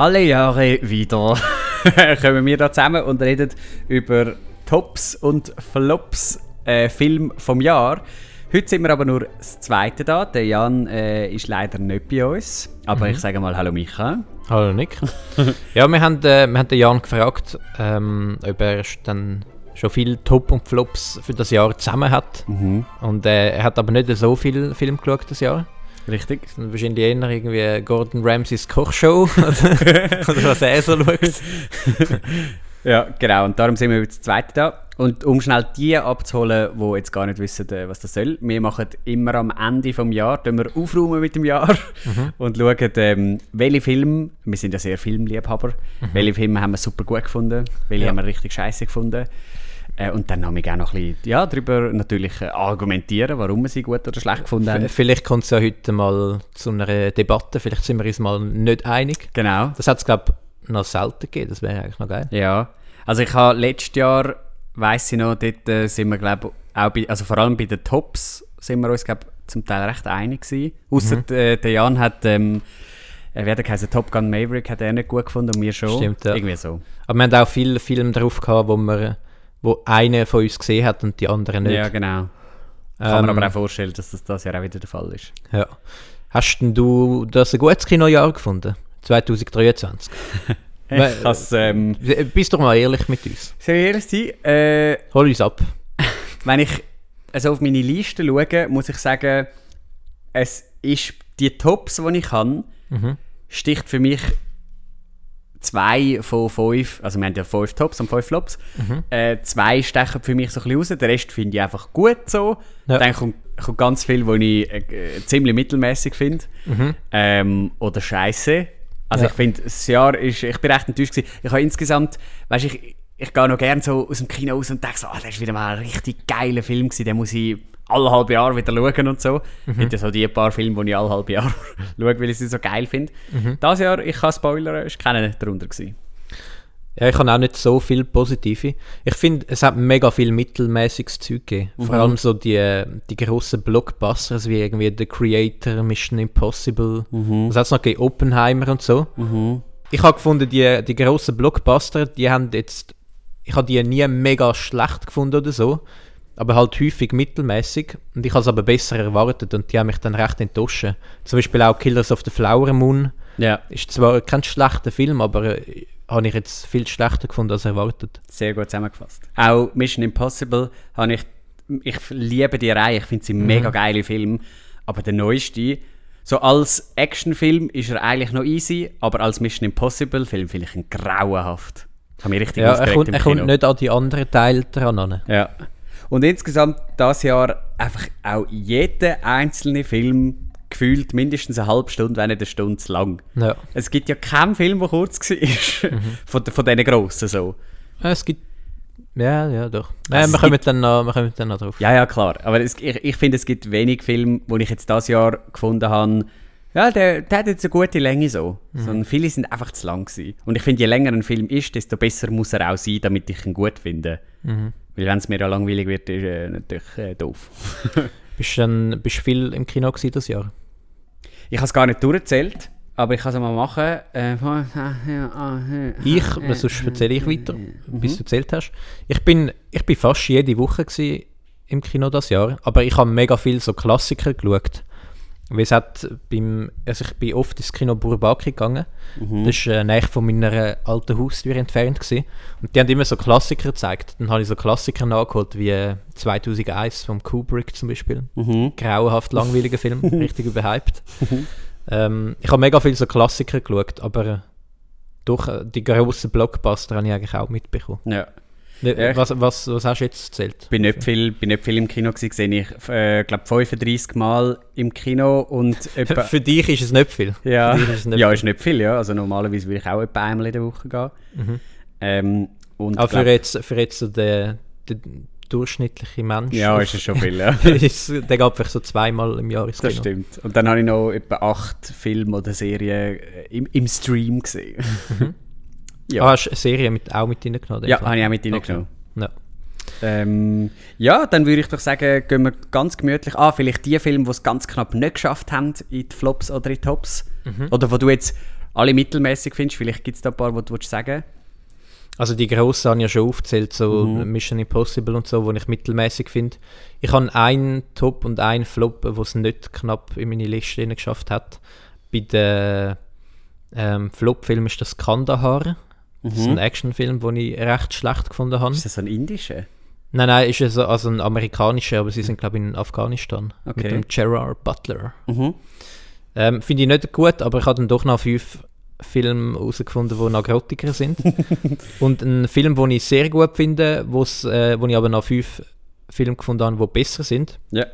Alle Jahre wieder kommen wir da zusammen und reden über Tops und Flops äh, Film vom Jahr. Heute sind wir aber nur das zweite da. Der Jan äh, ist leider nicht bei uns. Aber Mhm. ich sage mal Hallo Micha. Hallo Nick. ja, wir haben, äh, wir haben den Jan gefragt, ähm, ob er dann schon viele Top und Flops für das Jahr zusammen hat. Und äh, er hat aber nicht so viel Film geschaut das Jahr. Richtig. Das sind wahrscheinlich eher irgendwie Gordon Ramsays Kochshow oder, oder was er so schaut. Ja, genau. Und darum sind wir jetzt zweite da. Und um schnell die abzuholen, die jetzt gar nicht wissen, äh, was das soll. Wir machen immer am Ende des Jahres, wir aufräumen mit dem Jahr und schauen, ähm, welche Filme, wir sind ja sehr Filmliebhaber, welche Filme haben wir super gut gefunden, welche Ja. haben wir richtig scheiße gefunden. Äh, und dann haben wir auch noch ein bisschen ja, darüber natürlich äh, argumentieren, warum wir sie gut oder schlecht gefunden haben. Vielleicht kommt es ja heute mal zu einer Debatte, vielleicht sind wir uns mal nicht einig. Genau. Das hat es, glaube ich, noch selten gegeben, das wäre eigentlich noch geil. Ja, also ich habe letztes Jahr, weiß ich noch, dort äh, sind wir glaube auch bei, also vor allem bei den Tops sind wir uns glaube zum Teil recht einig gewesen. Ausser Mhm. äh, der Jan hat, ähm, äh, er geheißen, Top Gun Maverick hat er nicht gut gefunden und wir schon. Stimmt, ja. Irgendwie so. Aber wir haben auch viele Filme drauf gehabt, wo, wir, wo einer von uns gesehen hat und die anderen nicht. Ja, genau. Kann man Ähm, aber auch vorstellen, dass das das Jahr auch wieder der Fall ist. Ja. Hast denn du das ein gutes Kinojahr gefunden? 2023? Weil- Ich has, ähm, Bist doch mal ehrlich mit uns. soll ich ehrlich sein? Äh, Hol uns ab. wenn ich also auf meine Liste schaue, muss ich sagen, es ist die Tops, die ich habe, Mhm. sticht für mich zwei von fünf, also wir haben ja fünf Tops und fünf Flops, Mhm. äh, zwei stechen für mich so ein bisschen raus, den Rest finde ich einfach gut so. Ja. Dann kommt, kommt ganz viel, was ich äh, äh, ziemlich mittelmäßig finde ähm, oder scheiße. Also Ja. ich finde, das Jahr ist, ich bin recht enttäuscht gewesen. Ich habe insgesamt, weißt ich, ich gehe noch gerne so aus dem Kino raus und denke so, ah, das ist wieder mal ein richtig geiler Film gewesen, den muss ich alle halbe Jahr wieder schauen und so. Mhm. Ich finde so die paar Filme, die ich alle halbe Jahr schaue, weil ich sie so geil finde. Mhm. Das Jahr, ich kann spoilern, ist keiner darunter gewesen. Ja, ich habe auch nicht so viel Positive. Ich finde, es hat mega viel mittelmäßiges Zeug gegeben. Vor allem so die, die grossen Blockbusters wie irgendwie The Creator, Mission Impossible. Was hat es noch gegeben? Oppenheimer und so. Ich habe gefunden, die, die grossen Blockbuster, die haben jetzt. Ich habe die nie mega schlecht gefunden oder so. Aber halt häufig mittelmäßig. Und ich habe es aber besser erwartet und die haben mich dann recht enttäuscht. Zum Beispiel auch Killers of the Flower Moon. Ja, Ist zwar kein schlechter Film, aber äh, habe ich jetzt viel schlechter gefunden als erwartet. sehr gut zusammengefasst. Auch Mission Impossible habe ich, ich liebe die Reihe, ich finde sie Mhm. mega geile Film, aber der neueste, so als Actionfilm ist er eigentlich noch easy, aber als Mission Impossible Film finde ich ihn grauenhaft. Ich habe mich richtig Ja, er kommt, er kommt nicht an die anderen Teile dran. an. Ja. Und insgesamt das Jahr einfach auch jeder einzelne Film gefühlt mindestens eine halbe Stunde, wenn nicht eine Stunde zu lang. Ja. Es gibt ja keinen Film, der kurz war, Mhm. von, von diesen grossen so. Ja, Es gibt. Ja, ja, doch. Ja, wir, kommen gibt- dann noch, wir kommen dann noch drauf. Ja, ja, klar. Aber es, ich, ich finde, es gibt wenig Filme, die ich jetzt das Jahr gefunden habe, ja, der, der hat jetzt eine gute Länge so. Sondern viele sind einfach zu lang gewesen. Und ich finde, je länger ein Film ist, desto besser muss er auch sein, damit ich ihn gut finde. Weil wenn es mir ja langweilig wird, ist äh, natürlich äh, doof. Bist du dann bist du viel im Kino gewesen das Jahr? Ich habe es gar nicht durchgezählt, aber ich kann es mal machen. Äh, Ich, sonst erzähle ich weiter, bis du erzählt hast. Ich bin, ich bin fast jede Woche im Kino das Jahr, aber ich habe mega viel so Klassiker geschaut. Weil es hat beim, also ich bin oft ins Kino Burbaki gegangen. Das ist äh, nahe von meiner alten Haustür entfernt gewesen. Und die haben immer so Klassiker gezeigt. Dann habe ich so Klassiker nachgeholt, wie äh, 2001 von Kubrick zum Beispiel. Grauenhaft langweiliger Film, richtig überhyped. Ähm, ich habe mega viel so Klassiker geschaut, aber äh, durch äh, die grossen Blockbuster habe ich eigentlich auch mitbekommen. Ja. Ne, was, was, was hast du jetzt erzählt? bin nicht viel, bin nicht viel im Kino gewesen, gesehen ich äh, glaube 35 Mal im Kino und etwa, Für dich ist es nicht viel. ja, Für ist es nicht ja viel. ist nicht viel, ja. Also normalerweise würde ich auch etwa einmal in der Woche gehen. Ähm, und Aber für glaub- jetzt, für jetzt so den, den durchschnittlichen Mensch. ja, ist es schon viel, ja. der geht vielleicht so zweimal im Jahr ins Kino. Das stimmt. Und dann habe ich noch etwa acht Filme oder Serien äh, im, im Stream gesehen. ja, Ah, hast du eine Serie mit, auch mit reingenommen? ja habe ich auch mit reingenommen. Ja. Ähm, ja, dann würde ich doch sagen, gehen wir ganz gemütlich an. Vielleicht die Filme, die es ganz knapp nicht geschafft haben, in die Flops oder in die Tops. Oder wo du jetzt alle mittelmäßig findest. Vielleicht gibt es da ein paar, die du sagen Also die grossen habe ich ja schon aufgezählt, so mhm. Mission Impossible und so, wo ich mittelmäßig finde. Ich habe einen Top und einen Flop, wo es nicht knapp in meine Liste geschafft hat. Bei den ähm, Flop-Film ist das Kandahar. Das ist ein mhm. Actionfilm, den ich recht schlecht gefunden habe. Ist das ein indischer? Nein, nein, ist es also ein amerikanischer, aber sie sind, glaube ich, in Afghanistan. Okay. Mit dem Gerard Butler. Mhm. Ähm, Finde ich nicht gut, aber ich habe dann doch noch fünf Filme herausgefunden, die noch grottiger sind. Und ein Film, den ich sehr gut finde, wo's, äh, wo ich aber noch fünf Filme gefunden habe, die besser sind. Ja.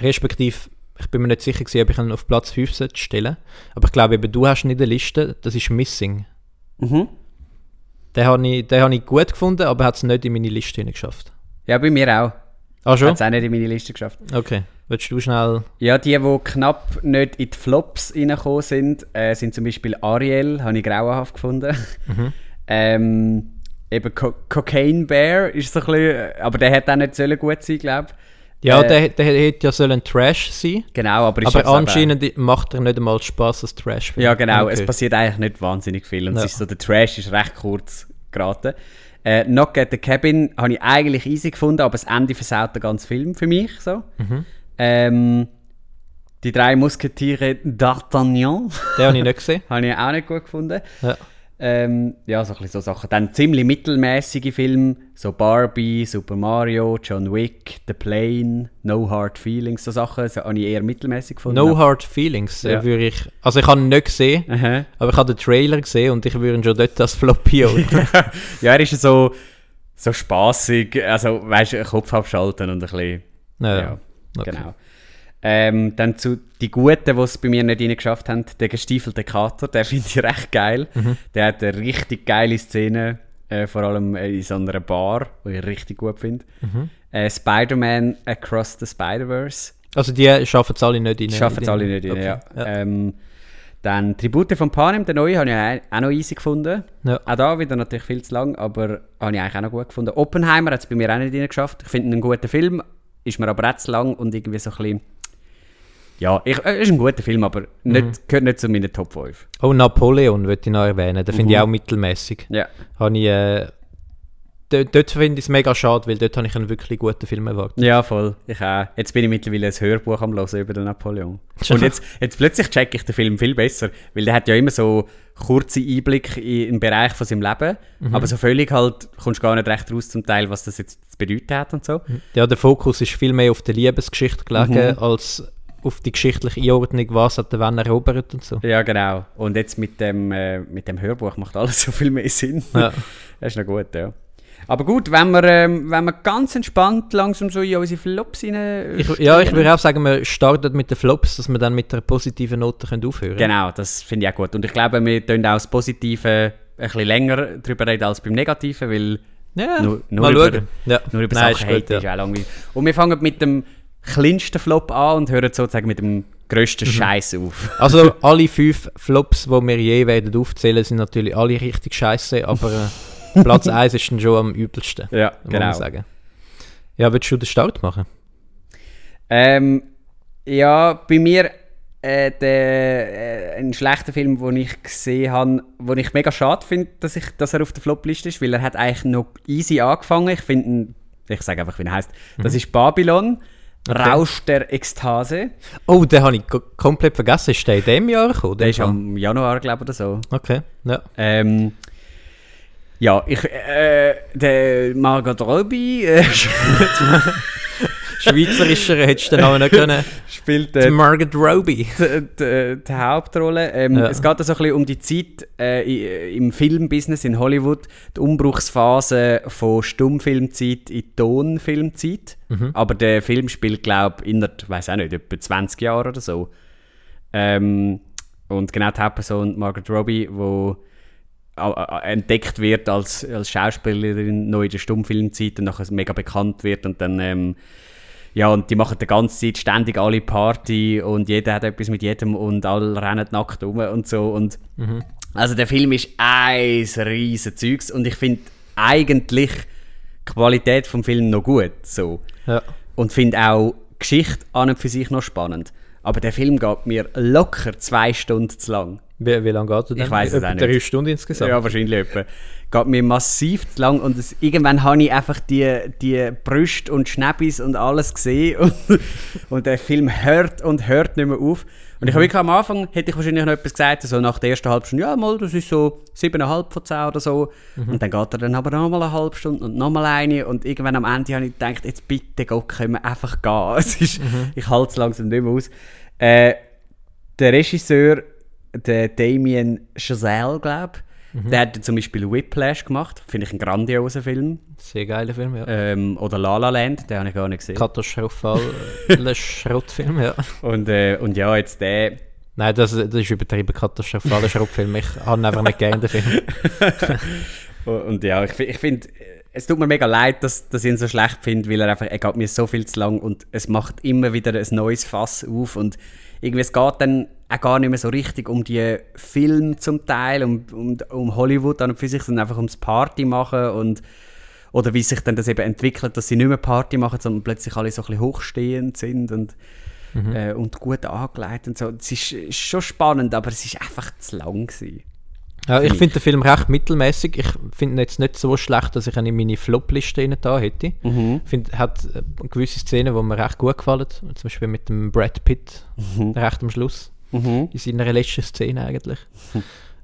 Respektive, ich bin mir nicht sicher, gewesen, ob ich ihn auf Platz 5 stellen Aber ich glaube, eben, du hast in der Liste, das ist Missing. Mhm. Den habe ich, hab ich gut gefunden, aber hat es nicht in meine Liste geschafft. Ja, bei mir auch. Ah, schon? Hat es auch nicht in meine Liste geschafft. Okay. Willst du schnell... Ja, die, die knapp nicht in die Flops reingekommen sind, äh, sind zum Beispiel Ariel, habe ich grauenhaft gefunden. Mhm. ähm, eben Co Cocaine Bear ist so ein bisschen... Aber der hätte auch nicht sollen gut sein, glaube ich. Ja, äh, der, der hätte ja sollen Trash sein. Genau, aber, aber anscheinend aber, macht er nicht einmal Spaß als Trash. Ja, genau. Okay. Es passiert eigentlich nicht wahnsinnig viel. Und ja. ist so, der Trash ist recht kurz geraten. Äh, Knock at the Cabin habe ich eigentlich easy gefunden, aber das Ende versaut den ganzen Film für mich. So. Mhm. Ähm, die drei Musketiere d'Artagnan. Den habe ich nicht gesehen. habe ich auch nicht gut gefunden. Ja. Ähm, ja, so, ein so Sachen. Dann ziemlich mittelmäßige Filme, so Barbie, Super Mario, John Wick, The Plane, No Hard Feelings, so Sachen, so habe ich eher mittelmäßig gefunden. No Hard Feelings, äh, ja. würde ich, also ich habe ihn nicht gesehen, Aha. aber ich habe den Trailer gesehen und ich würde ihn schon dort als Floppy Ja, er ist so, so spaßig, also weißt du, Kopf abschalten und ein bisschen, ja, ja okay. genau. Ähm, dann zu die Guten, die es bei mir nicht reingeschafft haben, der gestiefelte Kater, der finde ich recht geil. Mhm. Der hat eine richtig geile Szene, äh, vor allem in so einer Bar, die ich richtig gut finde. Mhm. Äh, Spider-Man Across the Spider-Verse. Also die schaffen es alle nicht rein? Schaffen es alle nicht rein, okay. ja. ja. Ähm, dann Tribute von Panem, der neue, habe ich auch noch easy gefunden. Ja. Auch da wieder natürlich viel zu lang, aber habe ich eigentlich auch noch gut gefunden. Oppenheimer hat es bei mir auch nicht geschafft. Ich finde einen guten Film, ist mir aber auch zu lang und irgendwie so ein bisschen ja, ich, äh, ist ein guter Film, aber nicht, mhm. gehört nicht zu meinen Top 5. Oh, Napoleon würde ich noch erwähnen. Den finde ich mhm. auch mittelmäßig. Ja. Habe ich, äh, dort, finde ich es mega schade, weil dort habe ich einen wirklich guten Film erwartet. Ja, voll. Ich auch. Jetzt bin ich mittlerweile ein Hörbuch am Hören über den Napoleon. Und jetzt, jetzt plötzlich checke ich den Film viel besser, weil der hat ja immer so kurze Einblick in den Bereich von seinem Leben, mhm. aber so völlig halt, kommst du gar nicht recht raus zum Teil, was das jetzt zu bedeuten hat und so. Ja, der Fokus ist viel mehr auf der Liebesgeschichte gelegen, mhm. als auf die geschichtliche Einordnung, was hat der Wann erobert und so. Ja, genau. Und jetzt mit dem, äh, mit dem Hörbuch macht alles so viel mehr Sinn. Ja. das ist noch gut, ja. Aber gut, wenn wir, ähm, wenn wir ganz entspannt langsam so in unsere Flops hinein. Ich, ja, ich würde auch sagen, wir starten mit den Flops, dass wir dann mit einer positiven Note können aufhören können. Genau, das finde ich auch gut. Und ich glaube, wir können auch das Positive ein bisschen länger darüber reden als beim Negativen, weil ja, nur, nur über, ja. nur über Nein, Sachen ist, gut, ja. ist auch langweilig. Und wir fangen mit dem kleinsten Flop an und hören sozusagen mit dem grössten mhm. Scheiß auf. also alle fünf Flops, die wir je werden aufzählen, sind natürlich alle richtig scheiße, aber äh, Platz 1 ist dann schon am übelsten. Ja, genau. Sagen. Ja, willst du den Start machen? Ähm, ja, bei mir äh, der, äh, ein schlechter Film, den ich gesehen habe, den ich mega schade finde, dass, dass er auf der Flop-Liste ist, weil er hat eigentlich noch easy angefangen. Ich finde, ich sage einfach, wie er heißt. Das mhm. ist Babylon. Okay. Rausch der Ekstase. Oh, den habe ich komplett vergessen. Ist der in diesem Jahr gekommen? Der ist am Januar, glaube ich, oder so. Okay, ja. Ähm, ja, ich, äh, der Margot Robbie, äh, Schweizerischer hättest du den auch noch können. Spielt äh, Margot Robbie. Die, die, die Hauptrolle. Ähm, ja. Es geht also ein bisschen um die Zeit äh, im Filmbusiness in Hollywood, die Umbruchsphase von Stummfilmzeit in Tonfilmzeit. Mhm. Aber der Film spielt, glaube ich, in weiß auch nicht, etwa 20 Jahre oder so. Ähm, und genau die Hauptperson Margot Robbie, die entdeckt wird als, als Schauspielerin neu in der Stummfilmzeit und nachher mega bekannt wird und dann ähm, ja, und die machen die ganze Zeit ständig alle Party und jeder hat etwas mit jedem und alle rennen nackt rum und so. Und mhm. Also der Film ist ein riesen Zeugs und ich finde eigentlich die Qualität vom Film noch gut. So. Ja. Und finde auch die Geschichte an und für sich noch spannend. Aber der Film geht mir locker zwei Stunden zu lang. Wie, wie lange geht er denn? Ich weiss es auch nicht. drei Stunden insgesamt? Ja, wahrscheinlich etwa. Geht mir massiv zu lang und es, irgendwann habe ich einfach die, die Brüste und Schnäppis und alles gesehen und, und der Film hört und hört nicht mehr auf. Und ich habe wirklich am Anfang, hätte ich wahrscheinlich noch etwas gesagt, so nach der ersten halben Stunde, ja mal, das ist so 7,5 von 10 oder so. Und dann geht er dann aber nochmal eine halbe Stunde und nochmal eine und irgendwann am Ende habe ich gedacht, jetzt bitte Gott, können wir einfach gehen. Es ist, Ich halte es langsam nicht mehr aus. Äh, der Regisseur, der Damien Chazelle, glaube ich, der hat zum Beispiel Whiplash gemacht. Finde ich einen grandiosen Film. Sehr geiler Film, ja. Ähm, oder La La Land, den habe ich gar nicht gesehen. Katastrophaler Schrottfilm, ja. Und, äh, und ja, jetzt der. Nein, das, das ist übertrieben katastrophaler Schrottfilm. Ich habe einfach nicht gerne, den Film. Und ja, ich, ich finde, es tut mir mega leid, dass, dass ich ihn so schlecht finde, weil er einfach, er geht mir so viel zu lang und es macht immer wieder ein neues Fass auf und irgendwie, es geht dann auch gar nicht mehr so richtig um die Filme zum Teil, um, um, um Hollywood an und für sich, sondern einfach ums Party machen und oder wie sich dann das eben entwickelt, dass sie nicht mehr Party machen, sondern plötzlich alle so ein bisschen hochstehend sind und, äh, und gut angelegt und so. Es ist, ist schon spannend, aber es ist einfach zu lang gewesen. Ja, ich finde den Film recht mittelmäßig. Ich finde ihn jetzt nicht so schlecht, dass ich ihn in meine Flop-Liste da hätte. Ich finde, er hat äh, gewisse Szenen, die mir recht gut gefallen. Zum Beispiel mit dem Brad Pitt, recht am Schluss. In seiner letzten Szene eigentlich.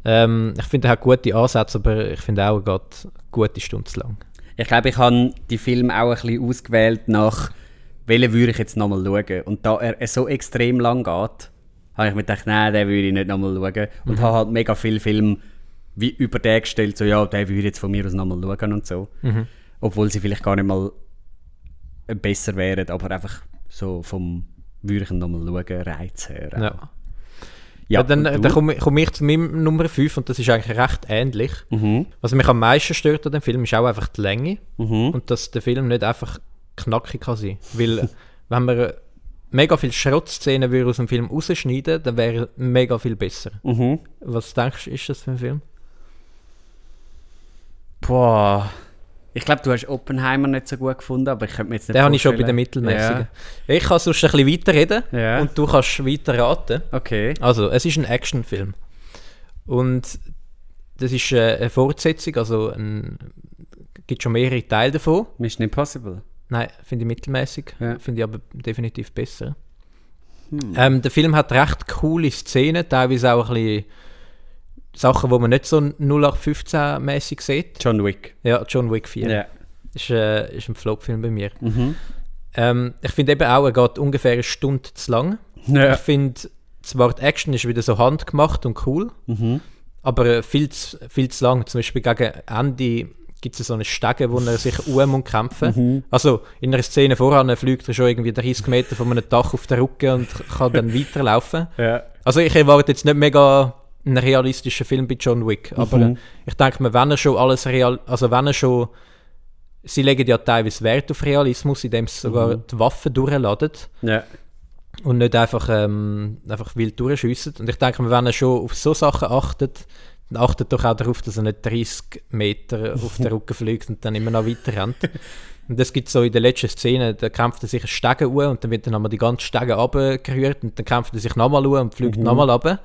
ähm, ich finde, er hat gute Ansätze, aber ich finde auch, er geht eine gute Stunde zu lang. Ich glaube, ich habe die Filme auch ein bisschen ausgewählt nach, welchen würde ich jetzt nochmal schauen. Und da er so extrem lang geht, habe ich mir gedacht, nein, den würde ich nicht nochmal schauen. Und habe halt mega viele Filme wie über den gestellt, so ja, den würde ich jetzt von mir aus nochmal schauen und so. Obwohl sie vielleicht gar nicht mal besser wären, aber einfach so vom würde ich ihn nochmal schauen, Reiz her. Ja. Ja, dann, dann komme ich, komme ich zu meinem Nummer 5 und das ist eigentlich recht ähnlich. Mhm. Was mich am meisten stört an dem Film ist auch einfach die Länge Mhm. und dass der Film nicht einfach knackig kann sein. Weil wenn man mega viele Schrottszenen würde aus dem Film rausschneiden, dann wäre mega viel besser. Mhm. Was denkst du, ist das für ein Film? Boah. Ich glaube, du hast Oppenheimer nicht so gut gefunden, aber ich könnte mir jetzt nicht Den habe ich schon bei den mittelmäßigen. Ich kann sonst ein bisschen weiterreden Ja. und du kannst weiter raten. Ja. Okay. Also, es ist ein Actionfilm. Und das ist äh, eine Fortsetzung, also ein, gibt schon mehrere Teile davon. Mission Impossible. Nein, finde ich mittelmäßig. Ja. Finde ich aber definitiv besser. Ähm, der Film hat recht coole Szenen, teilweise auch ein bisschen Sachen, wo man nicht so 0815-mäßig sieht. John Wick. Ja, John Wick 4. Ja. Ist, äh, ist ein Flop-Film bei mir. Mhm. Ähm, ich finde eben auch, er geht ungefähr eine Stunde zu lang. Ja. Ich finde, zwar die Action ist wieder so handgemacht und cool, Mhm. aber äh, viel zu, viel zu lang. Zum Beispiel gegen Ende gibt es so eine Stege, wo er sich um und kämpfen. Mhm. Also in einer Szene voran fliegt er schon irgendwie 30 Meter von einem Dach auf den Rücken und kann dann weiterlaufen. Ja. Also ich erwarte jetzt nicht mega einen realistischen Film bei John Wick, aber Mhm. äh, ich denke mir, wenn er schon alles real, also wenn er schon, sie legen ja teilweise Wert auf Realismus, indem sie sogar Mhm. die Waffen durchladen Ja. und nicht einfach, ähm, einfach wild durchschiessen. Und ich denke mir, wenn er schon auf so Sachen achtet, dann achtet doch auch darauf, dass er nicht 30 Meter auf den Rücken fliegt und dann immer noch weiter rennt. Und das gibt so in der letzten Szene, da kämpft er sich einen Stegen an und dann wird dann einmal die ganze Stege runtergerührt und dann kämpft er sich nochmal an und fliegt nochmal runter.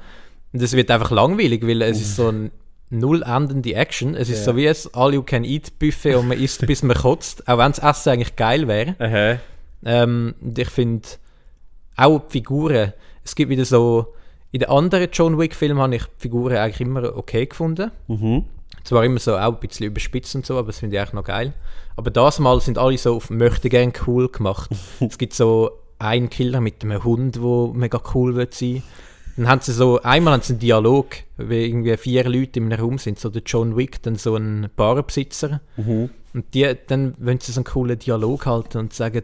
Und das wird einfach langweilig, weil es ist so ein null endende Action. Es ist Ja. so wie ein All-You-Can-Eat-Buffet und man isst, bis man kotzt, auch wenn das Essen eigentlich geil wäre. Ähm, und ich finde auch die Figuren, es gibt wieder so, in den anderen John Wick-Filmen habe ich die Figuren eigentlich immer okay gefunden. Mhm. Zwar immer so auch ein bisschen überspitzt und so, aber das finde ich eigentlich noch geil. Aber das Mal sind alle so auf möchte gern cool gemacht. es gibt so einen Killer mit einem Hund, wo mega cool wird sein. Dann haben sie so, einmal haben sie einen Dialog, wie irgendwie vier Leute in einem Raum sind, so der John Wick, dann so ein Barbesitzer. Mhm. Und die, dann wollen sie so einen coolen Dialog halten und sagen,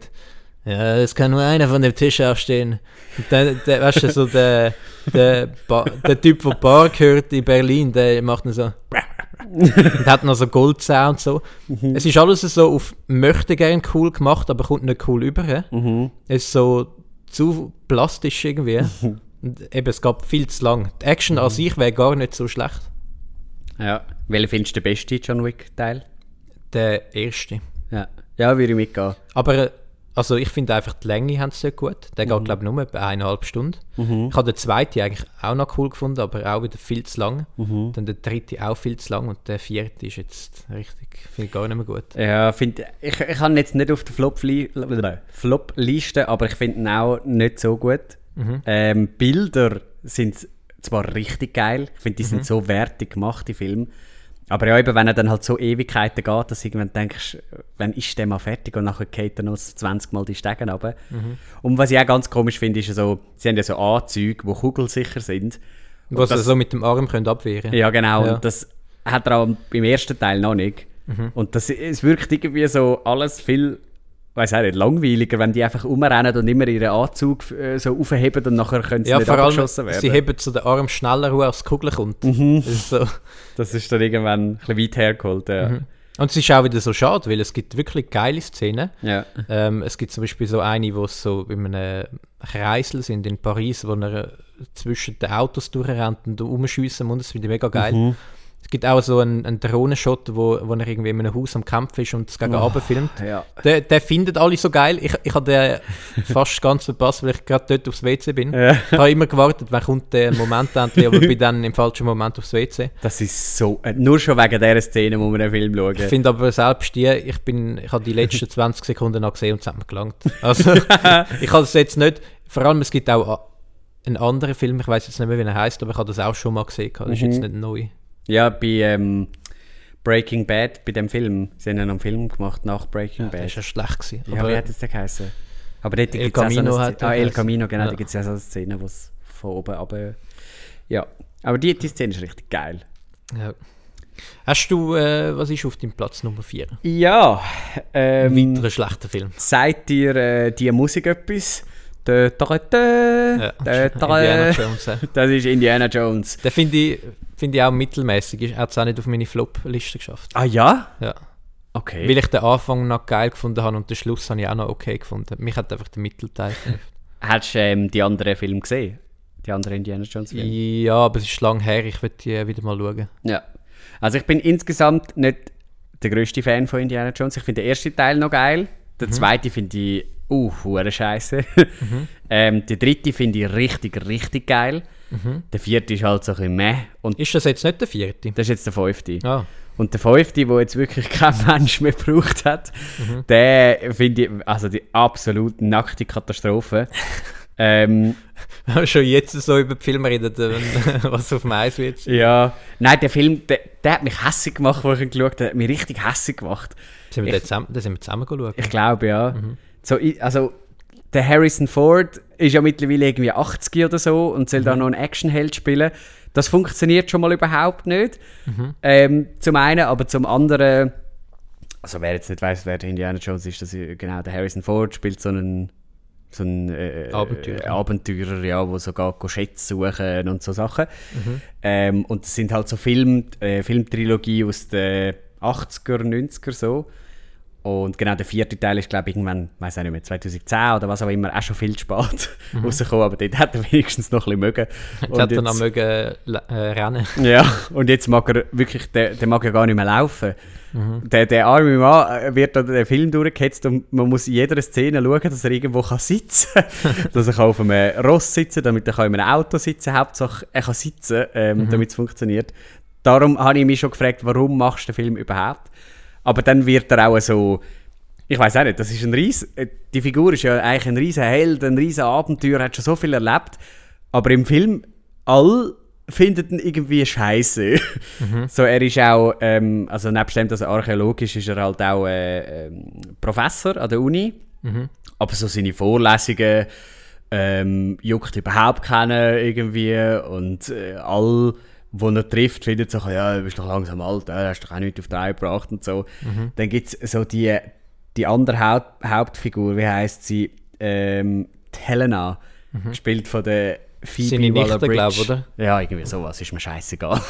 ja, es kann nur einer von dem Tisch aufstehen. Und dann, der, weißt du, so der, der, ba der Typ, der Bar gehört in Berlin, der macht dann so und hat noch so Goldzähne und so. Es ist alles so auf möchte gern cool gemacht, aber kommt nicht cool über. Mhm. Es ist so zu plastisch irgendwie. Und eben, es gab viel zu lang. Die Action an sich wäre gar nicht so schlecht. Ja. Welchen findest du den besten John Wick-Teil? Der erste. Ja. Ja, würde ich mitgehen. Aber äh, Also ich finde einfach, die Länge haben sie gut. Der geht, glaube ich, nur etwa eineinhalb Stunden. Ich habe den zweiten eigentlich auch noch cool gefunden, aber auch wieder viel zu lang. Dann der dritte auch viel zu lang und der vierte ist jetzt richtig, finde ich gar nicht mehr gut. Ja, find, ich, ich habe ihn jetzt nicht auf der Flop-Liste, Flop aber ich finde ihn auch nicht so gut. Ähm, Bilder sind zwar richtig geil, ich finde, die sind so wertig gemacht, die Filme. Aber ja, eben, wenn er dann halt so Ewigkeiten geht, dass du irgendwann denkst, wann ist der mal fertig und nachher geht er noch 20 Mal die Stegen runter. Und was ich auch ganz komisch finde, ist so, sie haben ja so Anzüge, die kugelsicher sind. Und Was sie so mit dem Arm können abwehren Ja, genau. Ja. Und das hat er auch beim ersten Teil noch nicht. Und das, es wirkt irgendwie so alles viel, weiß auch nicht, langweiliger, wenn die einfach umrennen und immer ihren Anzug äh, so aufheben und nachher können sie Ja, nicht vor allem, werden. sie heben so den Arm schneller hoch, als die Kugel kommt. Das ist so. das ist dann irgendwann ein bisschen weit hergeholt. Ja. Und es ist auch wieder so schade, weil es gibt wirklich geile Szenen. Ja. Ähm, es gibt zum Beispiel so eine, wo es so in einem Kreisel sind in Paris, wo er äh, zwischen den Autos durchrennt und rumschiessen muss. Das finde ich mega geil. Mhm. Es gibt auch so einen, einen Drohnenshot, wo, wo er irgendwie in einem Haus am Kampf ist und es gegen oh, filmt. ja. Der, der findet alle so geil. Ich, ich habe den fast ganz verpasst, weil ich gerade dort aufs WC bin. Ja. Ich habe immer gewartet, wann kommt der Moment endlich, aber bin dann im falschen Moment aufs WC. Das ist so. Äh, nur schon wegen dieser Szene muss man den Film schauen. Ich finde aber selbst die, ich bin, ich habe die letzten 20 Sekunden noch gesehen und es hat mir gelangt. Also ich habe es jetzt nicht, vor allem es gibt auch einen anderen Film, ich weiß jetzt nicht mehr, wie er heißt, aber ich habe das auch schon mal gesehen. Das ist jetzt nicht neu. Ja, bei ähm, Breaking Bad, bei dem Film. Sie haben ja einen Film gemacht nach Breaking Der Bad. ist ja schlecht gewesen. Ja, aber wie hat es denn geheißen? Aber dort El gibt es auch so Camino eine Ah, El. Camino, genau, Ja. da gibt es ja so eine Szene, wo es von oben aber Ja. Aber die, die Szene ist richtig geil. ja. Hast du, äh, was ist auf deinem Platz Nummer 4? Ja, ähm, Weiterer schlechter Film. sagt dir äh, die Musik etwas? Dö, dö, dö, Ja. dö, dö. Indiana Jones. ja. Das ist Indiana Jones. Den finde ich, find ich auch mittelmäßig. Er hat es auch nicht auf meine Flop-Liste geschafft. Ah ja? Ja. Okay. Weil ich den Anfang noch geil gefunden habe und den Schluss habe ich auch noch okay gefunden. Mich hat einfach der Mittelteil. Hast du ähm, die anderen Filme gesehen? Die anderen Indiana Jones Filme? Ja, aber es ist lang her, ich würde die wieder mal schauen. Ja. Also ich bin insgesamt nicht der grösste Fan von Indiana Jones. Ich finde den ersten Teil noch geil. Den Mhm. zweiten finde ich, uh, hure scheiße. ähm, den dritten finde ich richtig, richtig geil. Der vierte ist halt so ein bisschen meh. Und Ist das jetzt nicht der vierte? das ist jetzt der fünfte. Ah, Und der fünfte, wo jetzt wirklich kein Mensch mehr gebraucht hat, Mhm. der finde ich, also die absolut nackte Katastrophe. ähm, schon jetzt so über die Filme reden, dann, was auf dem Eis wird. ja, nein, der Film, der, der hat mich hässlich gemacht, wo ich ihn geschaut habe. Der hat mich richtig hässlich gemacht. Sind wir Ich- den zusammen, den sind wir zusammen geschaut? Ich glaube, ja. So, ich, also, der Harrison Ford ist ja mittlerweile irgendwie 80 oder so und soll da noch einen Actionheld spielen. Das funktioniert schon mal überhaupt nicht. Ähm, zum einen, aber zum anderen, also wer jetzt nicht weiß, wer der Indiana Jones ist, das ist genau der Harrison Ford spielt so einen so ein äh, Abenteurer. äh, Abenteurer, ja, wo sogar Schätze suchen und so Sachen. Ähm, und es sind halt so Film, äh, Filmtrilogie aus den 80er, 90er so. Und genau der vierte Teil ist, glaube ich, irgendwann, weiß auch nicht mehr, 2010 oder was auch immer, auch schon viel zu spät rausgekommen. Aber dort hat er wenigstens noch ein bisschen mögen. Jetzt hat er noch mögen äh, rennen. Ja, und jetzt mag er wirklich, der, der mag ja gar nicht mehr laufen. Der, der arme Mann äh, wird da den Film durchgehetzt und man muss in jeder Szene schauen, dass er irgendwo kann sitzen kann. dass er kann auf einem Ross sitzen damit er kann in einem Auto sitzen Hauptsache er kann sitzen, ähm, damit es funktioniert. Darum habe ich mich schon gefragt, warum machst du den Film überhaupt? Aber dann wird er auch so... Ich weiß auch nicht, das ist ein Ries. äh, Die Figur ist ja eigentlich ein riesen Held, ein riesen Abenteuer, hat schon so viel erlebt. Aber im Film, all finden ihn irgendwie scheiße. So, er ist auch, ähm, also nebst dem, dass er archäologisch ist, ist er halt auch äh, ähm, Professor an der Uni. Aber so seine Vorlesungen ähm, juckt überhaupt keinen irgendwie und äh, all, wo er trifft, findet so, ja, du bist doch langsam alt, äh, hast doch auch nichts auf die Reihe gebracht und so. Dann gibt es so die, die andere Haupt, Hauptfigur, wie heißt sie? Ähm, Helena, gespielt von der Phoebe Seine Nichte, Waller-Bridge. glaub, oder? Ja, irgendwie sowas, ist mir scheißegal.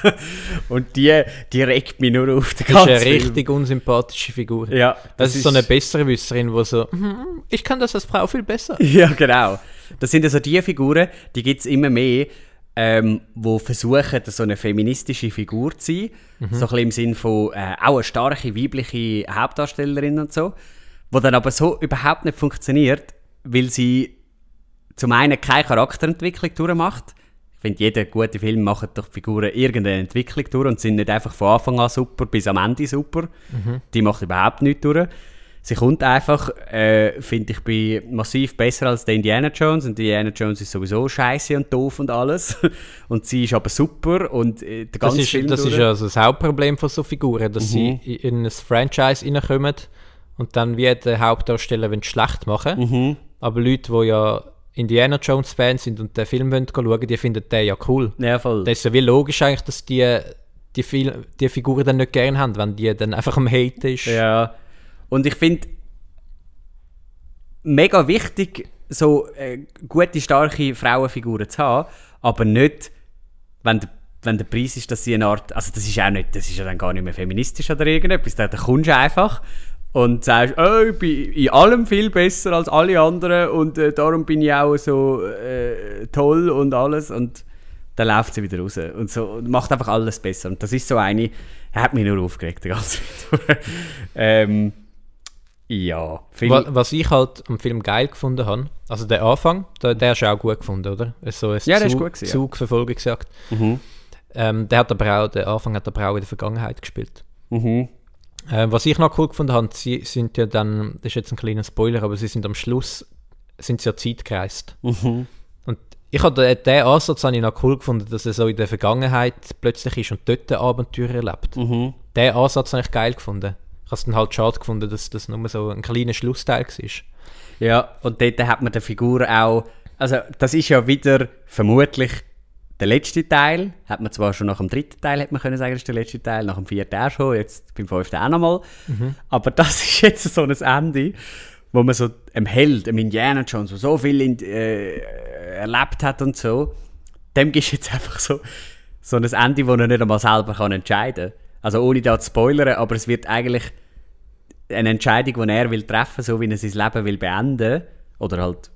und die, die regt mich nur auf den Das ist ganzen eine richtig unsympathische Figur. Ja, Das, ist so eine bessere Wisserin, die so, "Mhm, ich kann das als Frau viel besser. Ja, genau. Das sind also die Figuren, die gibt es immer mehr, ähm, wo versuchen, so eine feministische Figur zu sein. So ein bisschen im Sinn von äh, auch eine starke weibliche Hauptdarstellerin und so. wo dann aber so überhaupt nicht funktioniert, weil sie zum einen keine Charakterentwicklung durchmacht. Ich finde, jeder gute Film macht doch die Figuren irgendeine Entwicklung durch und sind nicht einfach von Anfang an super bis am Ende super. Die macht überhaupt nichts durch. Sie kommt einfach, äh, finde ich, bei massiv besser als der Indiana Jones. Und Indiana Jones ist sowieso scheiße und doof und alles. Und sie ist aber super und äh, der Das ganze ist, Film das ist durch- also das Hauptproblem von so Figuren, dass Mhm. sie in ein Franchise reinkommen und dann wie der Hauptdarsteller wollen schlecht machen Mhm. Aber Leute, die ja Indiana Jones Fans sind und den Film wollen schauen, die finden den ja cool. Ja, voll. Das ist ja wie logisch eigentlich, dass die die, Fil die Figuren dann nicht gern haben, wenn die dann einfach am Haten ist. Ja. Und ich finde mega wichtig, so äh, gute, starke Frauenfiguren zu haben, aber nicht, wenn der, wenn der Preis ist, dass sie eine Art, also das ist auch nicht, das ist ja dann gar nicht mehr feministisch oder irgendetwas, da, kommst du einfach und sagst, oh, ich bin in allem viel besser als alle anderen und äh, darum bin ich auch so äh, toll und alles und dann läuft sie wieder raus und so und macht einfach alles besser und das ist so eine, er hat mich nur aufgeregt, die Zeit. ähm, ja, Wa- Was ich halt am Film geil gefunden habe, also der Anfang, der, der hast du auch gut gefunden, oder? So ein Ja, der ist Zug, gut gewesen, ja. Zugverfolgungsjagd. Mhm. Ähm, der hat aber auch, der Anfang hat aber auch in der Vergangenheit gespielt. Mhm. Ähm, was ich noch cool gefunden habe, sie sind ja dann, das ist jetzt ein kleiner Spoiler, aber sie sind am Schluss, sind sie ja Zeit gereist. Mhm. Und ich habe den, den Ansatz habe ich noch cool gefunden, dass er so in der Vergangenheit plötzlich ist und dort ein Abenteuer erlebt. Mhm. Den Ansatz habe ich geil gefunden. Ich habe es dann halt schade gefunden, dass das nur so ein kleiner Schlussteil war. Ja, und dort hat man der Figur auch. Also, das ist ja wieder vermutlich der letzte Teil. Hat man zwar schon nach dem dritten Teil, hätte man können sagen, das ist der letzte Teil, nach dem vierten auch schon, jetzt beim fünften auch nochmal. Aber das ist jetzt so ein Ende, wo man so einem Held, einem Indiana Jones, der so viel in, äh, erlebt hat und so, dem gibst du jetzt einfach so, so ein Ende, wo er nicht einmal selber kann entscheiden kann. Also ohne da zu spoilern, aber es wird eigentlich eine Entscheidung, die er will treffen, so wie er sein Leben will beenden oder halt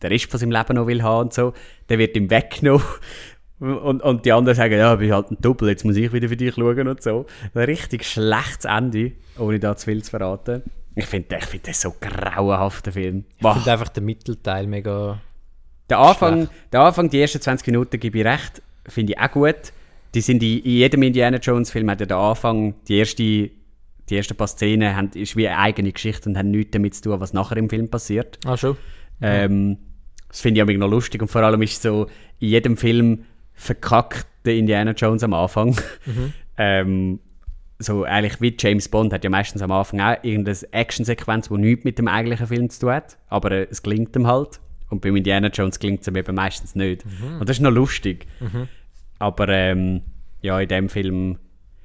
der Rest von seinem Leben noch will haben und so, der wird ihm weggenommen und, und die anderen sagen, ja, ich bin halt ein Double, jetzt muss ich wieder für dich schauen und so. Ein richtig schlechtes Ende, ohne da zu viel zu verraten. Ich finde ich find das so grauenhaft, der Film. Ich finde einfach den Mittelteil mega. Der Anfang, Schlecht. der Anfang, die ersten 20 Minuten gebe ich recht, finde ich auch gut. Die sind in, in jedem Indiana Jones Film hat ja der Anfang, die erste, die ersten paar Szenen haben, ist wie eine eigene Geschichte und haben nichts damit zu tun, was nachher im Film passiert. Ah, schon? Ähm, das finde ich auch noch lustig und vor allem ist so in jedem Film verkackt der Indiana Jones am Anfang. ähm, so eigentlich wie James Bond hat ja meistens am Anfang auch irgendeine Actionsequenz, die nichts mit dem eigentlichen Film zu tun hat, aber äh, es gelingt ihm halt. Und beim Indiana Jones gelingt es ihm eben meistens nicht. Und das ist noch lustig. Aber ähm, ja, in dem Film.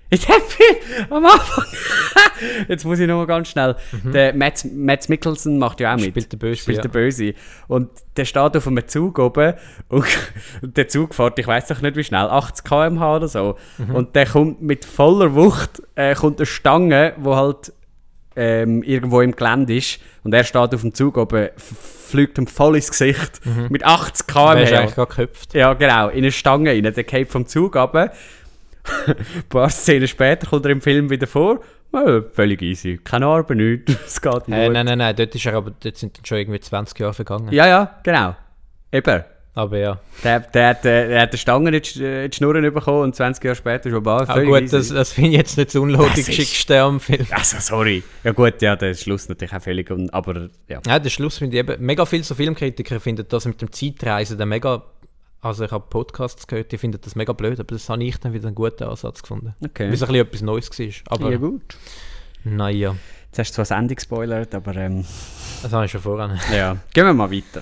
In dem Film am Anfang. Jetzt muss ich noch mal ganz schnell. Der Matt, Matt Mickelson macht ja auch mit. Spielt der Böse, Spielt ja. der Böse. Und der steht auf einem Zug oben und, der Zug fährt, ich weiß doch nicht wie schnell, 80 km/h oder so. Und der kommt mit voller Wucht, äh, kommt eine Stange, wo halt ähm, irgendwo im Gelände ist und er steht auf dem Zug oben, fliegt ihm voll ins Gesicht mit 80 Wer ist km/h. eigentlich gerade geköpft? Ja, genau, in eine Stange rein. Der geht vom Zug runter. Ein paar Szenen später kommt er im Film wieder vor. Ja, völlig easy. Keine Arbeit, nichts. Es geht Äh, gut. nein, nein, nein, dort, ist er aber, dort sind schon irgendwie 20 Jahre vergangen. Ja, ja, genau. Eben. Aber ja. Der, der, hat, äh, der hat die Stange nicht äh, in die Schnurren bekommen und 20 Jahre später schon bald. Aber gut, das, das finde ich jetzt nicht das unlogischste am Film. Also, sorry. Ja, gut, ja, der Schluss natürlich auch völlig. un- Aber ja. Ja, der Schluss finde ich eben, mega viele so Filmkritiker finden das mit dem Zeitreisen dann mega, also ich habe Podcasts gehört, die finden das mega blöd, aber das habe ich dann wieder einen guten Ansatz gefunden. Okay. Weil es ein bisschen etwas Neues war. Aber ja, gut. naja, Jetzt hast du zwar das Ende gespoilert, aber ähm, das habe ich schon voran. ja. Gehen wir mal weiter.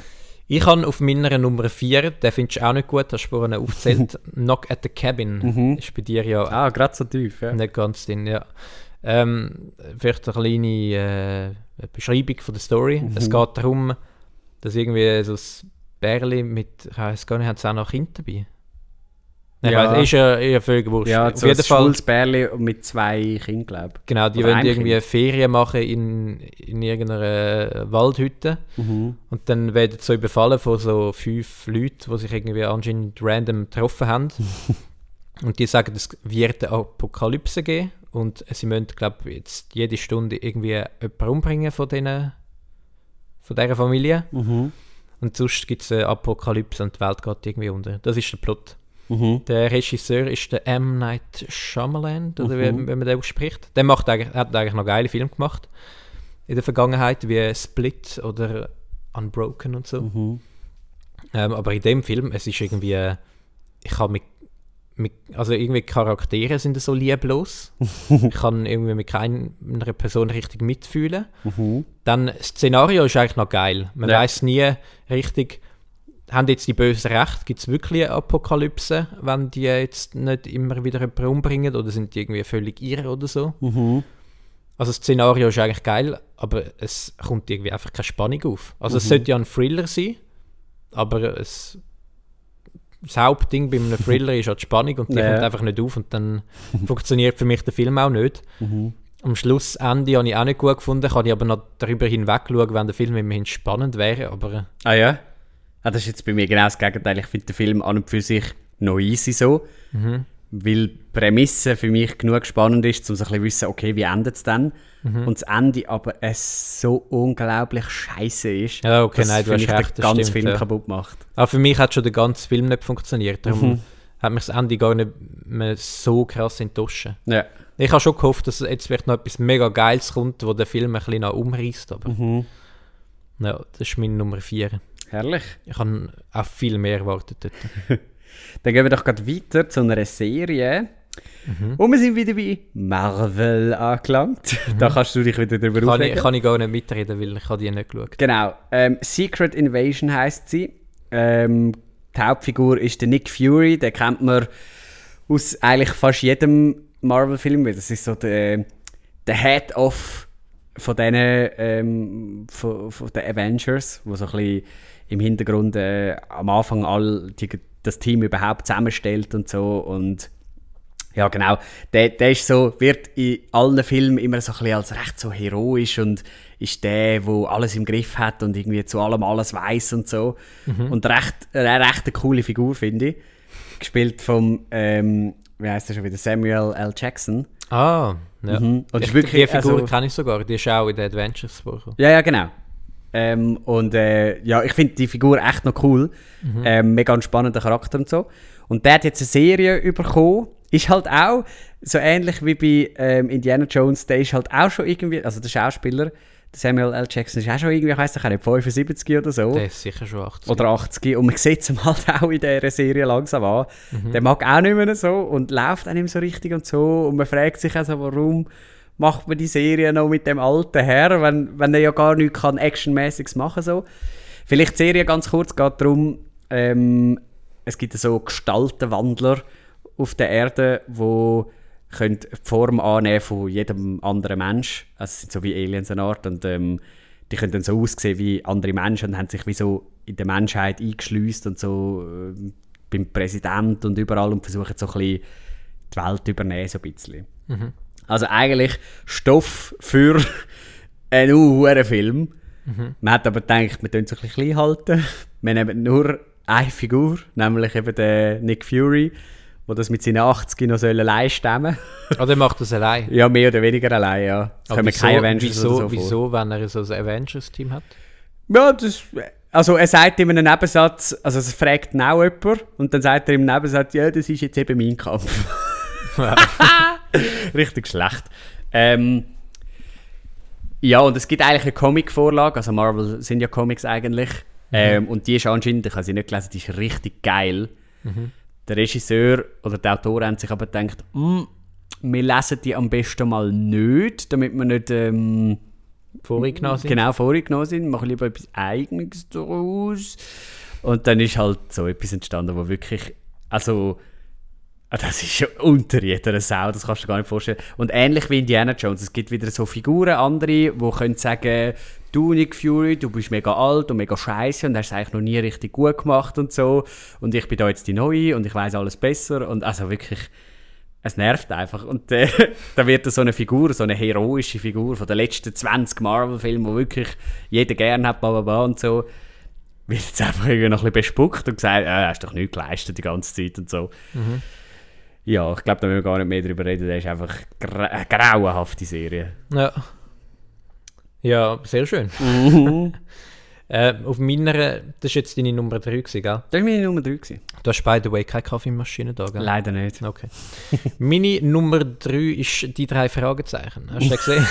Ich habe auf meiner Nummer 4, den findest du auch nicht gut, hast du vorhin aufgezählt, Knock at the Cabin. Ist bei dir ja Ah, gerade so tief, ja. nicht ganz drin, ja. Ähm, vielleicht eine kleine äh, Beschreibung von der Story. Es geht darum, dass irgendwie so ein Bärli mit, ich weiß gar nicht, hat es auch noch Kinder dabei? Nein, Ja. ist ja eher völlig wurscht. Ja, Auf so jeden ein Fall, Bärli mit zwei Kindern, glaube ich. genau, die oder wollen irgendwie Kind. Ferien machen in, in irgendeiner Waldhütte. Mhm. Und dann werden sie so überfallen von so fünf Leuten, die sich irgendwie anscheinend random getroffen haben. und die sagen, es wird eine Apokalypse geben. und sie müssen, glaube ich, jetzt jede Stunde irgendwie jemanden umbringen von, denen, von dieser Familie. Mhm. Und sonst gibt es eine Apokalypse und die Welt geht irgendwie unter. Das ist der Plot. Mhm. Der Regisseur ist der M. Night Shyamalan, oder wie, Mhm. wenn man den ausspricht. Der macht eigentlich, hat eigentlich noch geile Filme gemacht in der Vergangenheit, wie Split oder Unbroken und so. Mhm. Ähm, aber in dem Film, es ist irgendwie, ich habe mit, mit, also irgendwie Charaktere sind so lieblos. ich kann irgendwie mit keiner Person richtig mitfühlen. Mhm. Dann das Szenario ist eigentlich noch geil. Man Ja. weiß nie richtig, haben jetzt die Bösen recht? Gibt es wirklich eine Apokalypse, wenn die jetzt nicht immer wieder jemanden umbringen oder sind die irgendwie völlig irre oder so? Mhm. Also das Szenario ist eigentlich geil, aber es kommt irgendwie einfach keine Spannung auf. Also es sollte ja ein Thriller sein, aber es, das Hauptding bei einem Thriller ist halt die Spannung und die Ja. kommt einfach nicht auf und dann funktioniert für mich der Film auch nicht. Mhm. Am Schlussende habe ich auch nicht gut gefunden, kann ich aber noch darüber hinweg schauen, wenn der Film immerhin spannend wäre, aber Ah ja? Ah, das ist jetzt bei mir genau das Gegenteil. Ich finde den Film an und für sich noch easy so. Mhm. Weil die Prämisse für mich genug spannend ist, um so ein bisschen zu wissen, okay, wie endet es dann? Mhm. Und das Ende aber es so unglaublich scheiße ist, Ja, okay, dass nein, du für mich den ganzen Film ja. kaputt macht. auch für mich hat schon der ganze Film nicht funktioniert, darum Mhm. hat mich das Ende gar nicht mehr so krass enttäuscht. Ja. Ich habe schon gehofft, dass jetzt vielleicht noch etwas mega Geiles kommt, wo der Film ein bisschen umreißt, aber Mhm. ja, das ist meine Nummer 4. Herrlich. Ich habe auch viel mehr erwartet dort. Dann gehen wir doch gerade weiter zu einer Serie. Mhm. Und wir sind wieder bei Marvel angelangt. Da kannst du dich wieder darüber Kann aufregen. ich, kann ich gar nicht mitreden, weil ich die nicht geschaut. Genau. Ähm, Secret Invasion heißt sie. Ähm, die Hauptfigur ist der Nick Fury. Den kennt man aus eigentlich fast jedem Marvel-Film. Das ist so der, der Head of von denen ähm, von, von den Avengers, wo so ein bisschen im Hintergrund äh, am Anfang all die, das Team überhaupt zusammenstellt und so und ja, genau. Der, der ist so, wird in allen Filmen immer so ein bisschen als recht so heroisch und ist der, wo alles im Griff hat und irgendwie zu allem alles weiß und so. Und recht, eine recht eine coole Figur, finde ich. Gespielt vom, ähm, wie heißt der schon wieder, Samuel L. Jackson. Ah, ja. Mhm. Und Die, ist wirklich, die Figur also- kenne ich sogar, die ist auch in den Adventures vorgekommen. Ja, ja, genau. Ähm, und äh, ja, ich finde die Figur echt noch cool. Ähm, mega ein spannender Charakter und so. Und der hat jetzt eine Serie bekommen. Ist halt auch so ähnlich wie bei ähm, Indiana Jones. Der ist halt auch schon irgendwie, also der Schauspieler, Samuel L. Jackson, ist auch schon irgendwie, ich weiß nicht, 75 oder so. Der ist sicher schon 80. Oder 80. Und man sieht es halt auch in dieser Serie langsam an. Der mag auch nicht mehr so und läuft auch nicht mehr so richtig und so. Und man fragt sich also, warum macht man die Serie noch mit dem alten Herr, wenn, wenn er ja gar nichts kann actionmäßiges machen so. Vielleicht die Serie ganz kurz geht darum, ähm, es gibt so Gestaltenwandler auf der Erde, wo können die Form annehmen von jedem anderen Mensch. Also sind so wie Aliens eine Art und ähm, die können dann so aussehen wie andere Menschen und haben sich wie so in der Menschheit eingeschleust und so ähm, beim Präsident und überall und versuchen so ein bisschen die Welt übernehmen, so ein bisschen. Also eigentlich Stoff für einen hohen Film. Man hat aber gedacht, wir tun es ein bisschen klein halten. Wir nehmen nur eine Figur, nämlich eben den Nick Fury, der das mit seinen 80 noch allein stemmen Ah, der macht das allein. Ja, mehr oder weniger allein, ja. Aber kommen wieso, keine Avengers wieso, oder so vor. wieso, wenn er so ein Avengers-Team hat? Ja, das, also er sagt in einem Nebensatz, also es fragt ihn auch jemand und dann sagt er im Nebensatz, ja, das ist jetzt eben mein Kampf. Richtig schlecht. Ähm, ja, und es gibt eigentlich eine Comic-Vorlage, also Marvel sind ja Comics eigentlich. Ähm, und die ist anscheinend, ich habe sie nicht gelesen, die ist richtig geil. Der Regisseur oder der Autor haben sich aber gedacht, «Mm, wir lesen die am besten mal nicht, damit wir nicht... Ähm, Vorgenommen sind? Genau, vorgenommen sind, machen lieber etwas Eigenes daraus. Und dann ist halt so etwas entstanden, wo wirklich, also, das ist schon unter jeder Sau, das kannst du gar nicht vorstellen. Und ähnlich wie Indiana Jones, es gibt wieder so Figuren, andere, die können sagen, du Nick Fury, du bist mega alt und mega scheiße und hast es eigentlich noch nie richtig gut gemacht und so. Und ich bin da jetzt die Neue und ich weiß alles besser. Und also wirklich, es nervt einfach. Und äh, da wird so eine Figur, so eine heroische Figur von den letzten 20 Marvel-Filmen, wo wirklich jeder gern hat, bla und so, wird jetzt einfach irgendwie noch ein bisschen bespuckt und gesagt, ja, hast doch nichts geleistet die ganze Zeit und so. Ja, ich glaube, da müssen wir gar nicht mehr darüber reden. Der ist einfach eine grauenhafte Serie. Ja. Ja, sehr schön. äh, auf meiner, das war jetzt deine Nummer 3, gewesen, gell? Das war meine Nummer 3. Gewesen. Du hast by the way keine Kaffeemaschine da, gell? Leider nicht. Okay. Meine Nummer 3 ist die drei Fragezeichen. Hast du das gesehen?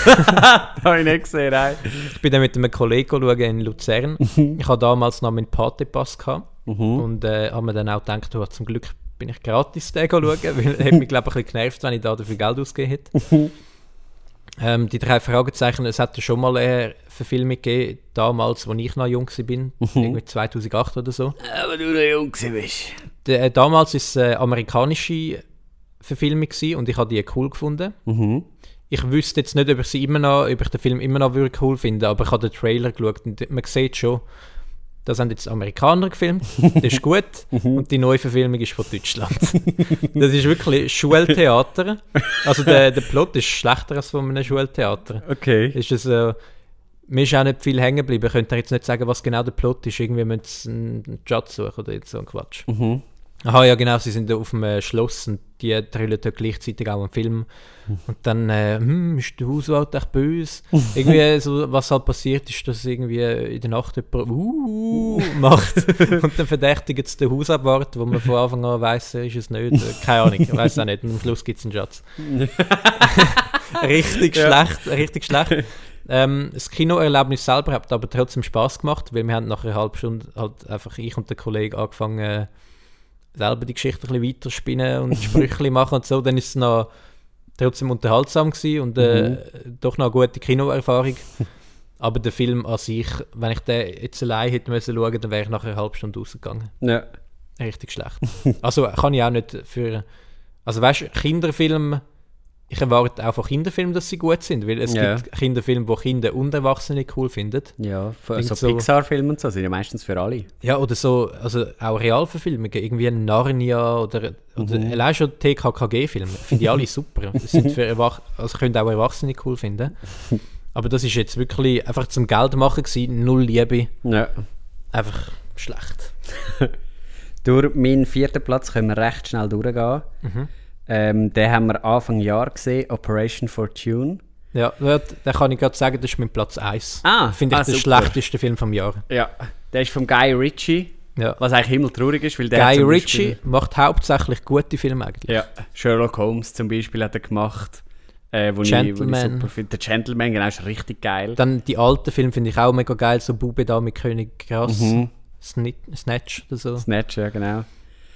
habe ich nicht gesehen, nein. Ich bin dann mit einem Kollegen schauen in Luzern. ich hatte damals noch meinen Partypass gehabt und äh, habe mir dann auch gedacht, oh, zum Glück bin ich gratis den schauen, weil es hat mich glaube ich ein bisschen genervt, wenn ich da dafür Geld ausgegeben hätte. ähm, die drei Fragezeichen, es hatte schon mal eine Verfilmung gegeben, damals, als ich noch jung war, irgendwie 2008 oder so. Aber du noch jung bist. Der, äh, damals war es eine amerikanische Verfilmung gewesen und ich habe die cool gefunden. Mhm. Ich wüsste jetzt nicht, ob ich, sie immer noch, ob ich den Film immer noch cool finde, aber ich habe den Trailer geschaut und man sieht schon, das haben jetzt Amerikaner gefilmt, das ist gut und die neue Verfilmung ist von Deutschland. das ist wirklich Schultheater. Also der, der Plot ist schlechter als von einem Schultheater. Okay. Ist es, äh, mir ist auch nicht viel hängen geblieben. Ich könnte jetzt nicht sagen, was genau der Plot ist. Irgendwie müssen sie einen Judge suchen oder so ein Quatsch. Mhm. Aha, ja genau, sie sind auf dem äh, Schloss und die drüllen dort gleichzeitig auch einen Film. Und dann, äh, hm, ist der Hauswart echt böse? irgendwie, so, was halt passiert ist, dass irgendwie in der Nacht jemand uh, macht und dann verdächtigt es den Hausabwart, wo man von Anfang an weiss, ist es nicht. Äh, Keine Ahnung, ich weiß auch nicht. Und am Schluss gibt es einen Schatz. richtig Ja. schlecht, richtig schlecht. Ähm, das Kinoerlebnis selber hat aber trotzdem Spaß gemacht, weil wir haben nach einer halben Stunde halt einfach ich und der Kollege angefangen, äh, selber die Geschichte ein bisschen weiterspinnen und Sprüche machen und so. Dann ist es noch trotzdem unterhaltsam gewesen und äh, doch noch eine gute Kinoerfahrung. Aber der Film an sich, wenn ich den jetzt allein hätte müssen schauen, dann wäre ich nach einer halben Stunde rausgegangen. Ja. Richtig schlecht. Also kann ich auch nicht für. Also weißt du, Kinderfilme, ich erwarte auch von Kinderfilmen, dass sie gut sind, weil es Ja. gibt Kinderfilme, wo Kinder und Erwachsene cool finden. Ja, so, Klingt so Pixar-Filme und so sind ja meistens für alle. Ja, oder so, also auch Realverfilmungen, irgendwie Narnia oder, oder allein schon TKKG-Filme, finde ich alle super. Das sind für Erwach also können auch Erwachsene cool finden. Aber das ist jetzt wirklich einfach zum Geld machen gewesen, null Liebe, Ja. einfach schlecht. Durch meinen vierten Platz können wir recht schnell durchgehen. Ähm, den haben wir Anfang Jahr gesehen, Operation Fortune. Ja, da kann ich gerade sagen, das ist mein Platz 1. Ah, Finde ich ah, der schlechteste Film vom Jahr. Ja. Der ist vom Guy Ritchie, Ja. was eigentlich himmeltraurig ist, weil der Guy Ritchie macht hauptsächlich gute Filme eigentlich. Ja, Sherlock Holmes zum Beispiel hat er gemacht. Äh, wo Ich, wo ich Gentleman. super finde. Der Gentleman, genau, ist richtig geil. Dann die alten Filme finde ich auch mega geil, so Bube da mit König Gras, Mhm. Sni- Snatch oder so. Snatch, ja, genau.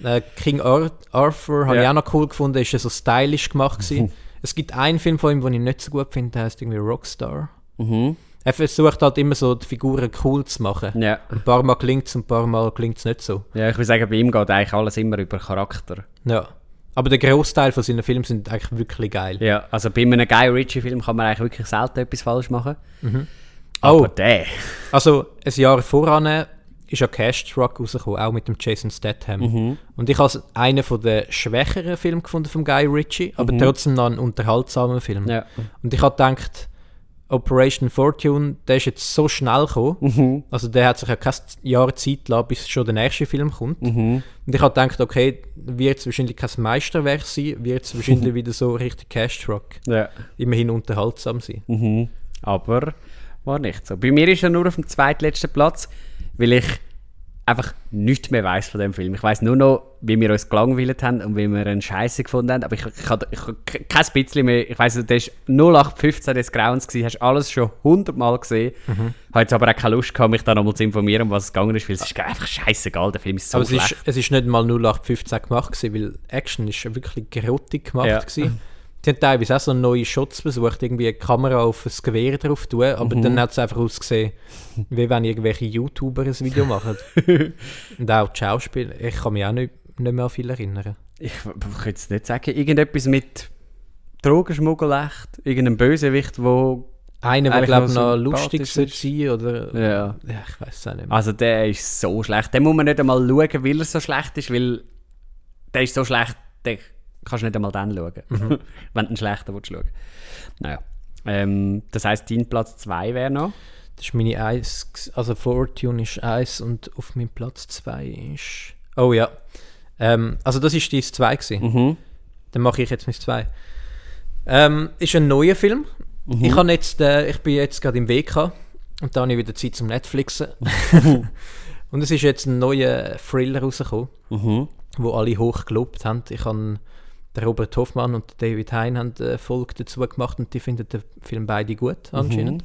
Äh, King Ar Arthur habe Ja. ich auch noch cool gefunden, ist ja so stylisch gemacht gewesen. Es gibt einen Film von ihm, den ich nicht so gut finde, der heißt irgendwie Rockstar. Mhm. Er versucht halt immer so die Figuren cool zu machen. Ja. Ein paar Mal klingt es, ein paar Mal klingt es nicht so. ja, ich würde sagen, bei ihm geht eigentlich alles immer über Charakter. Ja. Aber der Großteil von seinen Filmen sind eigentlich wirklich geil. Ja, also bei einem Guy Ritchie-Film kann man eigentlich wirklich selten etwas falsch machen. Oh. Aber der. Also, ein Jahr voran ist ja Cash Truck rausgekommen, auch mit dem Jason Statham. Mhm. Und ich habe es einen der schwächeren Filme gefunden von Guy Ritchie, aber trotzdem noch einen unterhaltsamen Film. Mhm. Ja. Und ich habe gedacht, Operation Fortune, der ist jetzt so schnell gekommen. Mhm. Also der hat sich ja kein Jahr Zeit gelassen, bis schon der nächste Film kommt. Mhm. Und ich habe gedacht, okay, wird es wahrscheinlich kein Meisterwerk sein, wird es wahrscheinlich wieder so richtig Cash Truck. ja. Immerhin unterhaltsam sein. Mhm. Aber war nicht so. Bei mir ist er nur auf dem zweitletzten Platz, weil ich einfach nichts mehr weiß von dem Film. Ich weiß nur noch, wie wir uns gelangweilt haben und wie wir einen Scheiße gefunden haben. Aber ich, ich, hatte- ich, ich kein bisschen mehr. Ich weiß, der ist 0815 des Grauens gewesen. Hast alles schon hundertmal gesehen. Habe jetzt aber auch keine Lust gehabt, mich da nochmal zu informieren, um was es gegangen ist, weil es ist einfach scheißegal. Der Film ist so Aber es schlecht. ist, es ist nicht mal 0815 gemacht gewesen, weil Action ist wirklich grottig gemacht Ja. gewesen. Die haben teilweise auch so neue Shots versucht, irgendwie eine Kamera auf das Gewehr drauf tun, aber dann hat es einfach ausgesehen, wie wenn irgendwelche YouTuber ein Video machen. Und auch die Schauspieler, ich kann mich auch nicht, nicht mehr an viel erinnern. ich, ich könnte jetzt nicht sagen, irgendetwas mit Drogenschmuggel echt, irgendein Bösewicht, wo Einer, der glaube ich noch lustig sein oder... ja. Ja, ich weiß es auch nicht mehr. Also der ist so schlecht. Den muss man nicht einmal schauen, weil er so schlecht ist, weil der ist so schlecht, den kannst du nicht einmal dann schauen, Mhm. wenn du einen schlechten willst schauen. Naja. Ähm, das heisst, dein Platz 2 wäre noch? Das ist meine 1, also Fortune ist 1 und auf meinem Platz 2 ist... Oh ja. Ähm, also das ist die 2 gewesen. Mhm. Dann mache ich jetzt mit zwei. Ähm, ist ein neuer Film. Mhm. Ich, jetzt, äh, ich bin jetzt gerade im WK und da habe ich wieder Zeit zum Netflixen. und es ist jetzt ein neuer Thriller rausgekommen, Mhm. wo alle hoch gelobt haben. Ich habe der Robert Hoffmann und David Hein haben eine Folge dazu gemacht und die finden den Film beide gut anscheinend.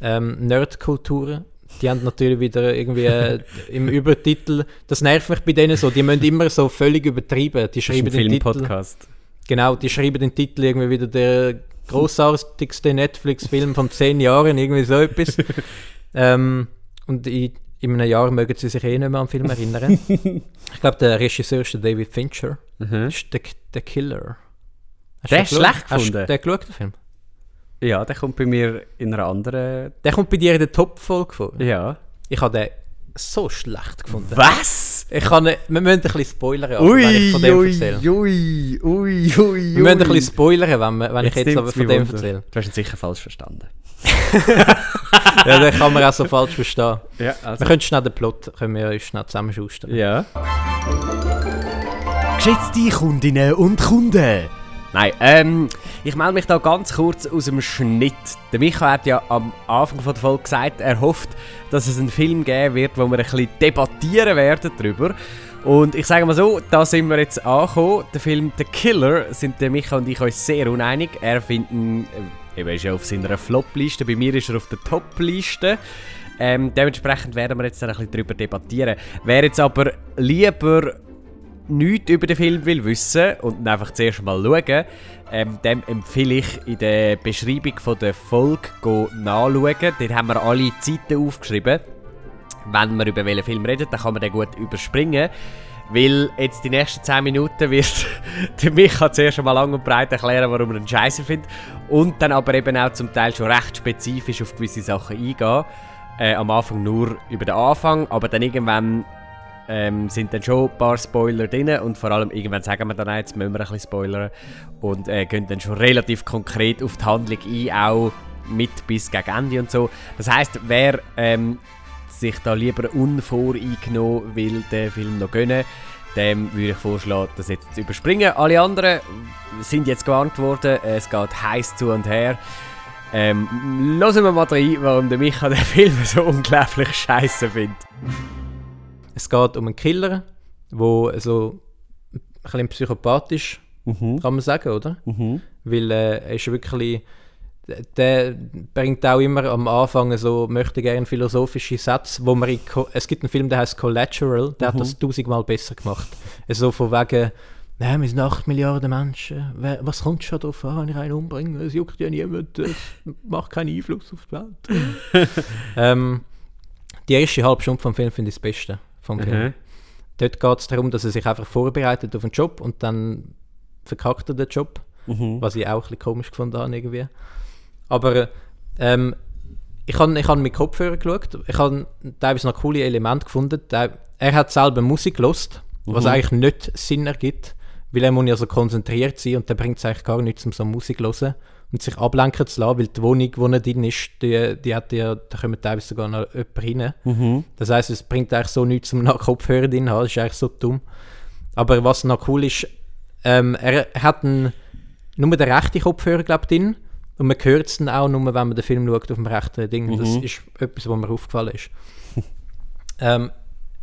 Ähm, Nerdkulturen, die haben natürlich wieder irgendwie äh, im Übertitel, das nervt mich bei denen so, die müssen immer so völlig übertreiben. Die Das ist schreiben ein den Titel, Filmpodcast. genau, die schreiben den Titel irgendwie wieder der großartigste Netflix-Film von zehn Jahren, irgendwie so etwas. ähm, und in, in einem Jahr mögen sie sich eh nicht mehr an den Film erinnern. ich glaube, der Regisseur ist der David Fincher. Mhm. Das ist der, der Killer. Hast Der ist schlecht Hast gefunden? du den geschaut, den Film? Ja, der kommt bei mir in einer anderen. Der kommt bei dir in der Top-Folge vor. Ja. Ich habe den so schlecht gefunden. Was? Ich kann wir müssen ein bisschen spoilern, aber, wenn ich von dem erzähle. ui, ui, ui, Wir müssen ein bisschen spoilern, wenn, wir- wenn ich jetzt aber von dem erzähle. Du hast ihn sicher falsch verstanden. Ja, den kann man auch so falsch verstehen. Ja, also. Wir können schnell den Plot können wir uns schnell zusammenschustern. Ja. Geschätzte Kundinnen und Kunden. Nein, ähm, ich melde mich da ganz kurz aus dem Schnitt. Der Micha hat ja am Anfang von der Folge gesagt, er hofft, dass es einen Film geben wird, wo wir ein bisschen debattieren werden darüber. Und ich sage mal so, da sind wir jetzt angekommen. Der Film The Killer sind der Micha und ich uns sehr uneinig. Er findet ihn, äh, eben ist ja auf seiner Flop-Liste, bei mir ist er auf der Top-Liste. Ähm, dementsprechend werden wir jetzt ein bisschen darüber debattieren. Wer jetzt aber lieber nichts über den Film will wissen und einfach zuerst mal schauen, ähm, dem empfehle ich in der Beschreibung von der Folge nachschauen. Dort haben wir alle Zeiten aufgeschrieben. Wenn wir über welchen Film reden, dann kann man den gut überspringen. Weil jetzt die nächsten 10 Minuten wird der Micha zuerst einmal lang und breit erklären, warum er einen Scheiße findet. Und dann aber eben auch zum Teil schon recht spezifisch auf gewisse Sachen eingehen. Äh, am Anfang nur über den Anfang, aber dann irgendwann ähm, sind dann schon ein paar Spoiler drin und vor allem irgendwann sagen wir dann auch, jetzt müssen wir ein bisschen spoilern und äh, gehen dann schon relativ konkret auf die Handlung ein, auch mit bis gegen Ende und so. Das heißt, wer ähm, sich da lieber unvoreingenommen will den Film noch gönnen, dem würde ich vorschlagen, das jetzt zu überspringen. Alle anderen sind jetzt gewarnt worden, es geht heiß zu und her. Ähm, hören wir mal rein, warum der Micha den Film so unglaublich scheiße findet. Es geht um einen Killer, der so ein bisschen psychopathisch, kann man sagen, oder? Weil äh, er ist wirklich... Der bringt auch immer am Anfang so, möchte gerne philosophische Sätze, wo man in, es gibt einen Film, der heißt Collateral, der hat das tausendmal besser gemacht. So von wegen, Nein, wir sind 8 Milliarden Menschen. Was kommt schon darauf an, wenn ich einen umbringe? Es juckt ja niemand, es macht keinen Einfluss auf die Welt. ähm, die erste halbe Stunde vom Film finde ich das Beste vom Film. Mhm. Dort geht es darum, dass er sich einfach vorbereitet auf einen Job und dann verkackt er den Job, Mhm. was ich auch ein bisschen komisch gefunden habe irgendwie. Aber ähm, ich habe ich hab mit Kopfhörer geschaut, ich habe teilweise noch coole Elemente gefunden. Er hat selber Musik gelost, was eigentlich nicht Sinn ergibt, weil er muss ja so konzentriert sein und dann bringt es eigentlich gar nichts, um so Musik zu hören und sich ablenken zu lassen, weil die Wohnung, wo er drin ist, die, die hat ja, da kommen teilweise sogar noch jemand rein. Das heisst, es bringt eigentlich so nichts, um noch Kopfhörer drin zu haben, das ist eigentlich so dumm. Aber was noch cool ist, ähm, er hat einen, nur den rechten Kopfhörer, glaube ich, drin. Und man hört es dann auch nur, wenn man den Film schaut auf dem rechten Ding. Das ist etwas, was mir aufgefallen ist. ähm,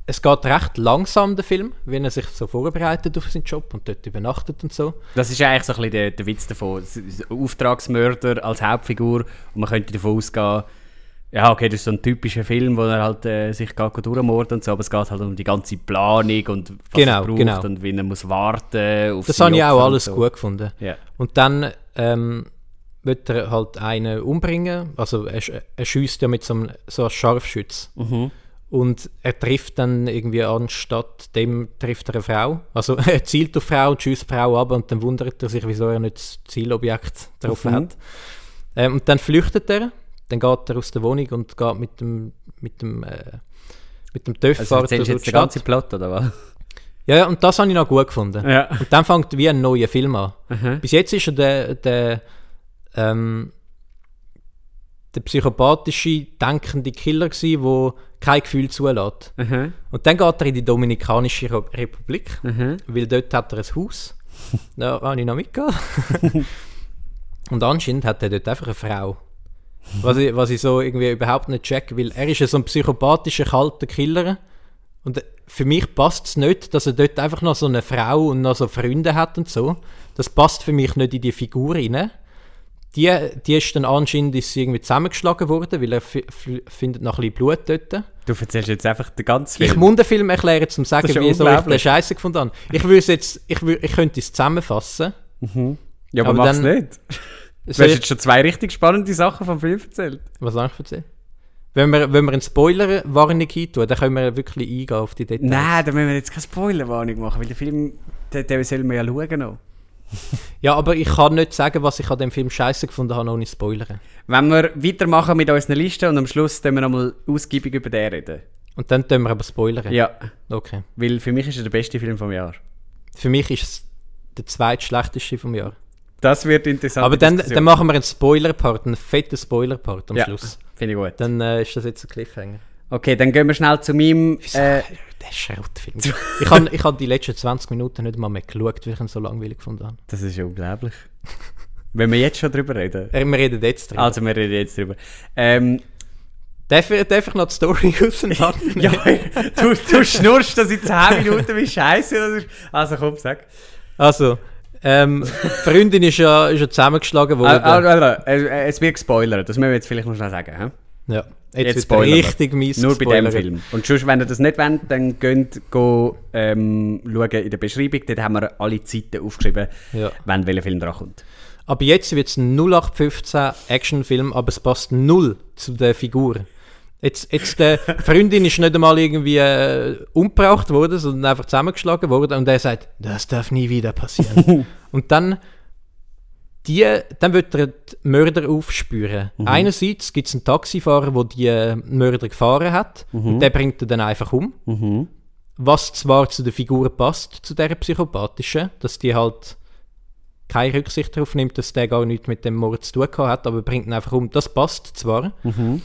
es geht recht langsam, der Film, wenn er sich so vorbereitet auf seinen Job und dort übernachtet und so. Das ist eigentlich so ein bisschen der, der Witz davon. Auftragsmörder als Hauptfigur und man könnte davon ausgehen, ja, okay, das ist so ein typischer Film, wo er halt äh, sich geht durchmordet und so, aber es geht halt um die ganze Planung und was Genau, er braucht genau. und wie er muss warten auf Das habe ich auch alles so. gut gefunden. Ja. Und dann ähm, wird er halt einen umbringen. Also er, er schießt ja mit so einem, so einem Scharfschütz. Mhm. Und er trifft dann irgendwie anstatt dem trifft er eine Frau. Also er zielt auf Frau und schießt die Frau ab und dann wundert er sich, wieso er nicht das Zielobjekt getroffen Mhm. hat. Ähm, und dann flüchtet er. Dann geht er aus der Wohnung und geht mit dem mit dem äh, mit dem TÜV Also jetzt den ganzen. Plot, oder was? Ja, ja, und das habe ich noch gut gefunden. Ja. Und dann fängt wie ein neuer Film an. Mhm. Bis jetzt ist er der, der, ähm, der psychopathische, denkende Killer gsi, der kein Gefühl zulässt. Mhm. Und dann geht er in die Dominikanische Re- Republik, Mhm. weil dort hat er ein Haus. Da habe ich noch mitgegangen. und anscheinend hat er dort einfach eine Frau. Was ich, was ich so irgendwie überhaupt nicht check, weil er ist ja so ein psychopathischer, kalter Killer. Und für mich passt es nicht, dass er dort einfach noch so eine Frau und noch so Freunde hat und so. Das passt für mich nicht in die Figur rein. Die, die ist dann anscheinend ist sie irgendwie zusammengeschlagen worden, weil er findet noch ein bisschen Blut dort. Du erzählst jetzt einfach den ganzen Film. Ich muss den Film erklären, um zu sagen, wie so ich den Scheiße gefunden habe. Ich, jetzt, ich, ich könnte es zusammenfassen. Mhm. Ja, aber, aber mach's dann, nicht. Du hast jetzt schon zwei richtig spannende Sachen vom Film erzählt. Was habe ich erzählt? Wenn wir, wenn wir eine Spoiler-Warnung tun, dann können wir wirklich eingehen auf die Details. Nein, dann müssen wir jetzt keine Spoiler-Warnung machen, weil der Film, den, den sollen wir ja schauen noch. ja, aber ich kann nicht sagen, was ich an dem Film scheiße gefunden habe, ohne spoilern. Wenn wir weitermachen mit unserer Liste und am Schluss dann wir nochmal ausgiebig über den reden. Und dann tun wir aber spoilern? Ja. Okay. Weil für mich ist er der beste Film vom Jahr. Für mich ist es der zweitschlechteste vom Jahr. Das wird interessant. Aber dann, dann machen wir einen Spoiler-Part, einen fetten Spoiler-Part am ja, Schluss. finde ich gut. Dann äh, ist das jetzt ein Cliffhanger. Okay, dann gehen wir schnell zu meinem... Äh, der Schrottfilm. ich habe ich hab die letzten 20 Minuten nicht mal mehr geschaut, weil ich ihn so langweilig gefunden habe. Das ist unglaublich. Wenn wir jetzt schon drüber reden. Äh, wir reden jetzt drüber. Also wir reden jetzt drüber. Ähm, Darf ich, darf ich noch die Story auseinander? ja, du, du schnurst das in 10 Minuten, wie scheiße. Also komm, sag. Also, ähm, die Freundin ist ja, ist ja zusammengeschlagen worden. Ah, ah, ah, es wird gespoilert, das müssen wir jetzt vielleicht noch schnell sagen. He? Ja, jetzt, jetzt wird richtig mies Nur bei dem Film. Und sonst, wenn ihr das nicht wollt, dann geht go, ähm, schauen in der Beschreibung, dort haben wir alle Zeiten aufgeschrieben, ja. wenn welcher Film dran kommt. Aber jetzt wird es ein 0815 Actionfilm, aber es passt null zu der Figur. Jetzt, jetzt äh, die Freundin ist nicht einmal irgendwie äh, umgebracht worden, sondern einfach zusammengeschlagen worden und er sagt, das darf nie wieder passieren. und dann, die, dann wird er die Mörder aufspüren. Mhm. Einerseits gibt es einen Taxifahrer, der die Mörder gefahren hat mhm. und der bringt er dann einfach um. Mhm. Was zwar zu der Figur passt, zu der psychopathischen, dass die halt keine Rücksicht darauf nimmt, dass der gar nichts mit dem Mord zu tun hat, aber bringt ihn einfach um. Das passt zwar. Mhm.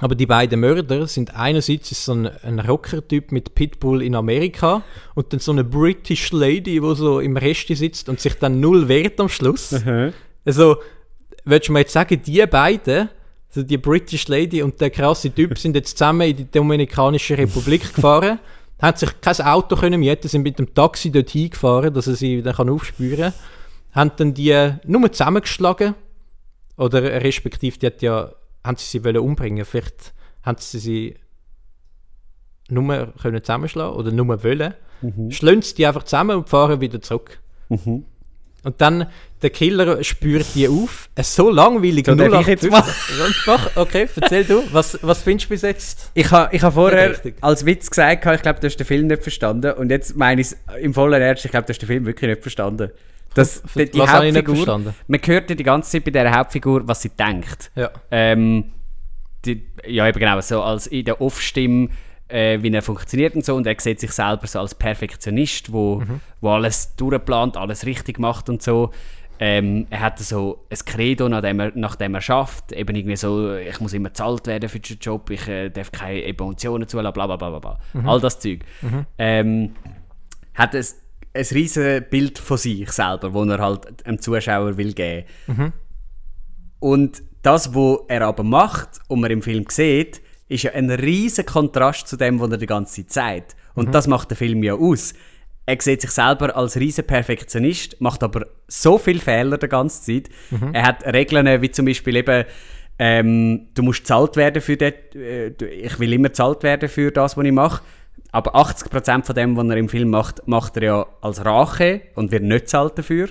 Aber die beiden Mörder sind einerseits ist so ein, ein Rocker-Typ mit Pitbull in Amerika und dann so eine British Lady, die so im Rest sitzt und sich dann null wehrt am Schluss. Mhm. Also, würdest du mir jetzt sagen, die beiden, also die British Lady und der krasse Typ, sind jetzt zusammen in die Dominikanische Republik gefahren, haben sich kein Auto können mieten, sind mit dem Taxi dorthin gefahren, dass er sie dann kann aufspüren kann, haben dann die nur zusammengeschlagen, oder respektive, die hat ja haben sie sie wollen umbringen. Vielleicht haben sie sie nur können zusammenschlagen oder nur wollen. Mhm. Schlönen sie die einfach zusammen und fahren wieder zurück. Mhm. Und dann der Killer spürt die auf. Es so langweilig. So, ich jetzt mal? Okay, erzähl du. Was, was findest du bis jetzt? Ich habe ich ha vorher als Witz gesagt, ich glaube, du hast den Film nicht verstanden. Und jetzt meine ich es im vollen Ernst, ich glaube, du hast den Film wirklich nicht verstanden. Das, die, die was habe ich nicht verstanden? Man hört ja die ganze Zeit bei dieser Hauptfigur, was sie denkt. Ja. Ähm, die, ja, eben genau, so als in der Off-Stimme, äh, wie er funktioniert und so. Und er sieht sich selber so als Perfektionist, wo, mhm. wo alles durchplant, alles richtig macht und so. Ähm, er hat so ein Credo, nachdem er, nachdem er schafft, eben irgendwie so, ich muss immer bezahlt werden für den Job, ich äh, darf keine Emotionen zulassen, bla bla bla bla. Mhm. All das Zeug. Mhm. Ähm, hat es ein riesiges Bild von sich selber, das er halt einem Zuschauer will geben. Mhm. Und das, was er aber macht und man im Film sieht, ist ja ein riesiger Kontrast zu dem, was er die ganze Zeit sagt. Und mhm. das macht der Film ja aus. Er sieht sich selber als riesen Perfektionist, macht aber so viele Fehler die ganze Zeit. Mhm. Er hat Regeln, wie zum Beispiel eben, ähm, du musst zahlt werden für das, äh, ich will immer zahlt werden für das, was ich mache. Aber 80% von dem, was er im Film macht, macht er ja als Rache und wird nicht zahlt dafür.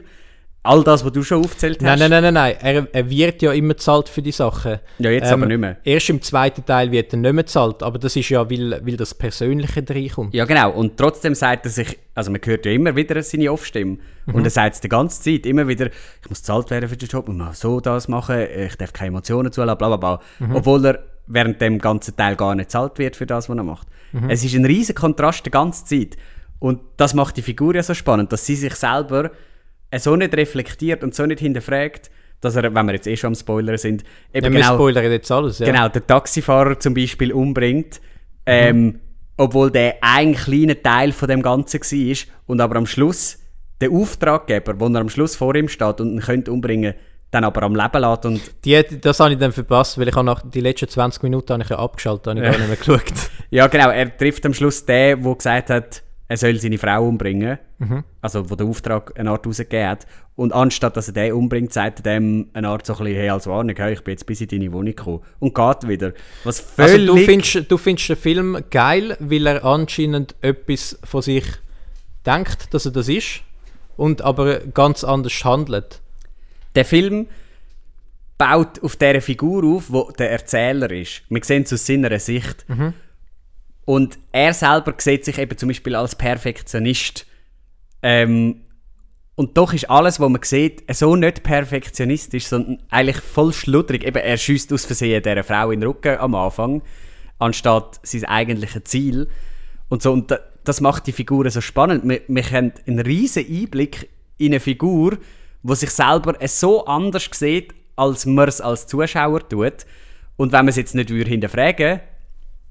All das, was du schon aufgezählt hast. Nein, nein, nein, nein, nein. Er, er wird ja immer zahlt für die Sachen. Ja, jetzt ähm, aber nicht mehr. Erst im zweiten Teil wird er nicht mehr zahlt, aber das ist ja, weil, weil das Persönliche reinkommt. Ja, genau. Und trotzdem sagt er sich, also man hört ja immer wieder seine Off-Stimme. Mhm. Und er sagt es die ganze Zeit, immer wieder, ich muss zahlt werden für den Job, ich muss so das machen, ich darf keine Emotionen zulassen, bla bla bla. Mhm. Obwohl er während dem ganzen Teil gar nicht zahlt wird für das, was er macht. Mhm. Es ist ein riesiger Kontrast die ganze Zeit. Und das macht die Figur ja so spannend, dass sie sich selber so nicht reflektiert und so nicht hinterfragt, dass er, wenn wir jetzt eh schon am Spoiler sind, eben ja, genau, spoilern jetzt alles, ja. genau, den Taxifahrer zum Beispiel umbringt, ähm, mhm. obwohl der ein kleiner Teil von dem Ganzen war und aber am Schluss der Auftraggeber, der am Schluss vor ihm steht und ihn könnte umbringen dann aber am Leben lässt. Und die, das habe ich dann verpasst, weil ich habe nach die letzten 20 Minuten habe ich ja abgeschaltet, habe ich gar nicht mehr geschaut. ja, genau. Er trifft am Schluss den, der gesagt hat, er soll seine Frau umbringen. Mhm. Also, wo der Auftrag eine Art rausgegeben hat. Und anstatt dass er den umbringt, sagt er dem eine Art so ein bisschen, hey, als Warnung, hey, ich bin jetzt bis in deine Wohnung gekommen. Und geht wieder. Was völlig... Also, du findest, du findest den Film geil, weil er anscheinend etwas von sich denkt, dass er das ist, und aber ganz anders handelt. Der Film baut auf dieser Figur auf, wo der Erzähler ist. Wir sehen es aus seiner Sicht. Mhm. Und er selber sieht sich eben zum Beispiel als Perfektionist. Ähm, und doch ist alles, was man sieht, so nicht perfektionistisch, sondern eigentlich voll schludrig. Eben, er schießt aus Versehen dieser Frau in den Rücken am Anfang, anstatt sein eigentliches Ziel. Und so, und das macht die Figuren so spannend. Wir, wir haben einen riesen Einblick in eine Figur, die sich selber so anders sieht, als man es als Zuschauer tut. Und wenn man es jetzt nicht hinterfragen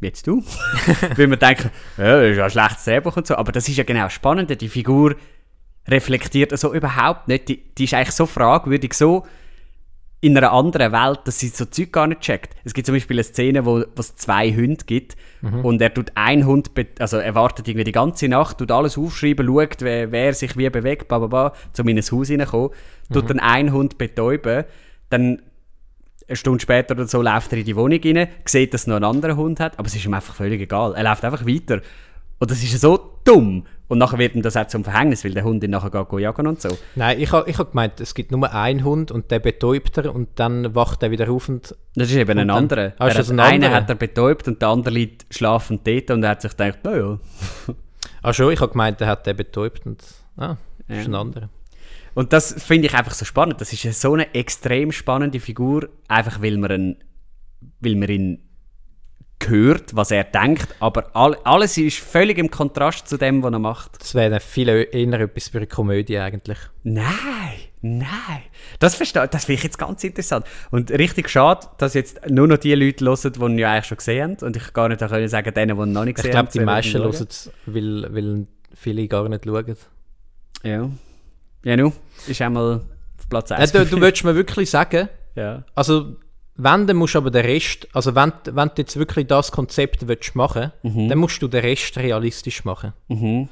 wie jetzt du, weil man denkt, ja, das ist ja ein schlechtes Drehbuch und so, aber das ist ja genau spannend, die Figur reflektiert also überhaupt nicht, die, die ist eigentlich so fragwürdig, so in einer anderen Welt, dass sie so Zeug gar nicht checkt. Es gibt zum Beispiel eine Szene, wo es zwei Hunde gibt mhm. und er tut einen Hund, also er wartet irgendwie die ganze Nacht, tut alles aufschreiben, schaut, wer, wer sich wie bewegt, bla bla bla, in ein Haus reinzukommen, mhm. tut dann einen Hund betäuben, dann eine Stunde später oder so läuft er in die Wohnung rein, sieht, dass er noch einen anderen Hund hat, aber es ist ihm einfach völlig egal. Er läuft einfach weiter. Und das ist so dumm. Und nachher wird ihm das auch zum Verhängnis, weil der Hund ihn nachher geht jagen und so. Nein, ich habe ich ha gemeint, es gibt nur einen Hund und der betäubt er und dann wacht er wieder auf und... Das ist eben ein anderer. Ah, ist ein einen hat er betäubt und der andere liegt schlafend dort und er hat sich gedacht, naja. Ach schon, ich habe gemeint, er hat den betäubt und... Ah, das ja. ist ein anderer. Und das finde ich einfach so spannend. Das ist so eine extrem spannende Figur, einfach weil man, ihn, weil man ihn hört, was er denkt, aber all, alles ist völlig im Kontrast zu dem, was er macht. Das wäre viel eher etwas für eine Komödie eigentlich. Nein, nein. Das, verstehe, das finde ich jetzt ganz interessant. Und richtig schade, dass jetzt nur noch die Leute hören, die ihn ja eigentlich schon gesehen haben. Und ich gar nicht können sagen, denen, die ihn noch nicht gesehen haben. Ich glaube, die meisten hören es, weil, weil viele gar nicht schauen. Ja. Ja, nu, ist einmal auf Platz 1. Ja, du, du willst mir wirklich sagen, ja. also wenn, dann musst du aber den Rest, also wenn, wenn du jetzt wirklich das Konzept willst machen mhm. dann musst du den Rest realistisch machen. Mhm.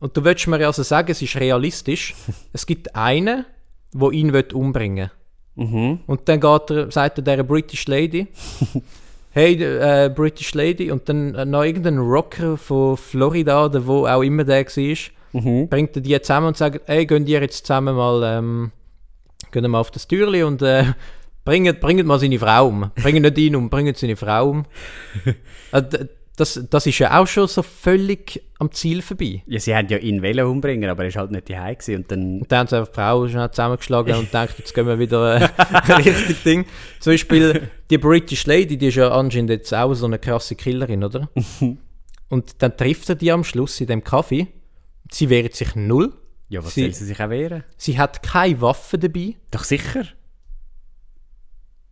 Und du willst mir also sagen, es ist realistisch. es gibt einen, der ihn will umbringen mhm. Und dann geht er, sagt er der British Lady, hey, äh, British Lady, und dann äh, noch irgendein Rocker von Florida oder wo auch immer der war, mhm. bringt er die zusammen und sagt, hey, gehen ihr jetzt zusammen mal, ähm, gehen mal auf das Türli und äh, bringt, bringt mal seine Frau um. Bringt nicht ihn um, bringt seine Frau um. Also, das, das ist ja auch schon so völlig am Ziel vorbei. Ja, sie haben ja ihn wollen umbringen, aber er war halt nicht die Hause und dann... Und dann haben sie einfach die Frau schnell zusammengeschlagen und gedacht, jetzt gehen wir wieder äh, richtig Ding. Zum Beispiel die British Lady, die ist ja anscheinend jetzt auch so eine krasse Killerin, oder? und dann trifft er die am Schluss in dem Kaffee. Sie wehrt sich null. Ja, was sie, soll sie sich auch wehren? Sie hat keine Waffe dabei. Doch sicher.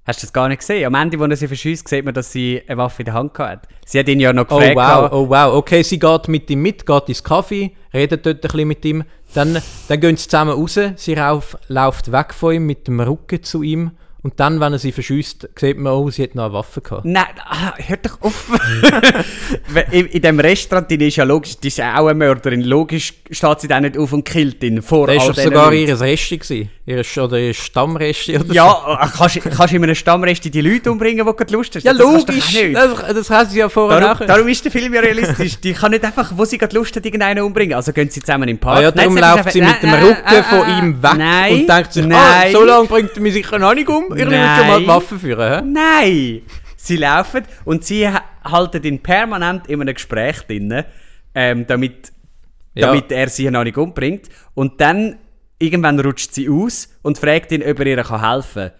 Hast du das gar nicht gesehen? Am Ende, wo er sie verschießt, sieht man, dass sie eine Waffe in der Hand hat. Sie hat ihn ja noch oh, gefragt. Oh wow, oh wow. Okay, sie geht mit ihm mit, geht ins Kaffee, redet dort ein bisschen mit ihm. Dann, dann gehen sie zusammen raus. Sie rauf, läuft weg von ihm mit dem Rücken zu ihm und dann, wenn er sie verschießt, sieht man, oh, sie hat noch eine Waffe gehabt. Nein, ah, hör doch auf. in, in dem Restaurant, die ist ja logisch, die ist auch eine Mörderin. Logisch steht sie dann nicht auf und killt ihn vor Das war sogar ihr gewesen. Ihr, oder ihr Stammresti oder Ja, so. Ah, kannst, kannst du in einem Stammresti die Leute umbringen, die du Lust hast? Ja, das logisch. Das, das sie ja vorher darum, darum ist der Film ja realistisch. die kann nicht einfach, wo sie gerade Lust hat, irgendeinen umbringen. Also gehen sie zusammen im Park. Ah, ja, darum nein, läuft sie mit dem Rücken nein, von ihm weg nein, und denkt sich, ah, so lange bringt er mich sicher noch nicht um ich will schon mal Waffen führen. He? Nein! Sie laufen und sie halten ihn permanent in einem Gespräch drin, ähm, damit, ja. damit er sie noch nicht umbringt. Und dann irgendwann rutscht sie aus und fragt ihn, ob er ihr helfen kann.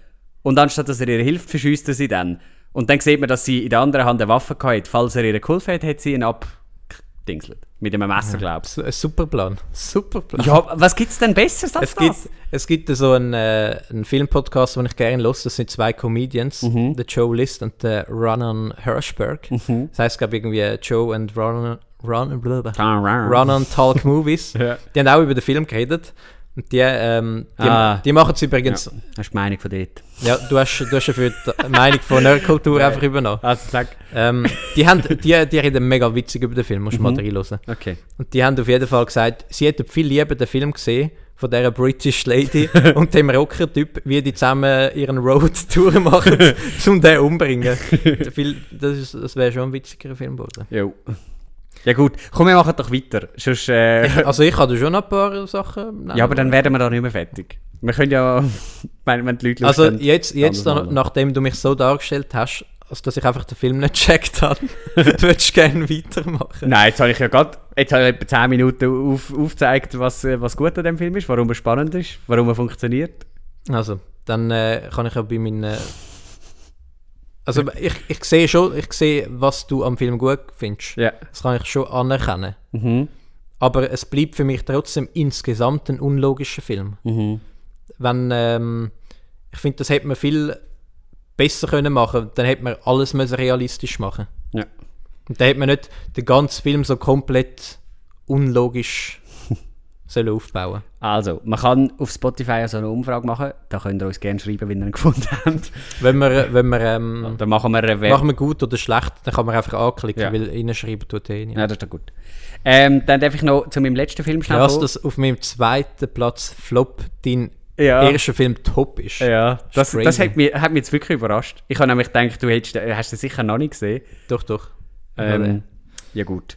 Und anstatt dass er ihr hilft, verschießt er sie dann. Und dann sieht man, dass sie in der anderen Hand eine Waffe hatte. Falls er ihr geholfen hat, hat sie ihn abdingselt. Mit einem Messer, glaube ich. Ein super Plan. Super Plan. Ja, was gibt es denn Besseres als es das? Gibt, es gibt so einen, äh, einen Filmpodcast, den ich gerne höre. Das sind zwei Comedians, mhm. der Joe List und der Ronan Hirschberg. Mhm. Das heißt, glaube irgendwie Joe und Ronan, Run, Run on Talk Movies. ja. Die haben auch über den Film geredet. Und die, ähm, die, ah. die machen es übrigens. Ja. Hast du die Meinung von dort? Ja, du hast, du hast ja für die Meinung von Nerdkultur ja. einfach übernommen. Also sag. Ähm, die, haben, die, die reden mega witzig über den Film, musst du mhm. mal reinhören. Okay. Und die haben auf jeden Fall gesagt, sie hätten viel lieber den Film gesehen von dieser British Lady und dem Rocker-Typ, wie die zusammen ihren Road-Tour machen, um den umbringen. das das wäre schon ein witzigerer Film geworden. Jo. Ja gut, komm, wir machen doch weiter. Sonst, äh, also ich habe schon ein paar Sachen. Nein, ja, aber dann werden wir da nicht mehr fertig. Wir können ja, wenn, wenn die Leute Also haben, jetzt, jetzt dann, nachdem du mich so dargestellt hast, also dass ich einfach den Film nicht gecheckt habe, würdest du gerne weitermachen? Nein, jetzt habe ich ja gerade, jetzt habe ich etwa 10 Minuten auf, aufgezeigt, was, was gut an dem Film ist, warum er spannend ist, warum er funktioniert. Also, dann äh, kann ich ja bei meinen also ich, ich sehe schon, ich sehe, was du am Film gut findest. Ja. Das kann ich schon anerkennen. Mhm. Aber es bleibt für mich trotzdem insgesamt ein unlogischer Film. Mhm. Wenn, ähm, ich finde, das hätte man viel besser können machen Dann hätte man alles müssen realistisch machen Ja. Und dann hätte man nicht den ganzen Film so komplett unlogisch sollen aufbauen Also, man kann auf Spotify so eine Umfrage machen. Da könnt ihr uns gerne schreiben, wenn ihr ihn gefunden habt. Wenn wir, wenn wir, ähm, dann machen wir, äh, machen wir gut oder schlecht, dann kann man einfach anklicken, ja. weil reinschreiben tut eh nicht. Ja, das ist doch gut. Ähm, dann darf ich noch zu meinem letzten Film schnell Krass, dass auf meinem zweiten Platz Flop dein ja. erster Film top ist. Ja, das, das, das hat, mich, hat mich jetzt wirklich überrascht. Ich habe nämlich gedacht, du hättest, hast den sicher noch nicht gesehen. Doch, doch. Ähm, ja gut.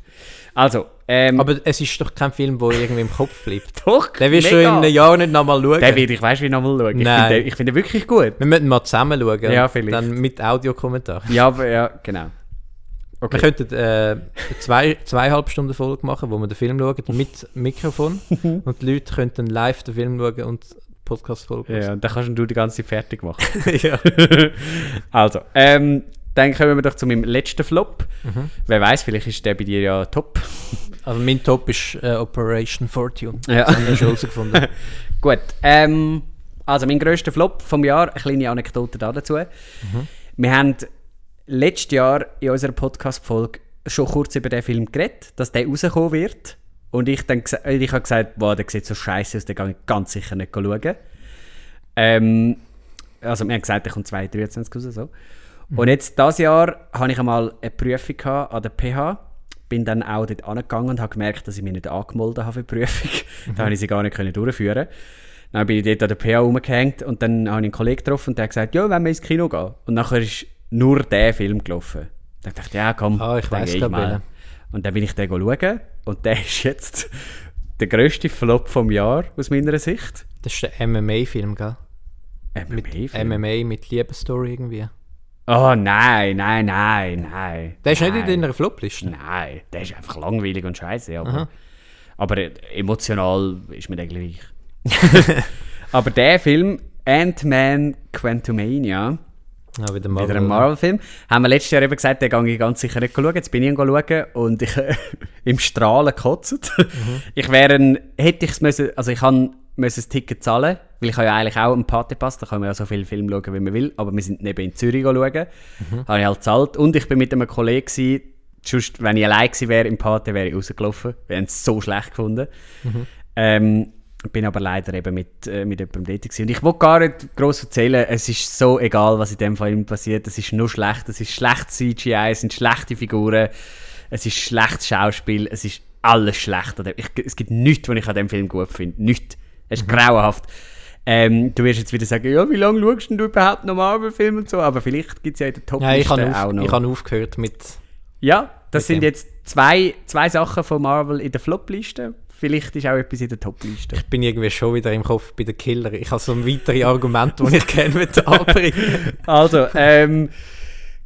Also, ähm, Aber es ist doch kein Film, der irgendwie im Kopf bleibt. doch, Den wirst du in einem Jahr nicht nochmal schauen. Den will ich, weißt du, wie nochmal schauen. Nein. Ich finde find den wirklich gut. Wir müssen mal zusammen schauen. Ja, vielleicht. Dann mit Audiokommentar. Ja, aber, ja, genau. Okay. Wir könnten äh, eine zwei, zweieinhalb Stunden Folge machen, wo wir den Film schauen mit Mikrofon und die Leute könnten live den Film schauen und Podcast-Folge Ja, und dann kannst du die ganze Zeit fertig machen. ja. also, ähm, dann kommen wir doch zu meinem letzten Flop. Mhm. Wer weiß, vielleicht ist der bei dir ja top. Also mein Top ist äh, Operation Fortune. Ja. Das haben wir schon herausgefunden. Gut. Ähm, also mein grösster Flop vom Jahr, eine kleine Anekdote dazu. Mhm. Wir haben letztes Jahr in unserer Podcast-Folge schon kurz über den Film geredet, dass der rauskommen wird. Und ich, dann, ich habe gesagt, boah, der sieht so scheiße aus, den gehe ich ganz sicher nicht schauen. Ähm, also wir haben gesagt, der kommt 2023 raus. So. Mhm. Und jetzt, dieses Jahr, hatte ich einmal eine Prüfung an der PH. Bin dann auch dort angegangen und habe gemerkt, dass ich mich nicht angemeldet habe für die Prüfung. Mhm. da konnte ich sie gar nicht durchführen. Dann bin ich dort an der PH rumgehängt und dann habe ich einen Kollegen getroffen und der hat gesagt, ja, wenn wir ins Kino gehen. Und nachher ist nur der Film gelaufen. Dann dachte ich, ja komm, oh, ich weiß ich mal. Und dann bin ich den schauen und der ist jetzt der grösste Flop vom Jahr aus meiner Sicht. Das ist der MMA-Film, gell? MMA-Film? MMA mit Liebesstory irgendwie. Oh nein, nein, nein, nein. Der ist nein. nicht in deiner Flopliste? Nein, der ist einfach langweilig und scheiße. Aber, aber emotional ist mir der gleich. aber der Film, Ant-Man Quantumania, ja, wieder, wieder ein Marvel-Film, haben wir letztes Jahr eben gesagt, den gehe ich ganz sicher nicht schauen. Jetzt bin ich ihn schauen und ich im Strahlen gekotzt. Mhm. Ich wäre, hätte ich es müssen, also ich habe müssen das Ticket zahlen, weil ich habe ja eigentlich auch einen Partypass, da kann man ja so viele Filme schauen, wie man will, aber wir sind neben in Zürich schauen, mhm. habe ich halt gezahlt und ich bin mit einem Kollegen gewesen, Just, wenn ich allein gewesen wäre im Party, wäre ich rausgelaufen. Wir haben es so schlecht gefunden. Mhm. Ähm, bin aber leider eben mit, äh, mit jemandem dort gewesen. Und ich will gar nicht groß erzählen, es ist so egal, was in dem Film passiert. Es ist nur schlecht, es ist schlecht CGI, es sind schlechte Figuren, es ist schlechtes Schauspiel, es ist alles schlecht. Ich, es gibt nichts, was ich an dem Film gut finde. Nichts. Es ist mhm. grauenhaft. Ähm, du wirst jetzt wieder sagen, ja, wie lange schaust du überhaupt noch Marvel-Filme und so? Aber vielleicht gibt es ja in der top ja, ich auch noch. Ich habe aufgehört mit... Ja, das mit sind dem. jetzt zwei, zwei Sachen von Marvel in der Flop-Liste. Vielleicht ist auch etwas in der Top-Liste. Ich bin irgendwie schon wieder im Kopf bei den Killer. Ich habe so ein weiteres Argument, das ich gerne mit anbringen Also, ähm,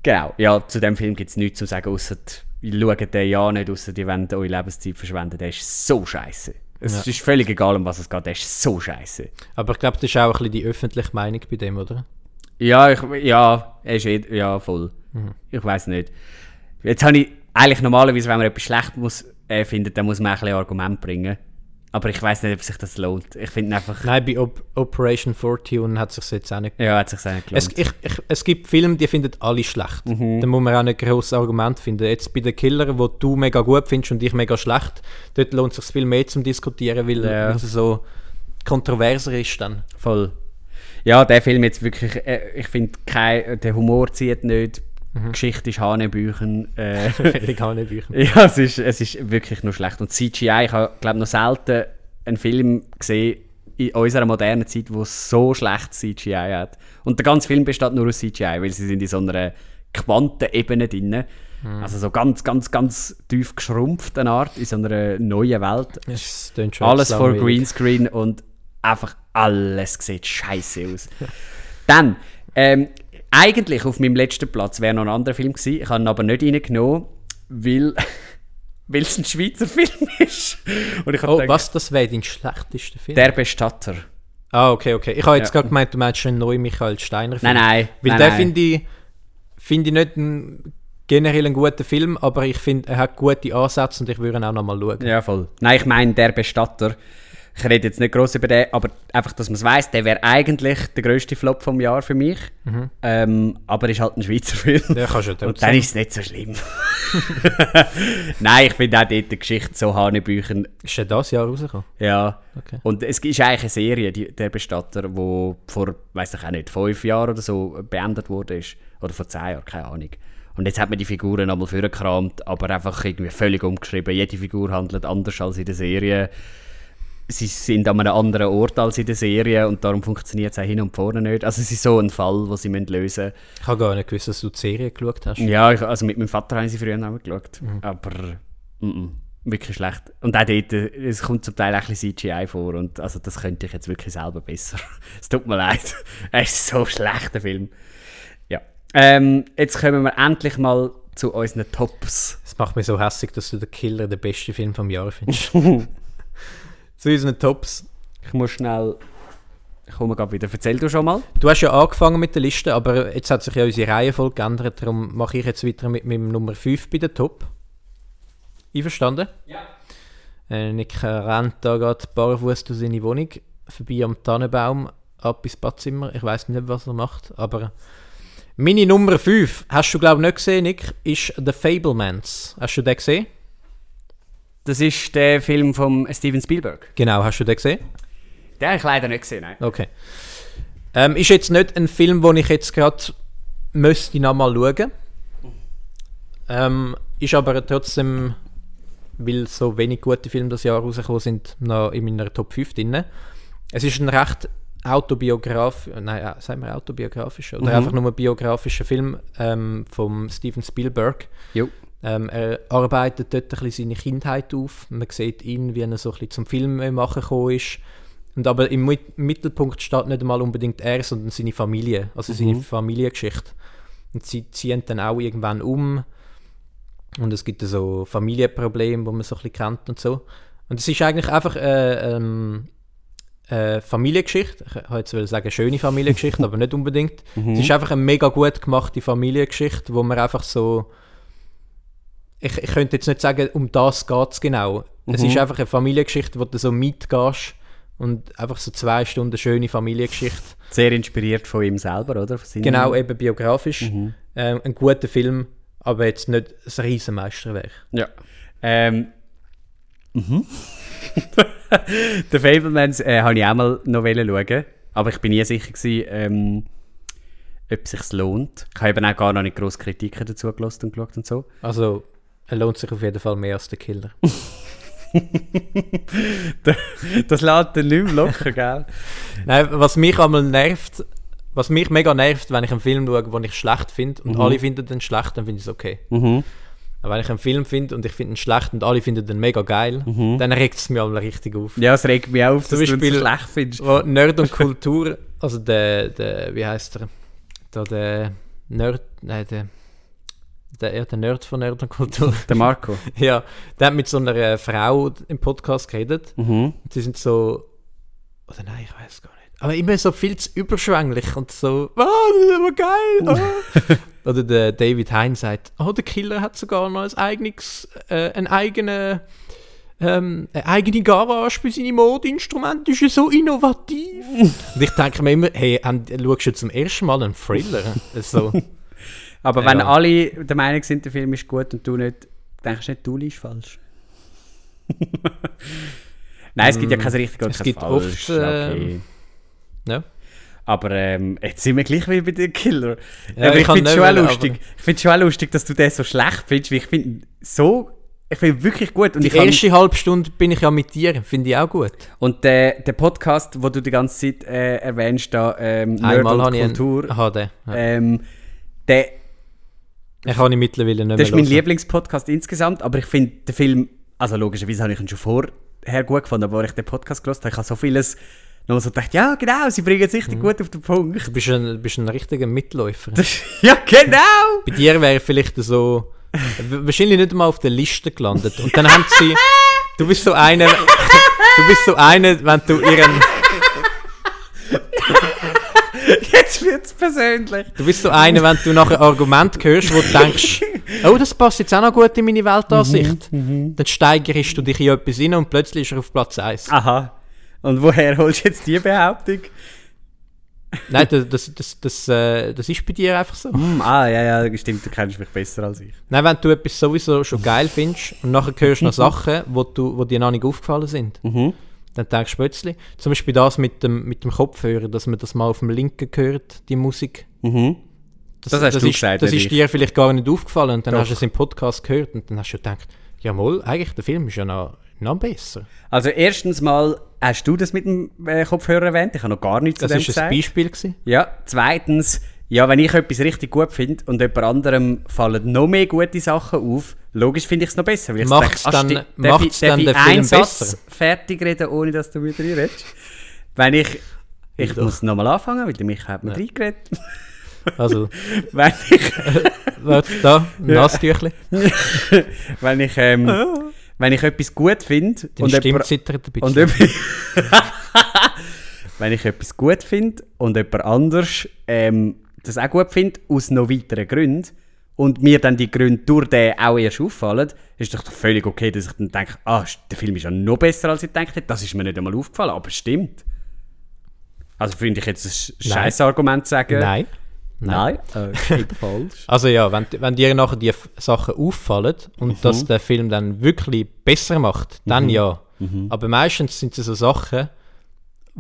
genau. Ja, zu dem Film gibt es nichts zu sagen, außer schaut den ja nicht, außer die wollen eure Lebenszeit verschwenden. Der ist so scheiße. Es ja. ist völlig egal, um was es geht. Der ist so scheiße. Aber ich glaube, das ist auch ein bisschen die öffentliche Meinung bei dem, oder? Ja, ich, ja, er ist eh, ja voll. Mhm. Ich weiß nicht. Jetzt habe ich eigentlich normalerweise, wenn man etwas schlecht muss, äh, findet, dann muss man ein bisschen Argument bringen. Aber ich weiß nicht, ob sich das lohnt. Ich finde einfach... Nein, bei Op Operation Fortune hat sich jetzt auch nicht Ja, hat sich auch nicht gelohnt. Es, ich, ich, es gibt Filme, die finden alle schlecht. Mhm. Da muss man auch ein grosses Argument finden. Jetzt bei den Killer, wo du mega gut findest und ich mega schlecht, dort lohnt es sich viel mehr zum Diskutieren, weil, Ja. es so kontroverser ist dann. Voll. Ja, der Film jetzt wirklich, äh, ich finde, kein- der Humor zieht nicht, Mhm. Geschichte ist Hanebüchen. Äh, Hanebüchen. ja, es ist, es ist wirklich nur schlecht. Und CGI, ich habe, glaube noch selten einen Film gesehen in unserer modernen Zeit, wo so schlecht CGI hat. Und der ganze Film besteht nur aus CGI, weil sie sind in so einer Quantenebene drin. Mhm. Also so ganz, ganz, ganz tief geschrumpft eine Art in so einer neuen Welt. Klingt schon Alles vor. Greenscreen und einfach alles sieht scheiße aus. Dann, ähm, eigentlich auf meinem letzten Platz wäre noch ein anderer Film gewesen. Ich habe ihn aber nicht reingenommen, weil, weil es ein Schweizer Film ist. Und ich Oh, gedacht, was, das wäre dein schlechtester Film? Der Bestatter. ah, okay, okay. Ich habe jetzt Ja. gerade gemeint, du meinst einen neuen Michael Steiner Film. Nein, nein. Weil nein, der nein. finde ich, find ich nicht ein, generell einen guten Film, aber ich finde, er hat gute Ansätze und ich würde ihn auch nochmal schauen. Ja, voll. Nein, ich meine Der Bestatter. Ich rede jetzt nicht groß über den, aber einfach, dass man es weiss, der wäre eigentlich der grösste Flop vom Jahr für mich. Ähm, aber ist halt ein Schweizer Film. Der kannst du ja Und trotzdem. dann ist es nicht so schlimm. Nein, ich finde auch dort die Geschichte so Hanebüchen. Ist er das Jahr rausgekommen? Ja. Okay. Und es ist eigentlich eine Serie, die, der Bestatter, wo vor, weiß ich auch nicht, fünf Jahren oder so beendet wurde. Ist. Oder vor zehn Jahren, keine Ahnung. Und jetzt hat man die Figuren nochmal vorgekramt, aber einfach irgendwie völlig umgeschrieben. Jede Figur handelt anders als in der Serie. Sie sind an einem anderen Ort als in der Serie und darum funktioniert es auch hin und vorne nicht. Also es ist so ein Fall, den sie lösen müssen. Ich habe gar nicht gewusst, dass du die Serie geschaut hast. Ja, ich, also mit meinem Vater habe ich sie früher noch geschaut. Aber mm, mm, wirklich schlecht. Und auch dort, äh, es kommt zum Teil auch ein bisschen CGI vor. Und also das könnte ich jetzt wirklich selber besser. es tut mir leid. Er ist so schlecht, der Film. Ja. Ähm, jetzt kommen wir endlich mal zu unseren Tops. Es macht mich so hässlich, dass du den Killer den besten Film vom Jahr findest. Zu unseren Tops. Ich muss schnell... Ich komme gerade wieder. Erzähl du schon mal. Du hast ja angefangen mit der Liste, aber jetzt hat sich ja unsere Reihenfolge geändert, darum mache ich jetzt weiter mit meinem Nummer 5 bei der Top. Einverstanden? Ja. Äh, Nick rennt da gerade barfuß durch seine Wohnung, vorbei am Tannenbaum, ab ins Badzimmer. Ich weiß nicht, was er macht, aber... Meine Nummer 5, hast du glaube ich nicht gesehen, Nick, ist The Fablemans. Hast du den gesehen? Das ist der Film von Steven Spielberg. Genau, hast du den gesehen? Den habe ich leider nicht gesehen, nein. Okay. Ähm, ist jetzt nicht ein Film, den ich jetzt gerade müsste noch mal schauen. Ähm, ist aber trotzdem, weil so wenig gute Filme das Jahr rausgekommen sind, noch in meiner Top 5 drin. Es ist ein recht autobiograf, nein, äh, sagen wir autobiografisch oder Mhm. einfach nur ein biografischer Film ähm, von Steven Spielberg. Jo. Ähm, er arbeitet dort ein bisschen seine Kindheit auf. Man sieht ihn, wie er so ein bisschen zum Film machen gekommen ist. Und aber im Mit- Mittelpunkt steht nicht einmal unbedingt er, sondern seine Familie, also seine Familiengeschichte. Und sie ziehen dann auch irgendwann um. Und es gibt so Familienprobleme, die man so ein bisschen kennt und so. Und es ist eigentlich einfach äh, ähm, äh, Familiengeschichte. Ich wollte jetzt wollte sagen, schöne Familiengeschichte, aber nicht unbedingt. Es ist einfach eine mega gut gemachte Familiengeschichte, wo man einfach so. Ich, ich könnte jetzt nicht sagen, um das geht es genau. Es ist einfach eine Familiengeschichte, wo du so mitgehst und einfach so zwei Stunden schöne Familiengeschichte. Sehr inspiriert von ihm selber, oder? Genau, eben biografisch. Ähm, ein guter Film, aber jetzt nicht ein Riesenmeisterwerk. Ja. Ähm. Mhm. The Fablemans äh, habe ich auch mal noch schauen, aber ich bin nie sicher gewesen, ähm, ob es sich lohnt. Ich habe eben auch gar noch nicht grosse Kritiken dazu gelassen und geschaut und so. Also, er lohnt sich auf jeden Fall mehr als der Killer. Das lädt dann nicht mehr locker, gell? Nein, was mich einmal nervt, was mich mega nervt, wenn ich einen Film schaue, den ich schlecht finde und alle finden den schlecht, dann finde ich es okay. Mhm. Aber wenn ich einen Film finde und ich finde ihn schlecht und alle finden den mega geil, dann regt es mich einmal richtig auf. Ja, es regt mich auf, Zum dass du Beispiel- so schlecht findest. Wo Nerd und Kultur, also der, der wie heißt er? Da der Nerd, nein, der, der, der Nerd von Nerd und Kultur. Der Marco. ja, der hat mit so einer äh, Frau im Podcast geredet. Mhm. Und sie sind so, oder nein, ich weiß gar nicht. Aber immer so viel zu überschwänglich und so, ah, das ist aber geil. Ah. oder der David Hein sagt, oh, der Killer hat sogar noch ein eigenes, äh, einen eigenen ähm, eine eigene Garage für seine Mordinstrumente ist ja so innovativ. Und ich denke mir immer, hey, schaust du zum ersten Mal einen Thriller? So, Aber wenn Ja. alle der Meinung sind, der Film ist gut und du nicht, denkst du nicht, du liegst falsch. Nein, es gibt ja kein richtig oder es kein gibt falsch. oft, okay. ähm, ja. Aber ähm, jetzt sind wir gleich wie bei den Killer. Ja, aber ich ich finde es schon lustig. Ich finde schon auch lustig, dass du den so schlecht findest, weil ich finde so, ich finde wirklich gut. Und Die kann- erste halbe Stunde bin ich ja mit dir, finde ich auch gut. Und der, der Podcast, wo du die ganze Zeit äh, erwähnst, da, ähm, Nerd Einmal und habe ich einen, Kultur, aha, den. Ja. ähm, der, ich kann ihn mittlerweile nicht mehr das ist mein hören. Lieblingspodcast insgesamt, aber ich finde den Film, also logischerweise habe ich ihn schon vorher gut gefunden, aber als ich den Podcast gelesen habe, ich habe so vieles noch so gedacht, ja genau, sie bringen es Mhm. richtig gut auf den Punkt. Du bist ein, bist ein richtiger Mitläufer. Das, ja, genau! Bei dir wäre vielleicht so. Wahrscheinlich nicht mal auf der Liste gelandet. Und dann haben sie. Du bist so eine. Du bist so eine, wenn du ihren. Jetzt wird es persönlich. Du bist so eine, wenn du nachher Argument hörst, wo du denkst, oh, das passt jetzt auch noch gut in meine Weltansicht. Mhm, Dann steigerst du dich in etwas rein und plötzlich ist er auf Platz 1. Aha. Und woher holst du jetzt die Behauptung? Nein, das, das, das, das, äh, das ist bei dir einfach so. Hm, ah, ja, ja, stimmt, du kennst mich besser als ich. Nein, wenn du etwas sowieso schon geil findest und nachher hörst du noch Sachen, wo, du, wo dir noch nicht aufgefallen sind, Mhm. Dann denkst du plötzlich, zum Beispiel das mit dem, mit dem Kopfhörer, dass man das mal auf dem Linken hört, die Musik. Mhm. Das hast das du ist, gesagt, Das ist dir vielleicht gar nicht aufgefallen und dann Doch. hast du es im Podcast gehört und dann hast du gedacht, ja mal, eigentlich der Film ist ja noch, noch besser. Also erstens mal, hast du das mit dem äh, Kopfhörer erwähnt? Ich habe noch gar nichts Das zu dem ist gesagt. ein Beispiel gewesen. Ja, zweitens, ja, wenn ich etwas richtig gut finde und jemand anderem fallen noch mehr gute Sachen auf, logisch finde ich es noch besser. Weil Macht's denke, ah, dann- darf macht's ich, darf dann den Film Satz besser? fertig reden, ohne dass du wieder redest? Wenn ich... Ich Doch. muss nochmal anfangen, weil der Micha hat mir reingeredet. Also, wenn ich... warte, da, Nasstüchli. wenn ich... Ähm, wenn ich etwas gut finde Deine und Stimme zittert ein und bisschen. jemand- wenn ich etwas gut finde und jemand anders ähm, das auch gut findet, aus noch weiteren Gründen, und mir dann die Gründe durch den auch erst auffallen, ist doch völlig okay, dass ich dann denke, ah, der Film ist ja noch besser, als ich gedacht hätte. Das ist mir nicht einmal aufgefallen, aber es stimmt. Also finde ich jetzt ein scheiß Argument zu sagen. Nein. Nein. Nein. Äh, falsch. Also ja, wenn, wenn dir nachher die Sachen auffallen und Mhm. dass der Film dann wirklich besser macht, dann ja. Mhm. Aber meistens sind es so Sachen,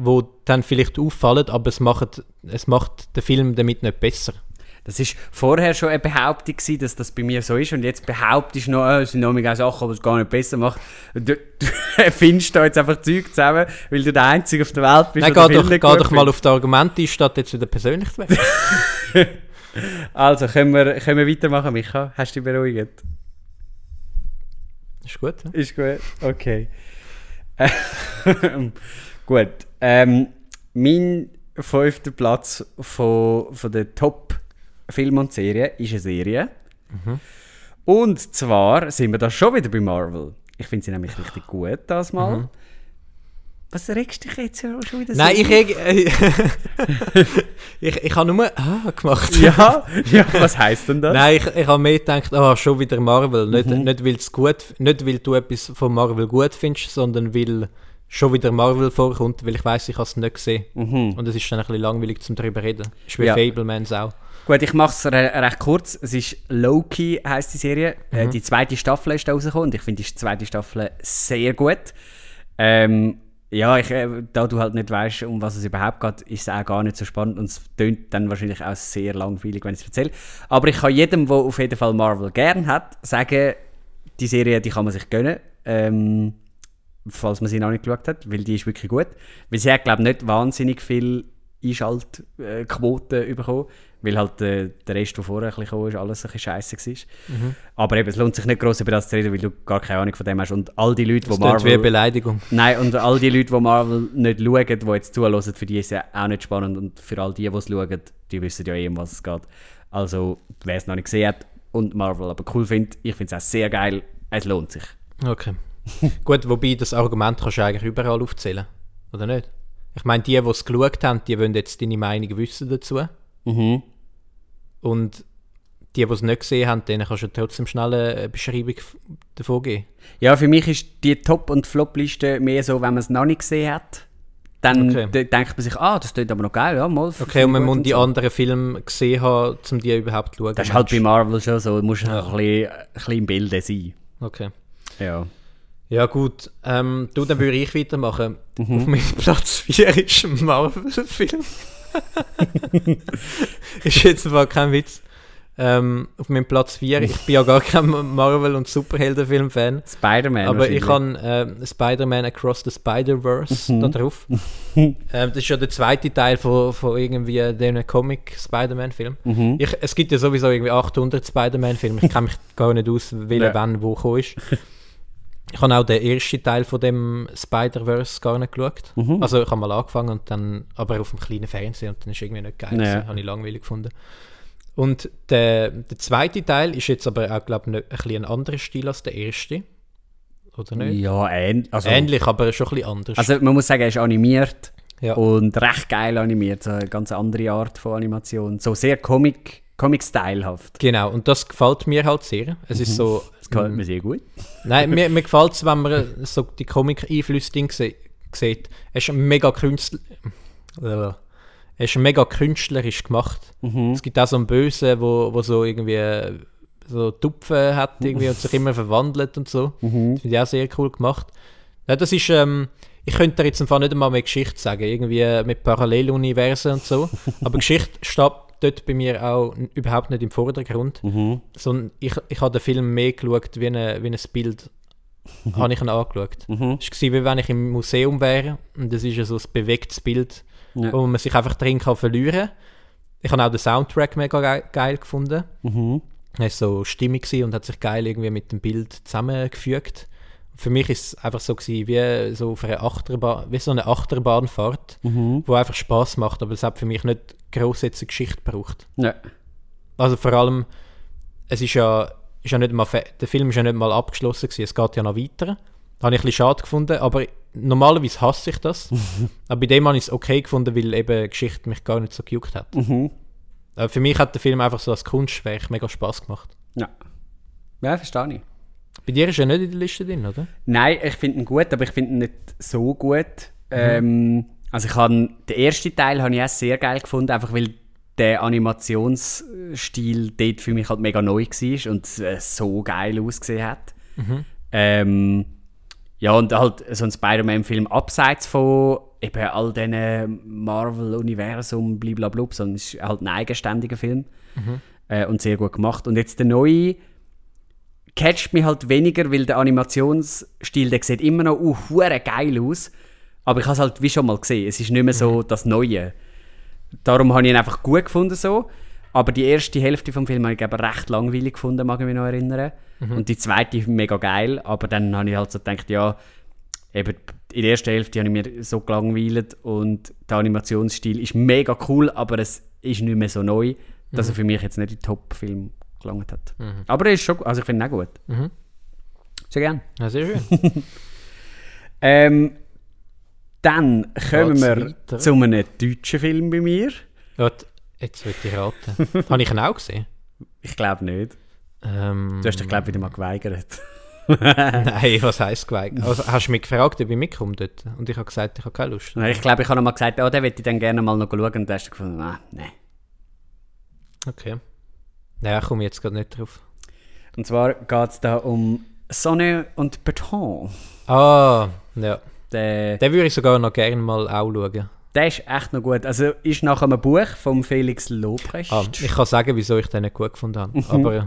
wo dann vielleicht auffallen, aber es macht, es macht den Film damit nicht besser. Das ist vorher schon eine Behauptung gewesen, dass das bei mir so ist und jetzt behauptest du noch, äh, es sind noch mehr Sachen, die es gar nicht besser macht. Du, du findest da jetzt einfach Zeug zusammen, weil du der Einzige auf der Welt bist, Nein, geh doch, geh doch mal auf die Argumente, statt jetzt wieder persönlich zu werden. Also, können wir, können wir weitermachen, Micha? Hast du dich beruhigt? Ist gut. ja? Ist gut, okay. Ähm, gut. Ähm, mein fünfter Platz von, von der Top-Film und Serie ist eine Serie. Und zwar sind wir da schon wieder bei Marvel. Ich finde sie nämlich richtig gut, das mal. Was regst du dich jetzt schon wieder so Nein, ich, äh, ich, ich habe nur ah gemacht. Ja, ja, was heisst denn das? Nein, ich, ich habe mehr gedacht, ah, schon wieder Marvel. Nicht, Mhm. nicht, nicht weil du etwas von Marvel gut findest, sondern weil schon wieder Marvel vorkommt, weil ich weiß, ich habe es nicht gesehen. Und es ist dann ein bisschen langweilig zum darüber reden. Ist wie Mhm. Ja. Fablemans auch. Gut, ich mache es re recht kurz. Es ist Loki, heißt die Serie. Äh, Mhm. die zweite Staffel ist da rausgekommen und ich finde die zweite Staffel sehr gut. Ähm, ja, ich, äh, da du halt nicht weißt, um was es überhaupt geht, ist es auch gar nicht so spannend und es tönt dann wahrscheinlich auch sehr langweilig, wenn ich es erzähle. Aber ich kann jedem, der auf jeden Fall Marvel gern hat, sagen, die Serie, die kann man sich gönnen. Ähm, falls man sie noch nicht geschaut hat, weil die ist wirklich gut. Weil sie hat, glaube ich, nicht wahnsinnig viel Einschaltquoten bekommen, weil halt äh, der Rest, der vorher ein bisschen gekommen ist, alles ein bisschen scheisse war. Mhm. Aber eben, es lohnt sich nicht gross über das zu reden, weil du gar keine Ahnung von dem hast. Und all die Leute, die Das klingt wie eine Marvel... Beleidigung. Nein, und all die Leute, die Marvel nicht schauen, die jetzt zuhören, für die ist es ja auch nicht spannend. Und für all die, die es schauen, die wissen ja eh, um was es geht. Also, wer es noch nicht gesehen hat und Marvel aber cool findet, ich finde es auch sehr geil. Es lohnt sich. Okay. Gut, wobei das Argument kannst du eigentlich überall aufzählen. Oder nicht? Ich meine, die, die es geschaut haben, die wollen jetzt deine Meinung wissen dazu. Mhm. Und die, die es nicht gesehen haben, denen kannst du trotzdem schnell eine Beschreibung davon geben. Ja, für mich ist die Top- und Flop-Liste mehr so, wenn man es noch nicht gesehen hat. Dann Okay. de- denkt man sich, ah, das klingt aber noch geil, ja, mal. Okay, und man muss die so. anderen Filme gesehen haben, um die überhaupt zu schauen. Das ist halt bei Marvel schon so, du musst ja. ein, bisschen, ein bisschen im Bilde sein. Okay. Ja. Ja gut, ähm, du, dann würde ich weitermachen. Mhm. Auf meinem Platz 4 ist ein Marvel-Film. ist jetzt aber kein Witz. Ähm, auf meinem Platz 4, ich bin ja gar kein Marvel- und Superheldenfilm-Fan, Spider-Man. aber ich habe äh, Spider-Man Across the Spider-Verse Mhm. da drauf. ähm, das ist ja der zweite Teil von, von irgendwie dem Comic-Spider-Man-Film. Mhm. Ich, es gibt ja sowieso irgendwie 800 Spider-Man-Filme. Ich kenne mich gar nicht aus, welcher Ja. wann wo ist. Ich habe auch den ersten Teil von dem Spider-Verse gar nicht geschaut. Mhm. Also ich habe mal angefangen und dann aber auf dem kleinen Fernseher und dann ist irgendwie nicht geil. Ja. gewesen. Habe ich langweilig gefunden. Und der, der zweite Teil ist jetzt aber auch, glaube ich, ein bisschen ein anderer Stil als der erste. Oder nicht? Ja, ähn also, Ähnlich, aber schon ein bisschen anders. Also man muss sagen, er ist animiert ja. und recht geil animiert. So eine ganz andere Art von Animation. So sehr Comic, Comic-stylehaft. Genau, und das gefällt mir halt sehr. Es ist so... Das gefällt mir sehr gut. Nein, mir, mir gefällt es, wenn man äh, so die Comic-Einflüsse sieht. Es ist mega künstler... Es ist mega künstlerisch gemacht. Es gibt auch so einen Bösen, wo, wo so irgendwie äh, so Tupfen hat irgendwie und sich immer verwandelt und so. Das finde ich auch sehr cool gemacht. Ja, das ist... Ähm, ich könnte dir jetzt einfach nicht einmal mehr Geschichte sagen, irgendwie äh, mit Paralleluniversen und so. Aber Geschichte steht dort bei mir auch überhaupt nicht im Vordergrund sondern ich, ich habe den Film mehr geschaut wie, eine, wie ein Bild. habe ich ihn angeschaut. Es war wie wenn ich im Museum wäre und das ist ja so ein bewegtes Bild, Ja. wo man sich einfach drin kann verlieren Ich habe auch den Soundtrack mega geil, geil gefunden. Mhm. Er war so stimmig und hat sich geil irgendwie mit dem Bild zusammengefügt. Für mich ist es einfach so gewesen, wie so auf einer Achterbahn, wie so eine Achterbahnfahrt, wo einfach Spaß macht, aber es hat für mich nicht gross jetzt eine Geschichte gebraucht. Ja. Also vor allem, es ist ja, ist ja nicht mal, der Film ist ja nicht mal abgeschlossen gewesen, es geht ja noch weiter. Habe ich ein bisschen schade gefunden, aber normalerweise hasse ich das. aber bei dem habe ich es okay gefunden, weil eben die Geschichte mich gar nicht so gejuckt hat. Mhm. Aber für mich hat der Film einfach so als Kunstwerk mega Spaß gemacht. Ja. Ja, verstehe ich. Bei dir ist er nicht in der Liste drin, oder? Nein, ich finde ihn gut, aber ich finde ihn nicht so gut. Ähm, also ich habe den ersten Teil habe ich auch sehr geil gefunden, einfach weil der Animationsstil dort für mich halt mega neu war und äh, so geil ausgesehen hat. Ähm, ja, und halt so ein Spider-Man-Film abseits von eben all diesen Marvel-Universum, blablabla, sondern es ist halt ein eigenständiger Film äh, und sehr gut gemacht. Und jetzt der neue catcht mich halt weniger, weil der Animationsstil, der sieht immer noch uh, geil aus. Aber ich habe es halt wie schon mal gesehen. Es ist nicht mehr so das Neue. Darum habe ich ihn einfach gut gefunden so. Aber die erste Hälfte vom Film habe ich aber recht langweilig gefunden, mag ich mich noch erinnern. Und die zweite mega geil. Aber dann habe ich halt so gedacht, ja, eben in der ersten Hälfte habe ich mir so gelangweilt und der Animationsstil ist mega cool, aber es ist nicht mehr so neu, dass er für mich jetzt nicht in Top-Film gelangt hat. Aber er ist schon, also ich finde ihn auch gut. Mhm. Sehr gern. Ja, sehr schön. Ähm, dann kommen wir weiter? zu einem deutschen Film bei mir. Jetzt will ich raten. habe ich ihn auch gesehen? Ich glaube nicht. Ähm, Du hast dich, glaube ich, wieder mal geweigert. Nein, was heisst geweigt? Also, hast du mich gefragt, ob ich mitkomme dort? Und ich habe gesagt, ich habe keine Lust. Nein, Ich glaube, ich habe noch mal gesagt, oh, den würde ich dann gerne mal noch schauen. Und dann hast du gefunden, ah, nein. Okay. Nein, ich komme jetzt gerade nicht drauf. Und zwar geht es da um Sonne und Beton. Ah, ja. Der, Den würde ich sogar noch gerne mal auch schauen. der ist echt noch gut. Also ist nach einem Buch von Felix Lobrecht. Ah, ich kann sagen, wieso ich den nicht gut gefunden habe. Aber äh,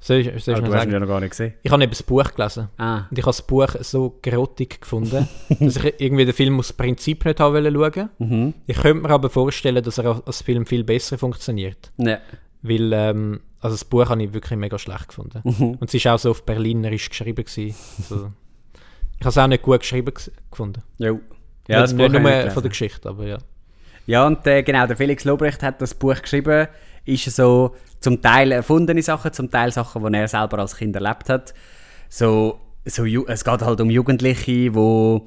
soll ich, soll ich ihn sagen? ja noch gar nicht gesehen. Ich habe eben das Buch gelesen. Ah, Und ich habe das Buch so grottig gefunden, dass ich irgendwie den Film aus Prinzip nicht haben wollte schauen. mhm. Ich könnte mir aber vorstellen, dass er als Film viel besser funktioniert. Ne. Weil, ähm, also das Buch habe ich wirklich mega schlecht gefunden. Mhm. Und es war auch so auf Berlinerisch geschrieben. Gewesen. Also, ich habe es auch nicht gut geschrieben ges- gefunden. Jo. Ja, das nicht, Buch ich nur von der. Geschichte, aber ja. Ja, und äh, genau, der Felix Lobrecht hat das Buch geschrieben. Ist so zum Teil erfundene Sachen, zum Teil Sachen, die er selber als Kind erlebt hat. So, so, es geht halt um Jugendliche, die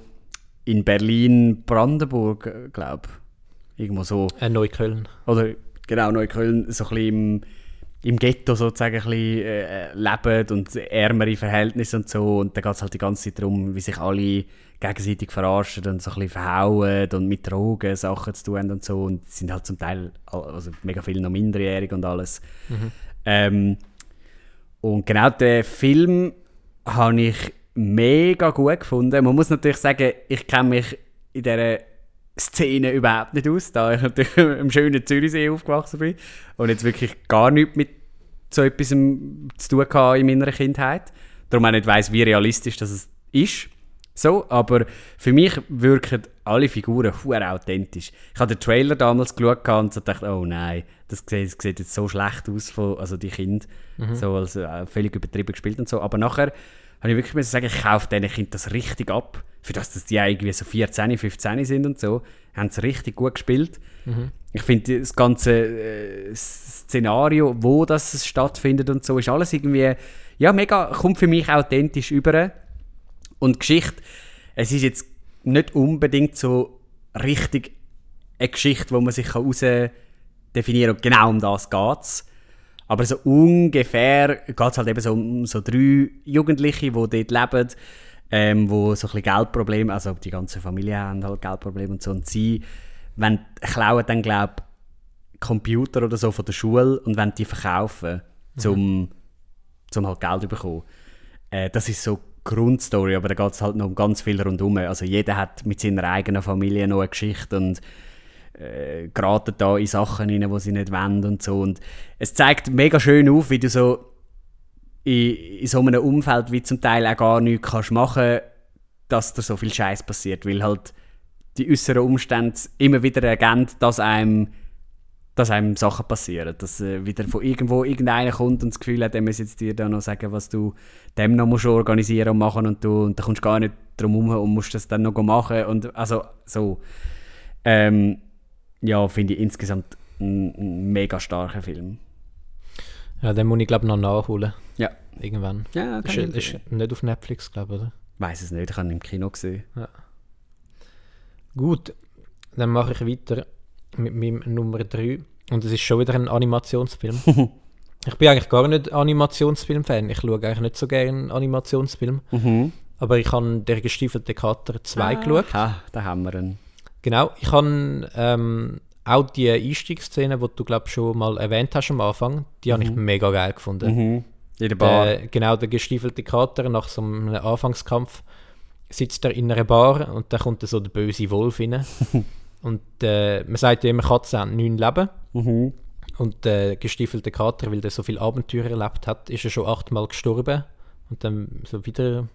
in Berlin, Brandenburg, glaube irgendwo so, Äh, Neukölln. oder genau, Neukölln, so ein bisschen im, im Ghetto sozusagen ein bisschen äh, leben und ärmere Verhältnisse und so. Und dann geht es halt die ganze Zeit darum, wie sich alle gegenseitig verarschen und so ein bisschen verhauen und mit Drogen Sachen zu tun haben und so. Und sind halt zum Teil also mega viel noch minderjährig und alles. Mhm. Ähm, und genau den Film habe ich mega gut gefunden. Man muss natürlich sagen, ich kenne mich in dieser Szene überhaupt nicht aus, da ich natürlich im schönen Zürichsee aufgewachsen bin und jetzt wirklich gar nichts mit so etwas zu tun hatte in meiner Kindheit. Darum auch nicht weiss, wie realistisch das ist. So, aber für mich wirken alle Figuren sehr authentisch. Ich habe den Trailer damals geschaut und so dachte, oh nein, das sieht, das sieht jetzt so schlecht aus, von, also die Kinder, mhm. so als äh, völlig übertrieben gespielt und so. Aber nachher habe ich wirklich sagen, ich kaufe diesen Kindern das richtig ab. Für das, dass die irgendwie so 14, 15 sind und so, haben sie richtig gut gespielt. Mhm. Ich finde, das ganze äh, Szenario, wo das stattfindet und so, ist alles irgendwie, ja, mega, kommt für mich authentisch über. Und Geschichte, es ist jetzt nicht unbedingt so richtig eine Geschichte, wo man sich heraus definieren kann, genau um das geht es. Aber so ungefähr geht es halt eben so um so drei Jugendliche, die dort leben, ähm, wo so ein bisschen Geldprobleme, also die ganze Familie haben halt Geldprobleme und so. Und sie wenn, klauen dann, glaube ich, Computer oder so von der Schule und wenn die verkaufen, zum, mhm. zum halt Geld zu bekommen. Äh, das ist so Grundstory, aber da geht es halt noch um ganz viel rundherum. Also jeder hat mit seiner eigenen Familie noch eine Geschichte und äh, geraten da in Sachen rein, die sie nicht wollen und so. Und es zeigt mega schön auf, wie du so in, in so einem Umfeld wie zum Teil auch gar nichts kannst machen dass da so viel Scheiß passiert, weil halt die äußeren Umstände immer wieder ergänzen, dass einem, dass einem Sachen passieren. Dass äh, wieder von irgendwo irgendeiner kommt und das Gefühl hat, er muss jetzt dir da noch sagen, was du dem noch musst organisieren und machen und du und da kommst gar nicht drum herum und musst das dann noch machen und also so. Ähm, ja, finde ich insgesamt ein, mega starker Film. Ja, den muss ich glaube noch nachholen. Ja. Irgendwann. Ja, ist, ist nicht auf Netflix, glaube ich, oder? Weiß es nicht, ich habe ihn im Kino gesehen. Ja. Gut, dann mache ich weiter mit meinem Nummer 3. Und es ist schon wieder ein Animationsfilm. ich bin eigentlich gar nicht Animationsfilm-Fan. Ich schaue eigentlich nicht so gerne Animationsfilme. Mhm. Aber ich habe «Der gestiefelte Kater 2» ah, geschaut. Ah, da haben wir ihn. Genau, ich habe ähm, auch die Einstiegsszene, die du glaube schon mal erwähnt hast am Anfang, die mhm. habe ich mhm. mega geil gefunden. Mhm. In der Bar. Der, genau, der gestiefelte Kater nach so einem Anfangskampf sitzt er in einer Bar und da kommt so der böse Wolf rein. und äh, man sagt ja immer, Katzen haben neun Leben. Mhm. Und der gestiefelte Kater, weil der so viele Abenteuer erlebt hat, ist er schon achtmal gestorben und dann so wieder,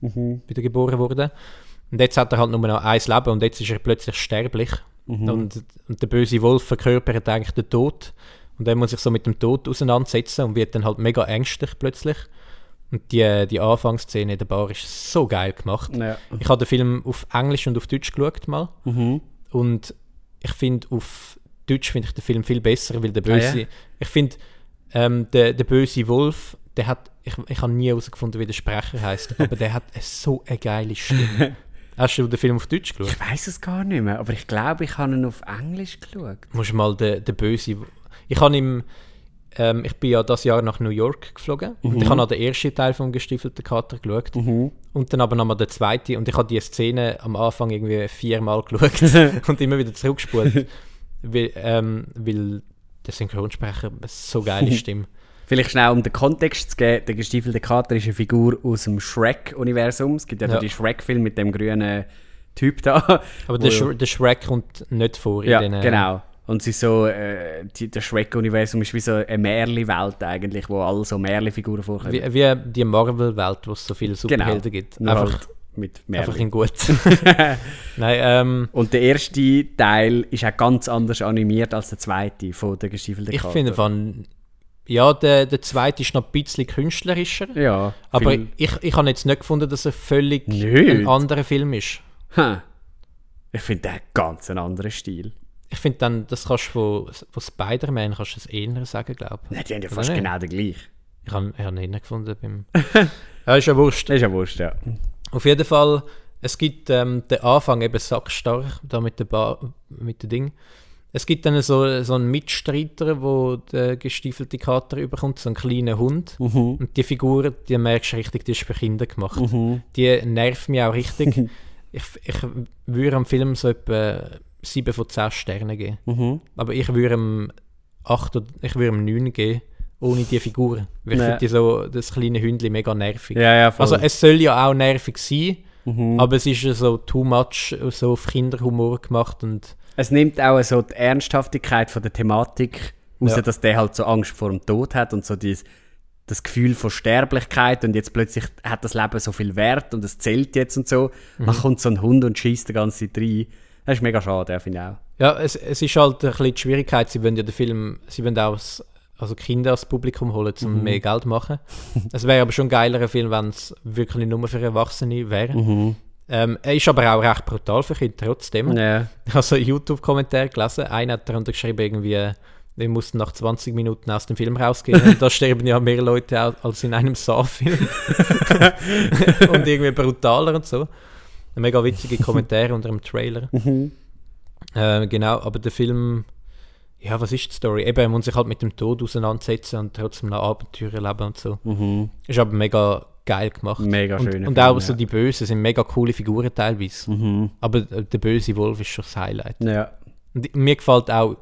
mhm. wieder geboren worden. Und jetzt hat er halt nur noch ein Leben und jetzt ist er plötzlich sterblich. Mhm. Und, und der böse Wolf verkörpert eigentlich den Tod. Und er muss sich so mit dem Tod auseinandersetzen und wird dann halt mega ängstlich plötzlich. Und die, die Anfangsszene in der Bar ist so geil gemacht. Ja. Ich habe den Film auf Englisch und auf Deutsch geschaut mal. Mhm. Und ich finde, auf Deutsch finde ich den Film viel besser, weil der böse. Ah, ja? Ich finde, ähm, der, der böse Wolf, der hat. Ich, ich habe nie herausgefunden, wie der Sprecher heißt, aber der hat so eine geile Stimme. Hast du den Film auf Deutsch geschaut? Ich weiß es gar nicht mehr, aber ich glaube, ich habe ihn auf Englisch geschaut. Musst mal den, den Böse. Ich habe ihm. Ähm, ich bin ja das Jahr nach New York geflogen mhm. und ich habe noch den ersten Teil vom gestiefelten Kater geschaut mhm. und dann aber nochmal den zweiten und ich habe die Szene am Anfang irgendwie viermal geschaut und immer wieder zurückgespult, weil, ähm, weil der Synchronsprecher so geile Stimme. Vielleicht schnell, um den Kontext zu geben, der gestiefelte Kater ist eine Figur aus dem Shrek-Universum. Es gibt ja, ja. den Shrek-Film mit dem grünen Typ da. Aber der, Sh der Shrek kommt nicht vor ja, in den... genau. Und sie so, äh, die, das Shrek-Universum ist wie so eine Märli-Welt eigentlich, wo alle so Märli-Figuren vorkommen. Wie, wie die Marvel-Welt, wo es so viele Superhelden genau. gibt. Einfach halt mit Märli. Einfach in gut. Nein, ähm, Und der erste Teil ist auch ganz anders animiert als der zweite von der gestiefelten Kater. Ich finde von ja, der, der zweite ist noch ein bisschen künstlerischer. Ja. Aber ich, ich habe jetzt nicht gefunden, dass er völlig nicht. ein anderer Film ist. Hm. Ich finde, der hat ganz einen anderen Stil. Ich finde dann, das kannst du von, von Spider-Man kannst du das eher sagen, glaube ich. Nein, die haben ja fast genau den gleichen. Ich habe hab ihn gefunden beim... ja, ist ja wurscht. Ist ja wurscht, ja. Auf jeden Fall, es gibt ähm, den Anfang eben sackstark, da mit, der mit dem Ding. Es gibt dann so, so einen Mitstreiter, wo der gestiefelte Kater überkommt, so einen kleinen Hund. Mhm. Und die Figur, die merkst du richtig, die ist für Kinder gemacht. Mhm. Die nervt mich auch richtig. ich, ich würde am Film so etwa 7 von 10 Sternen geben. Mhm. Aber ich würde ihm 8 oder ich würde ihm 9 geben, ohne die Figur. Weil ich Ja. finde so, das kleine Hündchen mega nervig. Ja, ja. Also es soll ja auch nervig sein, Mhm. aber es ist ja so too much so auf Kinderhumor gemacht und Es nimmt auch so die Ernsthaftigkeit von der Thematik raus, Ja. dass der halt so Angst vor dem Tod hat und so dieses, das Gefühl von Sterblichkeit und jetzt plötzlich hat das Leben so viel Wert und es zählt jetzt und so. Mhm. Dann kommt so ein Hund und schießt die ganze Zeit rein. Das ist mega schade, finde ich auch. Ja, es, es ist halt ein bisschen die Schwierigkeit, sie wollen ja den Film, sie wollen auch also Kinder als Publikum holen, um mehr Geld zu machen. Es wäre aber schon ein geilerer Film, wenn es wirklich nur für Erwachsene wäre. Ähm, er ist aber auch recht brutal für Kinder trotzdem. Ja. Also YouTube-Kommentar gelesen, einer hat darunter geschrieben, irgendwie, wir mussten nach 20 Minuten aus dem Film rausgehen und da sterben ja mehr Leute als in einem Saw-Film. und irgendwie brutaler und so. Mega witzige Kommentare unter dem Trailer. Äh, genau, aber der Film, ja, was ist die Story? Eben, er muss sich halt mit dem Tod auseinandersetzen und trotzdem noch Abenteuer erleben und so. Mhm. Ist aber mega geil gemacht. Mega und, schöner Und Film, auch so ja. die Bösen sind mega coole Figuren teilweise. Mhm. Aber der böse Wolf ist schon das Highlight. Ja. Und mir gefällt auch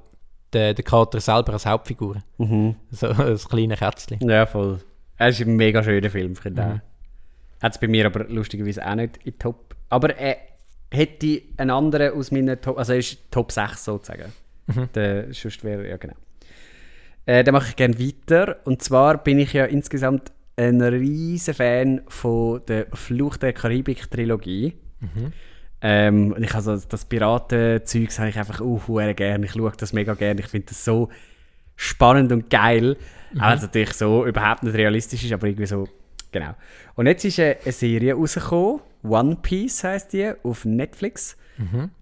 der, der Kater selber als Hauptfigur. Mhm. So das kleine Kätzchen. Ja, voll. Es ist ein mega schöner Film, finde ich. Mhm. Hat es bei mir aber lustigerweise auch nicht in Top. Aber er hätte einen anderen aus meiner Top, also er ist Top 6 sozusagen. Mhm. Der, sonst wäre, ja genau. Äh, dann mache ich gerne weiter. Und zwar bin ich ja insgesamt ein riesen Fan von der Fluch der Karibik-Trilogie. Mhm. Ähm, ich also das Piraten-Zeugs habe ich einfach auch uh, gerne. Ich schaue das mega gerne. Ich finde das so spannend und geil. Auch wenn es natürlich so überhaupt nicht realistisch ist, aber irgendwie so, genau. Und jetzt ist eine, eine Serie rausgekommen, One Piece heißt die, auf Netflix.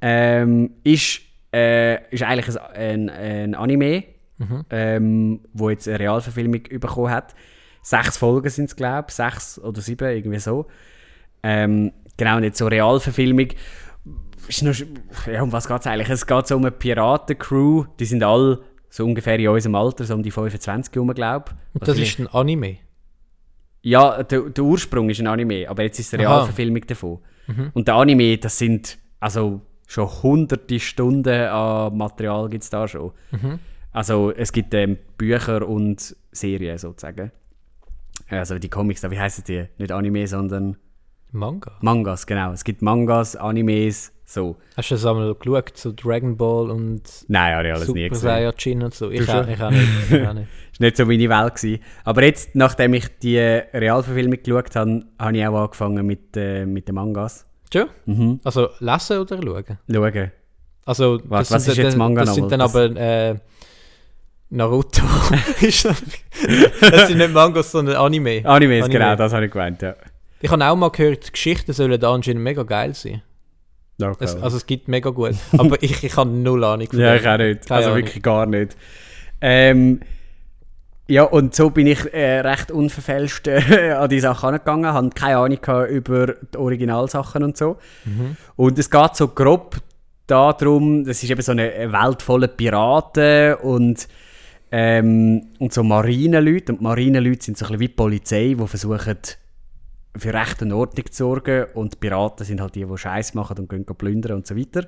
Ähm, ist, äh, ist eigentlich ein, ein, ein Anime, ähm, wo jetzt eine Realverfilmung bekommen hat. Sechs Folgen sind es, glaube ich, sechs oder sieben, irgendwie so. Ähm, genau, und jetzt so Realverfilmung. Ist noch, ja, um was geht es eigentlich? Es geht so um eine Piratencrew, die sind alle so ungefähr in unserem Alter, so um die 25 herum, glaube Und das ist ein Anime. ja, der, der Ursprung ist ein Anime, aber jetzt ist es eine. Realverfilmung davon. Und der Anime, das sind also schon hunderte Stunden an Material gibt es da schon. Also es gibt ähm, Bücher und Serien sozusagen. Also die Comics, da, wie heißen die? Nicht Anime, sondern Manga. Mangas, genau. Es gibt Mangas, Animes, so. Hast du das einmal geschaut, so Dragon Ball und Nein, habe ich alles nie Super gesehen. Saiyajin und so? Ich auch, ich auch nicht. Ich auch nicht. ist nicht so meine Welt gewesen. Aber jetzt, nachdem ich die Realverfilmung geschaut habe, habe ich auch angefangen mit, äh, mit den Mangas. Schon? Mhm. Also lesen oder schauen? Schauen. Also, Was- was ist jetzt Manga Das sind dann aber äh, Naruto. Ist das das sind nicht Mangas, sondern Anime. Animes, Anime. genau, das habe ich gemeint, ja. Ich habe auch mal gehört, die Geschichten sollen da anscheinend mega geil sein. Okay. Es, also es gibt mega gut. Aber ich, ich habe null Ahnung von ja, ich auch nicht. Keine also Ahnung. wirklich gar nicht. Ähm, ja, und so bin ich äh, recht unverfälscht äh, an die Sache angegangen, hatte keine Ahnung gehabt über die Originalsachen und so. Mhm. Und es geht so grob darum, das ist eben so eine eine Welt voller Piraten und, ähm, und so Marineleute. Und Marineleute sind so ein bisschen wie die Polizei, die versuchen, für Recht und Ordnung zu sorgen. Und Piraten sind halt die, die Scheiß machen und gehen plündern und so weiter.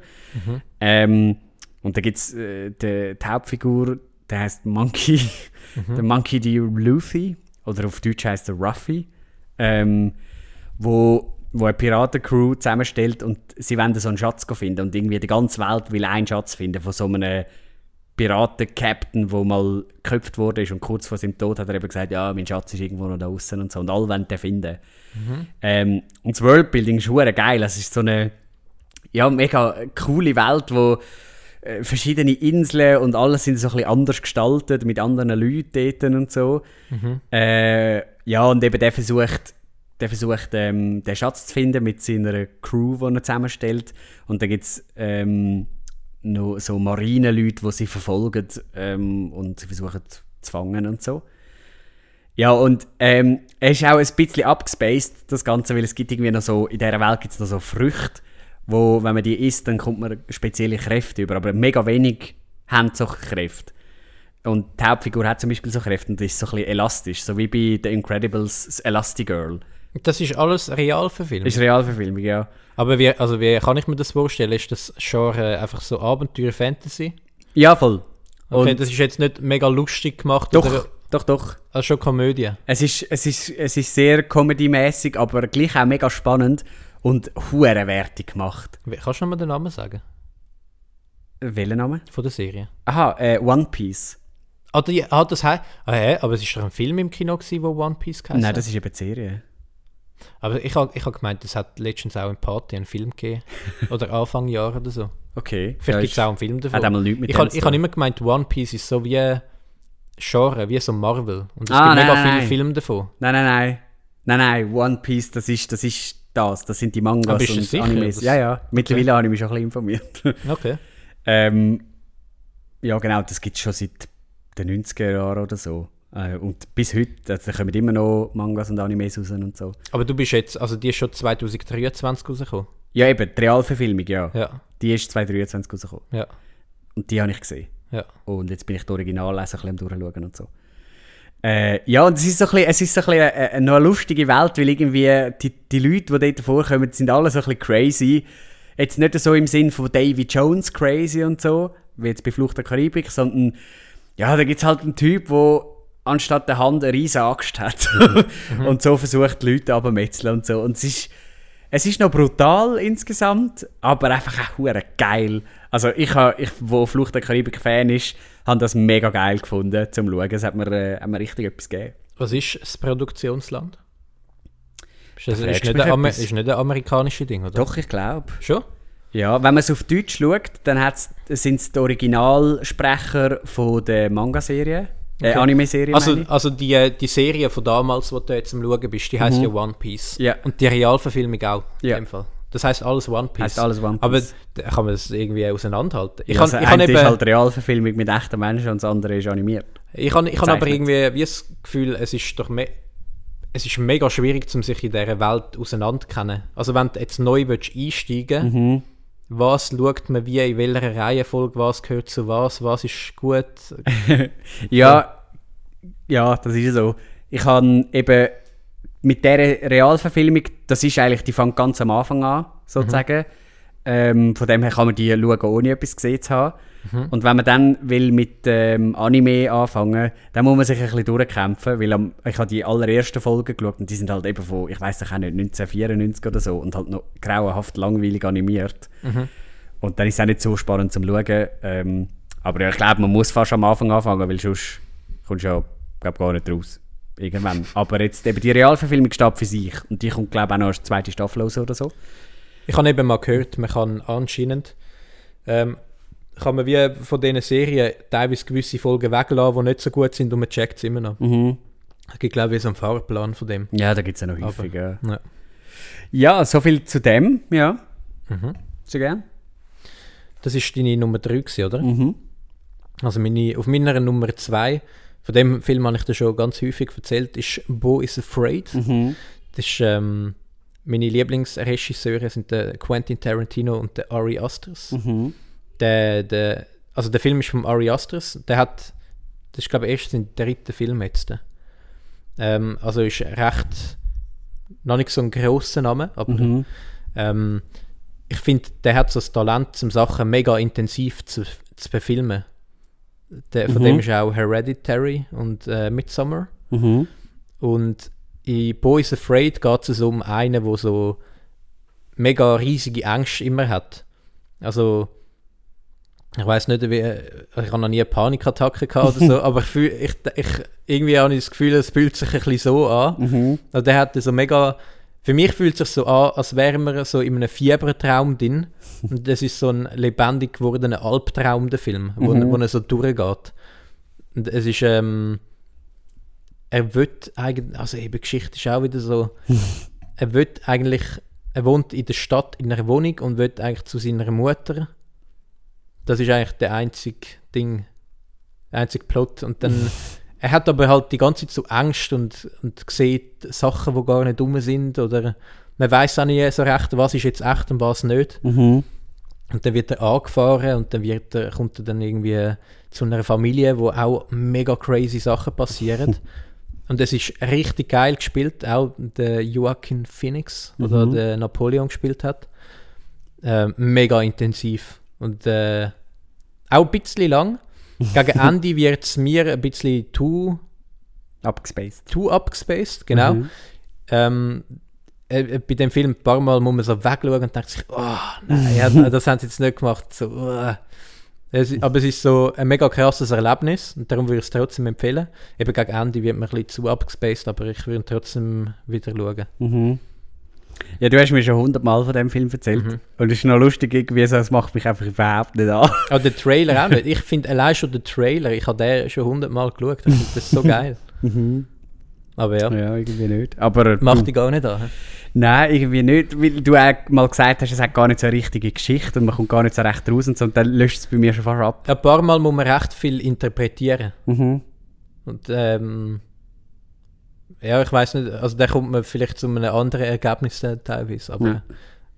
Ähm, und da gibt es äh, die, die Hauptfigur, der heißt Monkey, der Monkey D. Luffy, oder auf Deutsch heißt er Ruffy, ähm, wo, wo eine Piratencrew zusammenstellt und sie wollen so einen Schatz finden und irgendwie die ganze Welt will einen Schatz finden von so einem Piraten-Captain, der mal geköpft wurde und kurz vor seinem Tod hat er eben gesagt, ja, mein Schatz ist irgendwo noch da außen und so und alle wollen den finden. Ähm, und das Worldbuilding ist hure geil, es ist so eine ja, mega coole Welt, wo äh, verschiedene Inseln und alles sind so ein bisschen anders gestaltet, mit anderen Leuten und so. Äh, ja, und eben der versucht, der versucht ähm, den Schatz zu finden mit seiner Crew, die er zusammenstellt. Und dann gibt es ähm, noch so Marineleute, die sie verfolgen ähm, und sie versuchen zu fangen und so. Ja, und ähm, es ist auch ein bisschen abgespaced, das Ganze, weil es gibt irgendwie noch so, in dieser Welt gibt es noch so Früchte, wo, wenn man die isst, dann kommt man spezielle Kräfte über, aber mega wenig haben so Kräfte. Und die Hauptfigur hat zum Beispiel so Kräfte und ist so ein bisschen elastisch, so wie bei The Incredibles Elastigirl. Das ist alles real verfilmt. Ist Realverfilmung, ja. Aber wie, also wie kann ich mir das vorstellen? Ist das Genre einfach so Abenteuer Fantasy? Ja, voll. Okay, Und- das ist jetzt nicht mega lustig gemacht Doch, oder doch, doch. also schon Komödie. Es ist, es ist, es ist sehr comedy-mäßig, aber gleich auch mega spannend und hurenwertig gemacht. Kannst du noch mal den Namen sagen Welcher Name? von der Serie? Aha, äh, One Piece. Ah, die, ah das hei- ah, hä? aber es ist doch ein Film im Kino gewesen, wo One Piece geheißen Nein, das ist eben die Serie. Aber ich habe ich hab gemeint, es hat letztens auch in Party einen Film gegeben. oder Anfang Jahr oder so. Okay. Vielleicht gibt es auch einen Film davon. Hat nichts mit ich habe hab immer gemeint, One Piece ist so wie Genre, wie so Marvel. Und es Ah, gibt nein, mega viele nein. Filme davon. Nein, nein, nein. Nein, nein, One Piece, das ist das. Ist das. das sind die Mangas Aber du und sicher, Animes. Ja, ja. Mittlerweile habe ich mich schon ein bisschen informiert. Okay. ähm, ja, genau, das gibt es schon seit den 90er Jahren oder so. Äh, und bis heute, also, da kommen immer noch Mangas und Animes raus und so. Aber du bist jetzt, also die ist schon 2023 rausgekommen. Ja, eben, die Realverfilmung, ja. Ja, Die ist 2023 rausgekommen. ja, Und die habe ich gesehen. ja. Und jetzt bin ich die Original lesen, ein bisschen am durchschauen und so. Äh, ja, und es ist so ein bisschen, es ist so ein bisschen eine, eine, noch eine lustige Welt, weil irgendwie die, die Leute, die dort vorkommen, sind alle so ein bisschen crazy. Jetzt nicht so im Sinn von Davy Jones crazy und so, wie jetzt bei Flucht der Karibik, sondern ja, da gibt es halt einen Typ, der anstatt der Hand eine riesige Axt hat und so versucht, die Leute abzumetzeln und so. Und es ist, es ist noch brutal insgesamt, aber einfach auch geil. Also ich, ha, ich wo Flucht der Karibik Fan ist, habe das mega geil gefunden zum Schauen. Es hat mir, äh, hat mir richtig etwas gegeben. Was ist das Produktionsland? Ist, das, Da ist, nicht ein, ist nicht ein amerikanisches Ding, oder? Doch, ich glaube. Schon? Ja, wenn man es auf Deutsch schaut, dann sind es die Originalsprecher von der Manga-Serie, äh, Okay. Anime-Serie. Also, also die, äh, die Serie von damals, die du jetzt am Schauen bist, die heisst ja One Piece. Ja. Und die Realverfilmung auch, Ja. in dem Fall. Das heisst alles One Piece. Heisst alles One Piece. Aber da kann man das irgendwie auseinanderhalten. Ich ja, also ich kann eben, ist halt Realverfilmung mit echten Menschen und das andere ist animiert. ich kann, ich kann aber irgendwie wie das Gefühl, es ist doch me es ist mega schwierig, um sich in dieser Welt auseinanderzukennen. Also wenn du jetzt neu willst einsteigen Mhm. Was schaut man wie, in welcher Reihenfolge, was gehört zu was, was ist gut. Ja, ja, das ist so. Ich habe eben mit dieser Realverfilmung, das ist eigentlich, die fängt ganz am Anfang an, sozusagen. Ähm, von dem her kann man die schauen, ohne etwas gesehen zu haben. Und wenn man dann will mit ähm, Anime anfangen, dann muss man sich ein bisschen durchkämpfen, weil am, ich habe die allerersten Folgen geschaut und die sind halt eben von, ich weiß auch nicht, 1994 oder so und halt noch grauenhaft langweilig animiert. Und dann ist es auch nicht so spannend zum Schauen. Ähm, aber ja, ich glaube, man muss fast am Anfang anfangen, weil sonst kommst du ja glaub, gar nicht raus. Irgendwann. Aber jetzt eben die Realverfilmung steht für sich. Und die kommt, glaube ich, auch noch als zweite Staffel raus oder so. Ich habe eben mal gehört, man kann anscheinend ähm, kann man wie von diesen Serien teilweise gewisse Folgen weglassen, die nicht so gut sind und man checkt es immer noch. Es gibt glaube ich so einen Fahrplan von dem. Ja, da gibt es ja noch Aber- häufig. Ja. Ja. ja, so viel zu dem. Ja. Sehr gern. Das ist deine Nummer 3 gewesen, oder? Mhm. Also meine, auf meiner Nummer 2, von dem Film habe ich dir schon ganz häufig erzählt, ist Bo is Afraid. Mhm. Das ist, ähm, meine Lieblingsregisseure sind der Quentin Tarantino und der Ari Aster. Mhm. Der, der, also der Film ist von Ari Aster. Der hat, das ist glaube ich erst sein dritter Film jetzt. Ähm, also ist recht, noch nicht so ein grosser Name, aber Mhm. ähm, ich finde, der hat so das Talent, um Sachen mega intensiv zu, zu befilmen. Der, von Mhm. dem ist auch Hereditary und äh, Midsommar. Mhm. Und in Boys Afraid geht es um einen, der so mega riesige Angst immer hat. Also, ich weiß nicht, wie, ich habe noch nie eine Panikattacke gehabt oder so, aber ich, fühl, ich, ich, irgendwie habe ich das Gefühl, es fühlt sich ein bisschen so an. Mhm. Also der hat so mega. Für mich fühlt es sich so an, als wären wir so in einem Fiebertraum drin. Und das ist so ein lebendig gewordener Albtraum, der Film, wo, Mhm. wo er so durchgeht. Und es ist, ähm, er wird eigentlich, also eben Geschichte ist auch wieder so, er wird eigentlich, er wohnt in der Stadt in einer Wohnung und wird eigentlich zu seiner Mutter. Das ist eigentlich der einzige Ding, der einzige Plot. Und dann, er hat aber halt die ganze Zeit so Angst und, und sieht Sachen, die gar nicht dumm sind oder man weiß auch nicht so recht, was ist jetzt echt und was nicht. Mhm. Und dann wird er angefahren und dann wird er, kommt er dann irgendwie zu einer Familie, wo auch mega crazy Sachen passieren. und es ist richtig geil gespielt, auch der Joaquin Phoenix, mhm. oder der Napoleon gespielt hat. Äh, mega intensiv. Und äh, auch ein bisschen lang. Gegen Ende wird es mir ein bisschen too abgespaced. Too abgespaced, genau. Mhm. Ähm, äh, bei dem Film ein paar Mal muss man so wegschauen und denkt sich, oh nein, ja, das haben sie jetzt nicht gemacht. So, uh. es, aber es ist so ein mega krasses Erlebnis und darum würde ich es trotzdem empfehlen. Eben gegen Ende wird man ein bisschen zu abgespaced, aber ich würde trotzdem wieder schauen. Mhm. Ja, du hast mir schon hundertmal von dem Film erzählt. Mhm. Und es ist noch lustig, irgendwie so, es macht mich einfach überhaupt nicht an. Aber der Trailer auch nicht. Ich finde allein schon den Trailer, ich habe den schon hundertmal geschaut. Ich das so geil. mhm. Aber ja. Ja, irgendwie nicht. Aber, Macht dich gar nicht an. Nein, irgendwie nicht, weil du auch mal gesagt hast, es hat gar nicht so eine richtige Geschichte und man kommt gar nicht so recht raus und so, und dann löscht es bei mir schon fast ab. Ein paar Mal muss man recht viel interpretieren. Mhm. Und ähm, ja, ich weiß nicht, also da kommt man vielleicht zu einem anderen Ergebnis teilweise, aber ja.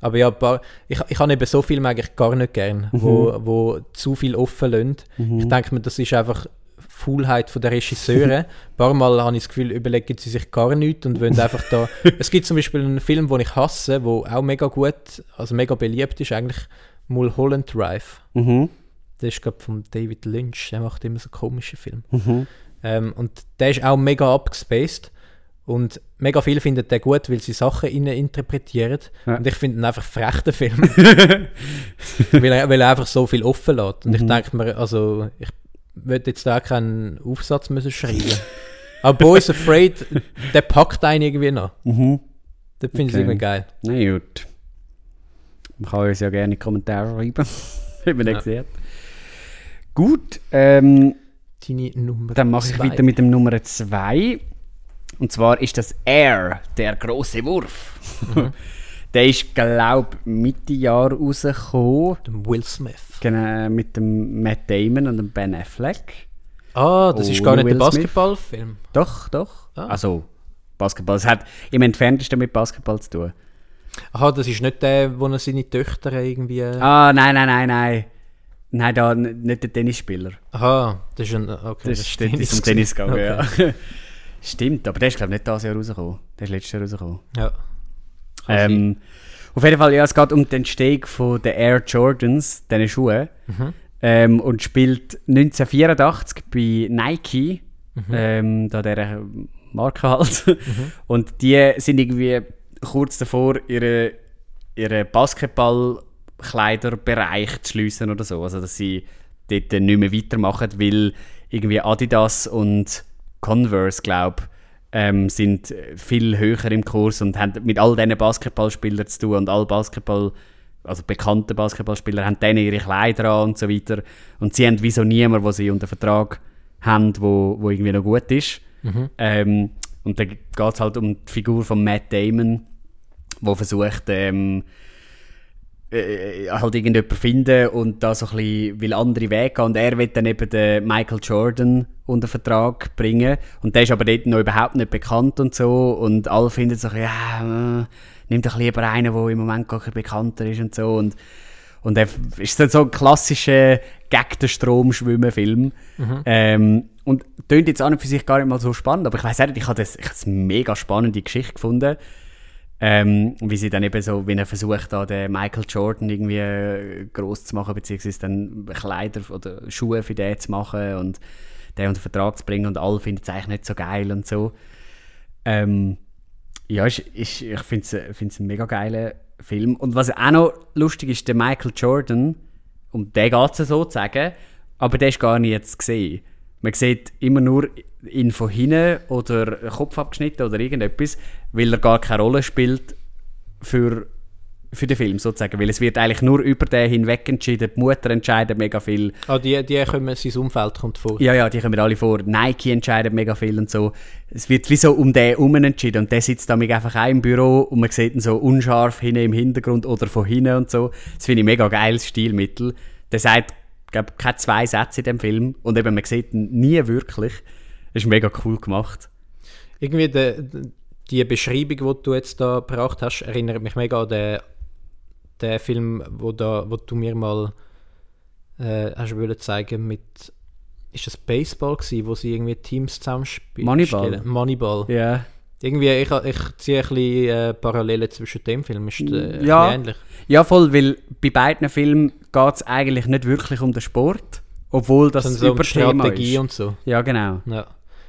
Aber ja, paar, ich, ich habe eben so Filme eigentlich gar nicht gern, mhm. wo, wo zu viel offen lassen. Mhm. Ich denke mir, das ist einfach Faulheit der Regisseure. Ein paar Mal habe ich das Gefühl, überlegen sie sich gar nichts und wollen einfach da. es gibt zum Beispiel einen Film, den ich hasse, der auch mega gut, also mega beliebt ist, eigentlich Mulholland Drive. Mhm. Der ist, glaube von David Lynch, der macht immer so komische Filme. Mhm. Ähm, und der ist auch mega abgespaced. Und mega viele finden den gut, weil sie Sachen innen interpretieren. Ja. Und ich finde ihn einfach frech, den Film. weil, er, weil er einfach so viel offen lässt. Und mhm. ich denke mir, also, ich würde jetzt da keinen Aufsatz müssen schreiben. Aber Boys Afraid, der packt einen irgendwie noch. Mhm. Das finde ich irgendwie geil. Na gut. Man kann uns ja gerne Kommentare schreiben, wie man ja. das sieht. Gut, ähm, dann mache ich weiter mit dem Nummer 2. Und zwar ist das Air, der große Wurf. Mhm. der ist, glaube ich, Mitte Jahr rausgekommen. Dem Will Smith. Genau, mit dem Matt Damon und dem Ben Affleck. Ah, das ist gar nicht Will der Basketballfilm. Doch, doch. Ah. Also, Basketball. Es hat im Entferntesten mit Basketball zu tun. Aha, das ist nicht der, wo er seine Töchter irgendwie. Ah, nein, nein, nein, nein. Nein, da nicht der Tennisspieler. Aha, das ist ein. Okay, das, das ist Tennis, Tennis gegangen, okay. ja. Stimmt, aber der ist, glaube ich, nicht dieses Jahr rausgekommen. Der ist letztes Jahr rausgekommen. Ja. Ähm, auf jeden Fall, ja, es geht um den Steg von den Air Jordans, diesen Schuhen. Mhm. Ähm, und spielt 1984 bei Nike, mhm. ähm, da der Marke halt. Mhm. Und die sind irgendwie kurz davor, ihre, ihre Basketballkleiderbereich zu schließen oder so. Also, dass sie dort nicht mehr weitermachen, weil irgendwie Adidas und Converse, glaube ich, ähm, sind viel höher im Kurs und haben mit all diesen Basketballspielern zu tun und alle Basketball, also bekannte Basketballspieler haben dann ihre Kleider an und so weiter und sie haben wieso niemanden, wo sie unter Vertrag haben, wo, wo irgendwie noch gut ist. Mhm. Ähm, und dann geht es halt um die Figur von Matt Damon, wo versucht, ähm, äh, halt irgendjemanden finden und da so ein bisschen, will andere Wege gehen. Und er will dann eben den Michael Jordan unter Vertrag bringen. Und der ist aber dort noch überhaupt nicht bekannt und so. Und alle finden so, ja, äh, nimm doch lieber einen, der im Moment gar nicht bekannter ist und so. Und, und er ist dann so ein klassischer gegen den Strom schwimmen Film. Mhm. Ähm, und klingt jetzt an und für sich gar nicht mal so spannend, aber ich weiß nicht, ich habe das, ich habe eine mega spannende Geschichte gefunden. Ähm, wie sie dann eben so, wie er versucht, da den Michael Jordan irgendwie äh, groß zu machen, beziehungsweise dann Kleider oder Schuhe für den zu machen und den unter Vertrag zu bringen und alle finden es eigentlich nicht so geil und so. Ähm, ja, ist, ist, ich finde es einen mega geilen Film. Und was auch noch lustig ist, der Michael Jordan, um den geht es sozusagen, aber der ist gar nicht jetzt gesehen. Man sieht immer nur ihn von hinten oder Kopf abgeschnitten oder irgendetwas, weil er gar keine Rolle spielt für, für den Film sozusagen. Weil es wird eigentlich nur über den hinweg entschieden. Die Mutter entscheidet mega viel. Ah, die, die kommen, sein Umfeld kommt vor. Ja, ja, die kommen alle vor. Nike entscheidet mega viel und so. Es wird wie so um den herum entschieden. Und der sitzt damit einfach auch im Büro und man sieht ihn so unscharf hinten im Hintergrund oder von hinten und so. Das finde ich mega geiles Stilmittel. Der sagt glaube, keine zwei Sätze in dem Film und eben, man sieht ihn nie wirklich. Ist mega cool gemacht. Irgendwie die, die Beschreibung, die du jetzt da gebracht hast, erinnert mich mega an den, der Film, wo, da, wo du mir mal äh, hast wollen zeigen mit ist das Baseball gewesen, wo sie irgendwie Teams zusammenspielen? Moneyball. Moneyball. Ja. Yeah. Irgendwie, ich, ich ziehe ein bisschen äh, Parallelen zwischen dem Film. Ist äh, Ja. ähnlich. ja, voll, weil bei beiden Filmen geht es eigentlich nicht wirklich um den Sport, obwohl das Das so um Überthema Strategie ist. und so. Ja, genau. Ja.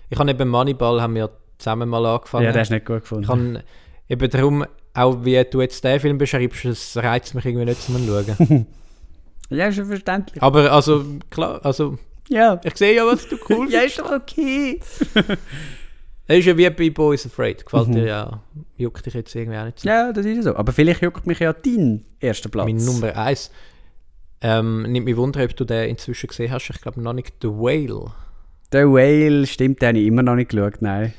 Ich habe eben Moneyball haben wir zusammen mal angefangen. Ja, das ist nicht gut gefunden. ich habe eben darum, auch wie du jetzt den Film beschreibst, das reizt mich irgendwie nicht zum Schauen. ja, ist ja verständlich. Aber also, klar, also, Ja. ich sehe ja, was du cool Ja, ist doch okay. Das ist ja wie bei Boys Afraid. Gefällt Mhm. dir ja, juckt dich jetzt irgendwie auch nicht so. Ja, das ist so. Aber vielleicht juckt mich ja dein erster Platz. Mein Nummer 1. Ähm, nimmt mich Wunder, ob du den inzwischen gesehen hast. Ich glaube noch nicht The Whale. The Whale, stimmt, den habe ich immer noch nicht geschaut, nein.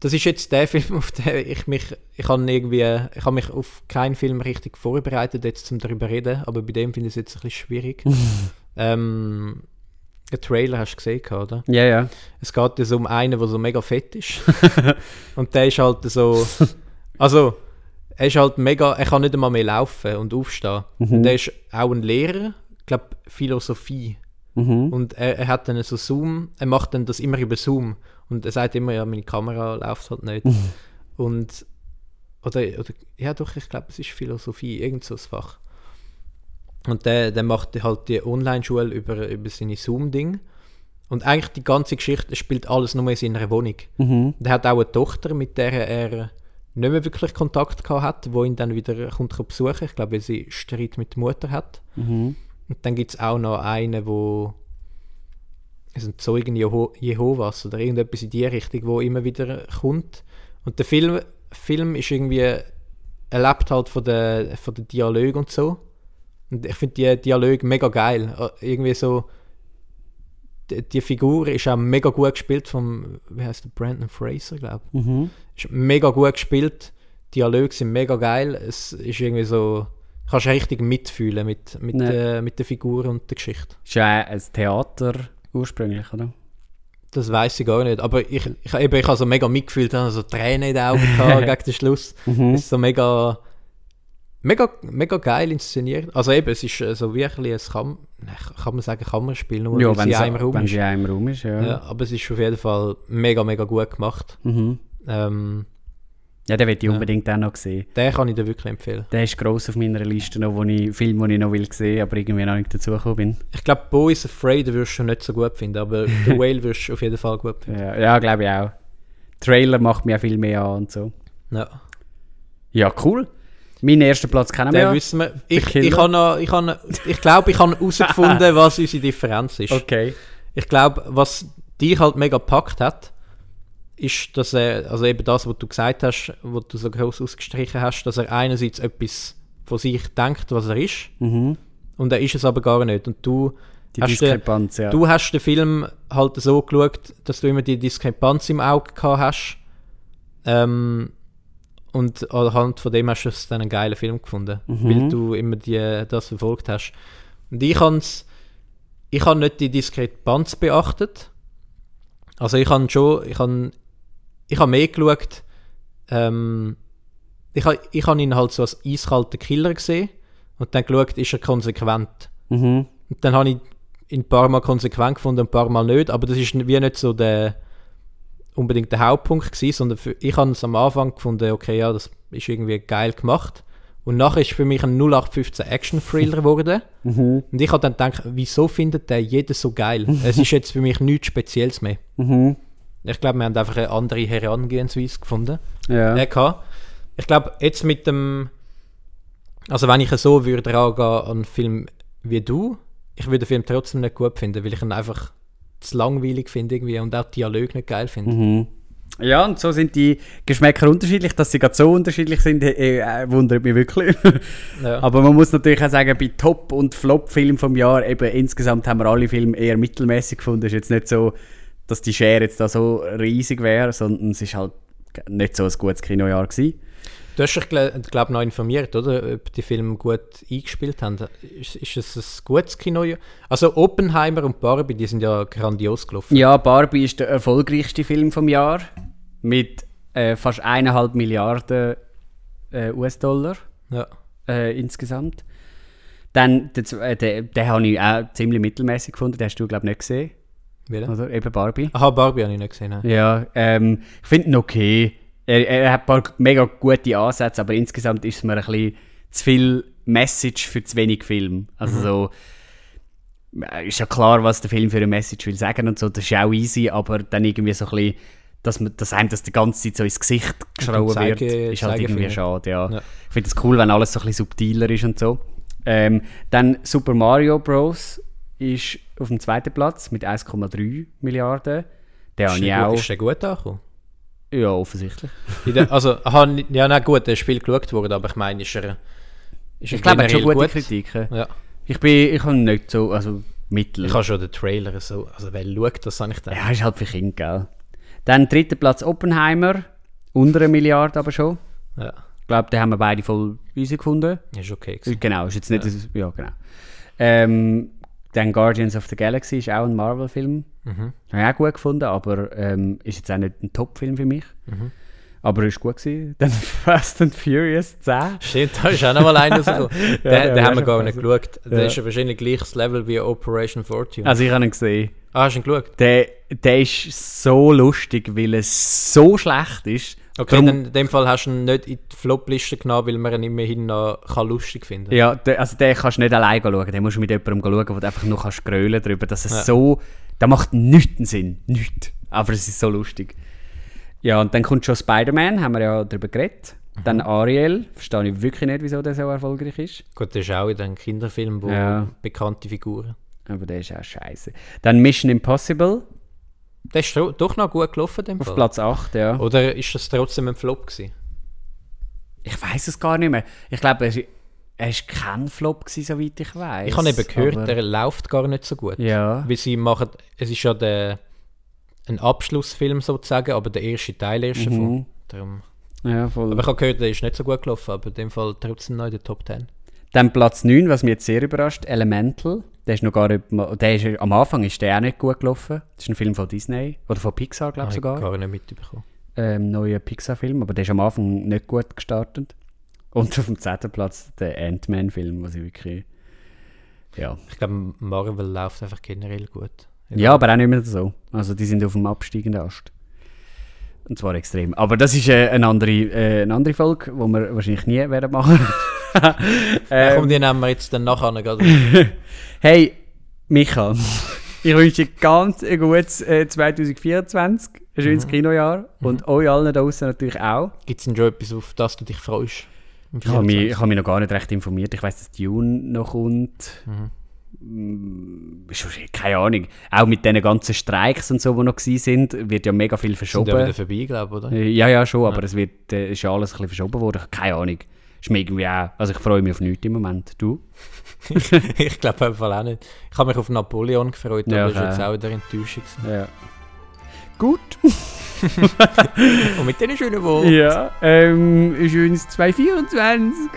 Das ist jetzt der Film, auf den ich mich, ich habe irgendwie, ich habe mich auf keinen Film richtig vorbereitet, jetzt zum darüber reden, aber bei dem finde ich es jetzt ein bisschen schwierig. ähm, den Trailer hast du gesehen, oder? Ja, ja. Es geht ja so um einen, der so mega fett ist. und der ist halt so, also, er ist halt mega, er kann nicht einmal mehr laufen und aufstehen. Und der ist auch ein Lehrer, ich glaube Philosophie. Mhm. Und er, er hat dann so Zoom, er macht dann das immer über Zoom. Und er sagt immer, ja, meine Kamera läuft halt nicht. Und, oder, oder, ja doch, ich glaube, es ist Philosophie, irgend so ein Fach. Und der, der macht halt die Online-Schule über, über seine Zoom-Ding. Und eigentlich die ganze Geschichte spielt alles nur in seiner Wohnung. Mhm. Der hat auch eine Tochter, mit der er nicht mehr wirklich Kontakt gehabt hat, wo ihn dann wieder kommt besuchen. Ich glaube, weil sie Streit mit der Mutter hat. Mhm. Und dann gibt es auch noch einen, wo es ein Zeugen Jeho Jehovas oder irgendetwas in die Richtung, wo immer wieder kommt. Und der Film, Film ist irgendwie, er lebt halt von der, von der Dialog und so. Und ich finde die Dialog mega geil. Äh, Irgendwie so, die, die Figur ist auch mega gut gespielt vom, wie heißt der, Brandon Fraser, glaube ich. Mhm. Ist mega gut gespielt. Die Dialoge sind mega geil. Es ist irgendwie so, kannst richtig mitfühlen mit, mit, Ja. äh, mit der Figur und der Geschichte. Ist ja ein Theater ursprünglich, oder? Das weiß ich gar nicht. Aber ich, ich, eben, ich habe so mega mitgefühlt, habe so Tränen in den Augen gehabt gegen den Schluss. Mhm. Es ist so mega, mega, mega geil inszeniert. Also eben, es ist äh, so wirklich ein Kam kann man sagen Kammerspiel, nur Ja, wenn sie einem Raum wenn ist. sie einem Raum ist, ja. Ja, aber es ist auf jeden Fall mega, mega gut gemacht. Mhm. Ähm, Ja, den will ich Ja. unbedingt auch noch sehen. den kann ich dir wirklich empfehlen. Der ist gross auf meiner Liste noch, wo ich Film, den ich noch will sehen, aber irgendwie noch nicht dazugekommen bin. Ich glaube, Boys Afraid wirst du nicht so gut finden, aber The Whale wirst du auf jeden Fall gut finden. Ja, ja glaube ich auch. Trailer macht mir viel mehr an und so. Ja. Ja, cool. Mein erster Platz kennen wir Den wissen wir. Ich, ich, habe noch, ich, habe, ich glaube, ich habe herausgefunden, was unsere Differenz ist. Okay. Ich glaube, was dich halt mega gepackt hat, ist, dass er, also eben das, was du gesagt hast, was du so groß ausgestrichen hast, dass er einerseits etwas von sich denkt, was er ist, Mhm. und er ist es aber gar nicht. Und du Die hast, den, Diskrepanz, ja. du hast den Film halt so geschaut, dass du immer die Diskrepanz im Auge gehabt hast. Ähm, und anhand von dem hast du es dann einen geilen Film gefunden, Mhm. weil du immer die, das verfolgt hast. Und ich habe ich habe nicht die Diskrepanz beachtet. Also ich habe schon, ich habe, ich habe mehr geschaut, ähm, ich habe ich habe ihn halt so als eiskalten Killer gesehen und dann geschaut, ist er konsequent. Mhm. Und dann habe ich ihn ein paar Mal konsequent gefunden, ein paar Mal nicht, aber das ist wie nicht so der unbedingt der Hauptpunkt gewesen, sondern für, ich habe es am Anfang gefunden, okay, ja, das ist irgendwie geil gemacht. Und nachher ist für mich ein 0815 Action-Thriller geworden. Mhm. Und ich habe dann gedacht, wieso findet der jeder so geil? es ist jetzt für mich nichts Spezielles mehr. Mhm. Ich glaube, wir haben einfach eine andere Herangehensweise gefunden. Ja. Gehabt. Ich glaube, jetzt mit dem. Also, wenn ich so würde rangehen an einen Film wie du, ich würde den Film trotzdem nicht gut finden, weil ich ihn einfach zu langweilig finde irgendwie und auch die Dialog nicht geil finde. Mhm. Ja, und so sind die Geschmäcker unterschiedlich. Dass sie gerade so unterschiedlich sind, äh, äh, wundert mich wirklich. Ja. Aber man muss natürlich auch sagen, bei Top- und Flop-Filmen vom Jahr, eben insgesamt haben wir alle Filme eher mittelmäßig gefunden. Ist jetzt nicht so, dass die Schere jetzt da so riesig wäre, sondern es ist halt nicht so ein gutes Kinojahr gewesen. Du hast dich, glaube glaub, noch informiert, oder? Ob die Filme gut eingespielt haben. Ist, ist es ein gutes Kino? Also, Oppenheimer und Barbie, die sind ja grandios gelaufen. Ja, Barbie ist der erfolgreichste Film vom Jahr mit äh, fast eineinhalb Milliarden äh, US-Dollar. Ja. äh, insgesamt. Dann, den, äh, den, den habe ich auch ziemlich mittelmäßig gefunden, den hast du, glaube ich, nicht gesehen. Wieder? Oder? Eben Barbie. Aha, Barbie habe ich nicht gesehen. Ja, ähm, ich finde ihn okay. Er, er hat ein paar mega gute Ansätze, aber insgesamt ist es mir ein bisschen zu viel Message für zu wenig Film. Also so, äh, ist ja klar, was der Film für eine Message will sagen und so, das ist ja auch easy, aber dann irgendwie so ein bisschen, dass, man, dass einem das die ganze Zeit so ins Gesicht geschrauen wird, ist halt irgendwie schade, ja. Ja. Ich finde es cool, wenn alles so ein bisschen subtiler ist und so. Ähm, dann Super Mario Bros. ist auf dem zweiten Platz mit 1,3 Milliarden. Den habe Ist ich der auch. Ist der gut angekommen? Ja, offensichtlich. Der- also, ja, nein, gut, das Spiel geschaut worden, aber ich meine, ist er. Ist er Ich glaube, er hat schon gute gut? Kritiken. Ja. Ich bin, ich habe nicht so, also mittel. Ich habe schon den Trailer so. Also, wer schaut, das habe ich dann. ja, ist halt für Kinder, gell. Dann dritter Platz Oppenheimer, unter einer Milliarde aber schon. Ja. Ich glaube, den haben wir beide voll easy gefunden. Ist okay. gewesen. Genau, ist jetzt nicht, ja, ja genau. Ähm, dann Guardians of the Galaxy ist auch ein Marvel-Film. Mhm. Habe ich auch gut gefunden, aber ähm, ist jetzt auch nicht ein Top-Film für mich. Mhm. Aber ist gut gewesen. Dann Fast and Furious 10. Stimmt, da ist auch noch mal einer rausgekommen. den, den den hab haben wir gar nicht geschaut. Der Ja. ist ja wahrscheinlich gleiches Level wie Operation Fortune. Also ich habe ihn gesehen. ah, hast du ihn geschaut? Der, der ist so lustig, weil es so schlecht ist. Okay, Darum- dann in dem Fall hast du ihn nicht in die Flop-Liste genommen, weil man ihn immerhin noch kann lustig finden kann. Ja, der, also den kannst du nicht alleine schauen. Den musst du mit jemandem schauen, wo du einfach nur kannst grölen darüber, dass es Ja. so... Der macht nichts Sinn. Nichts. Aber es ist so lustig. Ja, und dann kommt schon Spider-Man, haben wir ja darüber geredet. Mhm. Dann Ariel, verstehe ich wirklich nicht, wieso der so erfolgreich ist. Gut, das ist auch in einem Kinderfilm, wo Ja. bekannte Figuren. Aber der ist auch scheiße. Dann Mission Impossible Der ist doch noch gut gelaufen, dem auf Fall. Platz 8, ja. Oder ist das trotzdem ein Flop gewesen? Ich weiß es gar nicht mehr. Ich glaube, er, er ist kein Flop gewesen, soweit ich weiß. Ich habe eben gehört, der läuft gar nicht so gut. Ja. Weil sie machen, es ist ja der, ein Abschlussfilm sozusagen, aber der erste Teil erst. Mhm. Darum. Ja, voll. Aber ich habe gehört, der ist nicht so gut gelaufen, aber in dem Fall trotzdem noch in der Top 10. Dann Platz 9, was mich jetzt sehr überrascht, Elemental. Der ist noch gar nicht, der ist, am Anfang ist der auch nicht gut gelaufen. Das ist ein Film von Disney oder von Pixar, glaube ich Habe ich sogar. gar nicht mitbekommen. Ähm, neuer Pixar-Film, aber der ist am Anfang nicht gut gestartet. Und auf dem zehnten Platz der Ant-Man-Film, was ich wirklich... Ja. Ich glaube, Marvel läuft einfach generell gut. ja, aber auch nicht mehr so. Also die sind auf dem absteigenden Ast. Und zwar extrem. Aber das ist äh, eine, andere, äh, eine andere Folge, die wir wahrscheinlich nie werden machen. Ähm, komm, die nehmen wir jetzt dann nachher. Hey, Micha, ich wünsche dir ganz ein gutes äh, 2024, ein schönes Kinojahr und euch allen da draußen natürlich auch. Gibt es denn schon etwas, auf das du dich freust? Ich habe mich, 24? ich habe mich noch gar nicht recht informiert. Ich weiß, dass Dune noch kommt. Mm, wahrscheinlich- Keine Ahnung. Auch mit diesen ganzen Streiks und so, die noch sind, wird ja mega viel Sind ja verschoben. wieder vorbei, glaube ich, oder? Äh, Ja, ja, schon, aber es wird, äh, ist ja alles ein bisschen verschoben worden. Keine Ahnung. Ist mir irgendwie auch, also ich freue mich auf nichts im Moment. Du? ich glaube einfach auch nicht. Ich habe mich auf Napoleon gefreut, aber Ja, das ist jetzt okay. auch wieder Enttäuschung. gewesen. Ja. Gut. Und mit diesen schönen Worten. Ja, ähm, schönes 2024.